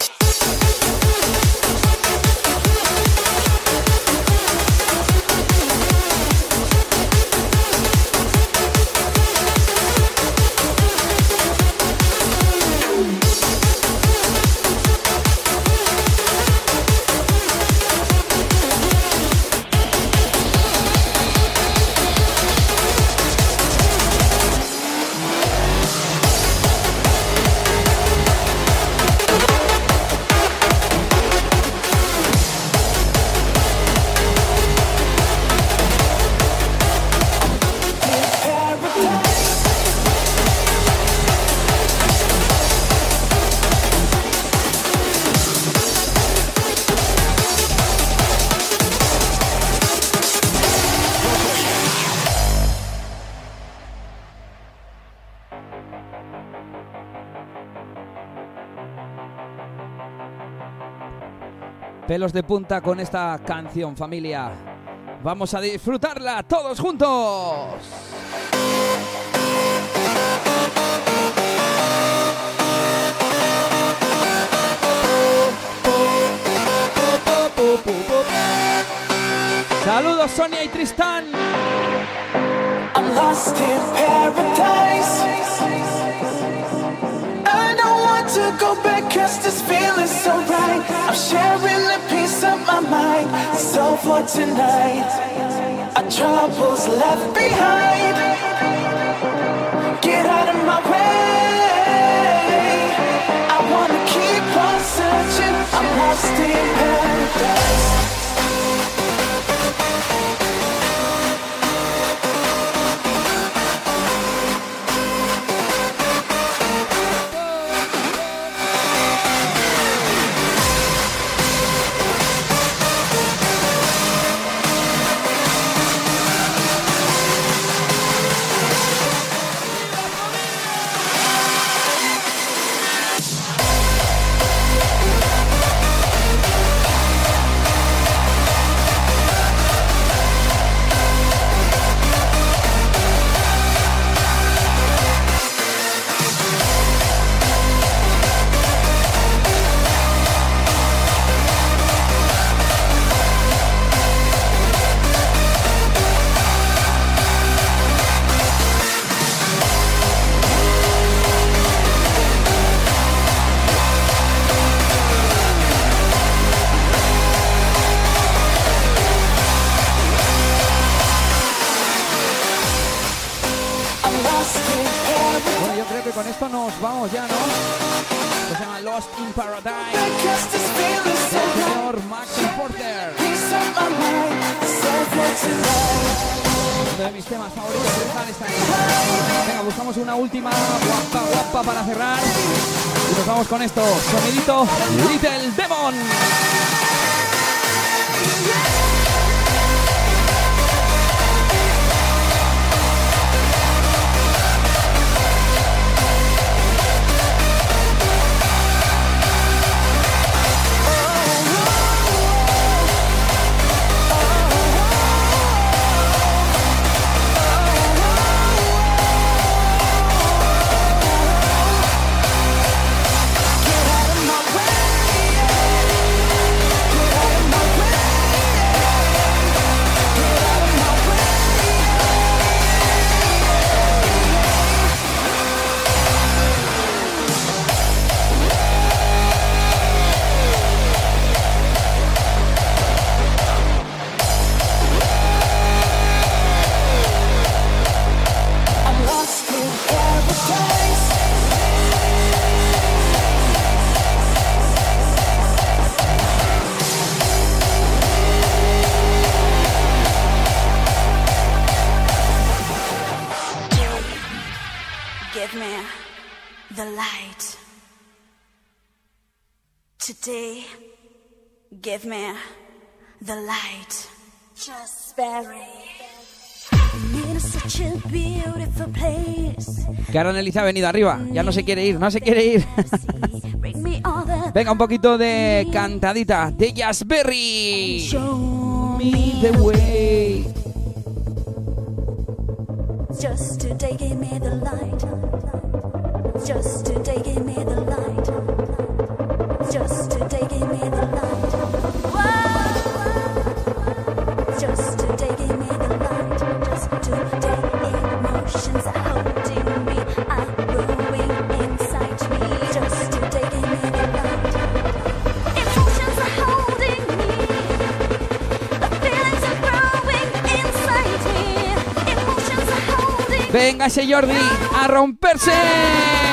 Pelos de punta con esta canción, familia. Vamos a disfrutarla todos juntos. Saludos Sonia y Tristán. Go back cause this feeling's so right. I'm sharing a piece of my mind. So for tonight, our troubles left behind. Get out of my way. I wanna keep on searching. I'm lost in paradise. Nelly ha venido arriba. Ya no se quiere ir, no se quiere ir. Venga, un poquito de cantadita de Jazzberry. show Me the way. Just today, give me Venga Jordi a romperse.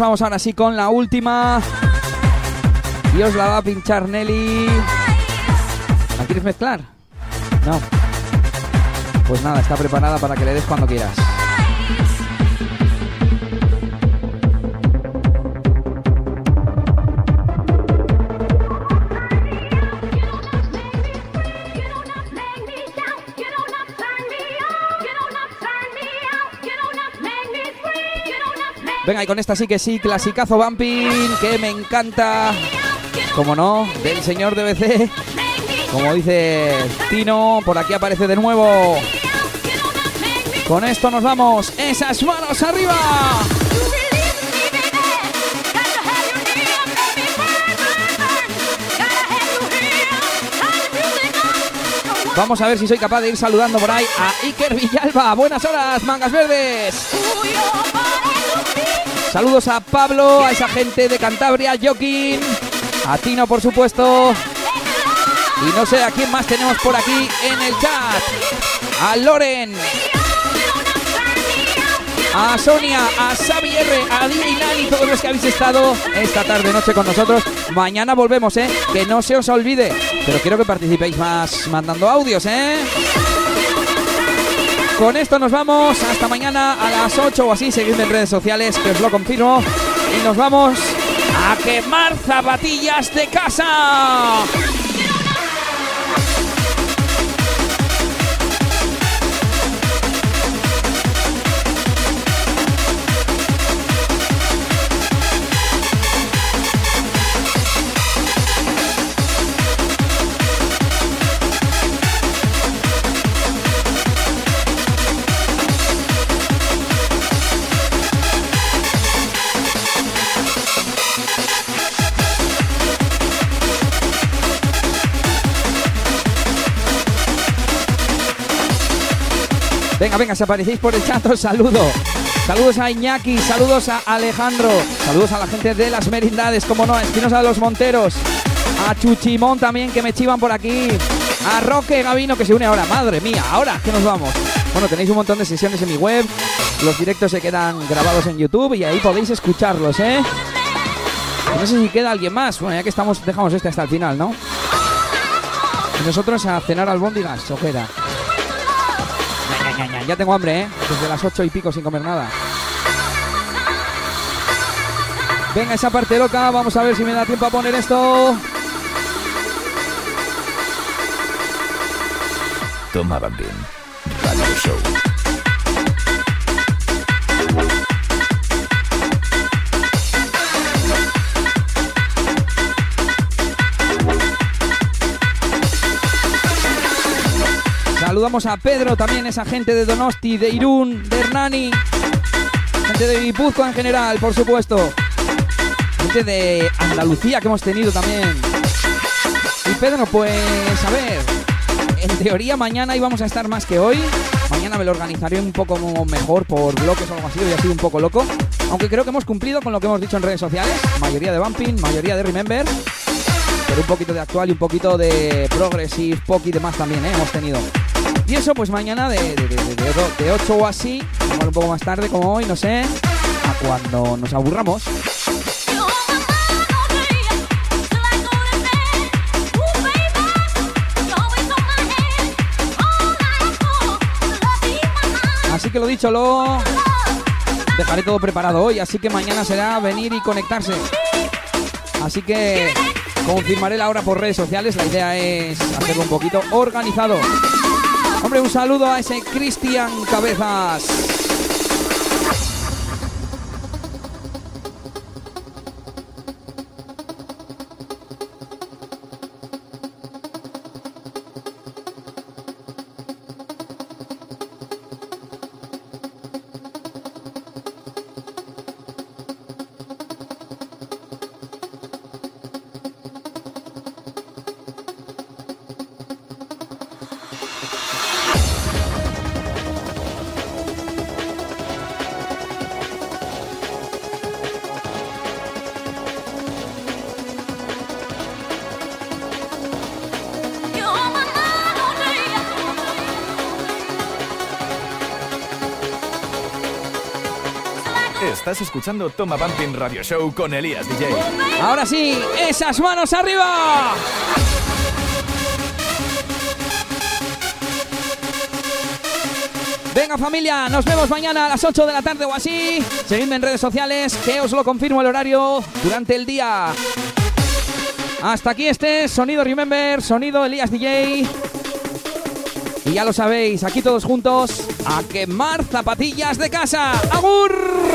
Vamos ahora sí con la última. Y os la va a pinchar Nelly. ¿La quieres mezclar? No. Pues nada, está preparada para que le des cuando quieras. Y con esta sí que sí, clasicazo bumping, que me encanta. Como no, del señor DBC. Como dice Tino, por aquí aparece de nuevo. Con esto nos vamos. Esas manos arriba. Vamos a ver si soy capaz de ir saludando por ahí a Iker Villalba. Buenas horas, mangas verdes. Saludos a Pablo, a esa gente de Cantabria, Joaquín, a Tino por supuesto. Y no sé a quién más tenemos por aquí en el chat. A Loren. A Sonia, a Xavi R, a Dini Nani, todos los que habéis estado esta tarde noche con nosotros. Mañana volvemos, ¿eh? Que no se os olvide. Pero quiero que participéis más mandando audios, ¿eh? Con esto nos vamos. Hasta mañana a las 8 o así. Seguidme en redes sociales, que os lo confirmo. Y nos vamos a quemar zapatillas de casa. Venga, venga, si aparecéis por el chat, os saludo. Saludos a Iñaki, saludos a Alejandro, saludos a la gente de las merindades, como no, a Espinosa de los Monteros, a Chuchimón también que me chivan por aquí, a Roque Gavino que se une ahora, madre mía, ahora que nos vamos. Bueno, tenéis un montón de sesiones en mi web, los directos se quedan grabados en YouTube y ahí podéis escucharlos, ¿eh? No sé si queda alguien más, bueno, ya que estamos, dejamos este hasta el final, ¿no? Y nosotros a cenar albóndigas, ojera. Ya tengo hambre, ¿eh? Desde las ocho y pico sin comer nada. Venga, esa parte loca, vamos a ver si me da tiempo a poner esto. Toma Bambín. Radio Show. Saludamos a Pedro, también esa gente de Donosti, de Irún, de Hernani, gente de Guipúzcoa en general, por supuesto. Gente de Andalucía que hemos tenido también. Y Pedro, pues a ver, en teoría mañana íbamos a estar más que hoy. Mañana me lo organizaré un poco mejor por bloques o algo así, hoy ha sido un poco loco. Aunque creo que hemos cumplido con lo que hemos dicho en redes sociales. Mayoría de bumping, mayoría de remember. Pero un poquito de actual y un poquito de progressive, pop y demás también, ¿eh? hemos tenido. Y eso pues mañana de, de, de, de, de- de 8 o así, un poco más tarde como hoy, no sé, a cuando nos aburramos. Así que lo dicho, lo dejaré todo preparado hoy, así que mañana será venir y conectarse. Así que confirmaré la hora por redes sociales, la idea es hacerlo un poquito organizado. Hombre, un saludo a ese Cristian Cabezas. Escuchando Toma Bumping Radio Show con Elías DJ. Ahora sí, esas manos arriba. Venga familia, nos vemos mañana a las 8 de la tarde o así. Seguidme en redes sociales, que os lo confirmo el horario durante el día. Hasta aquí este sonido Remember, sonido Elías DJ. Y ya lo sabéis, aquí todos juntos a quemar zapatillas de casa. ¡Agur!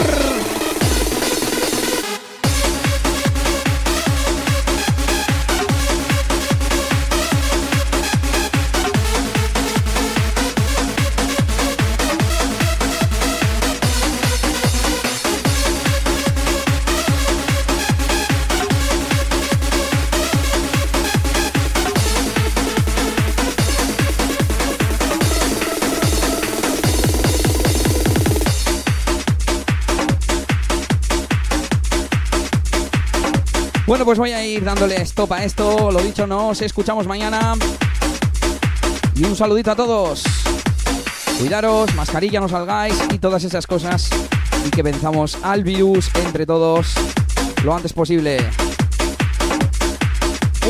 Pues voy a ir dándole stop a esto. Lo dicho, nos escuchamos mañana. Y un saludito a todos. Cuidaros, mascarilla, no salgáis y todas esas cosas. Y que venzamos al virus entre todos lo antes posible.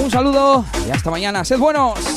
Un saludo y hasta mañana. Sed buenos.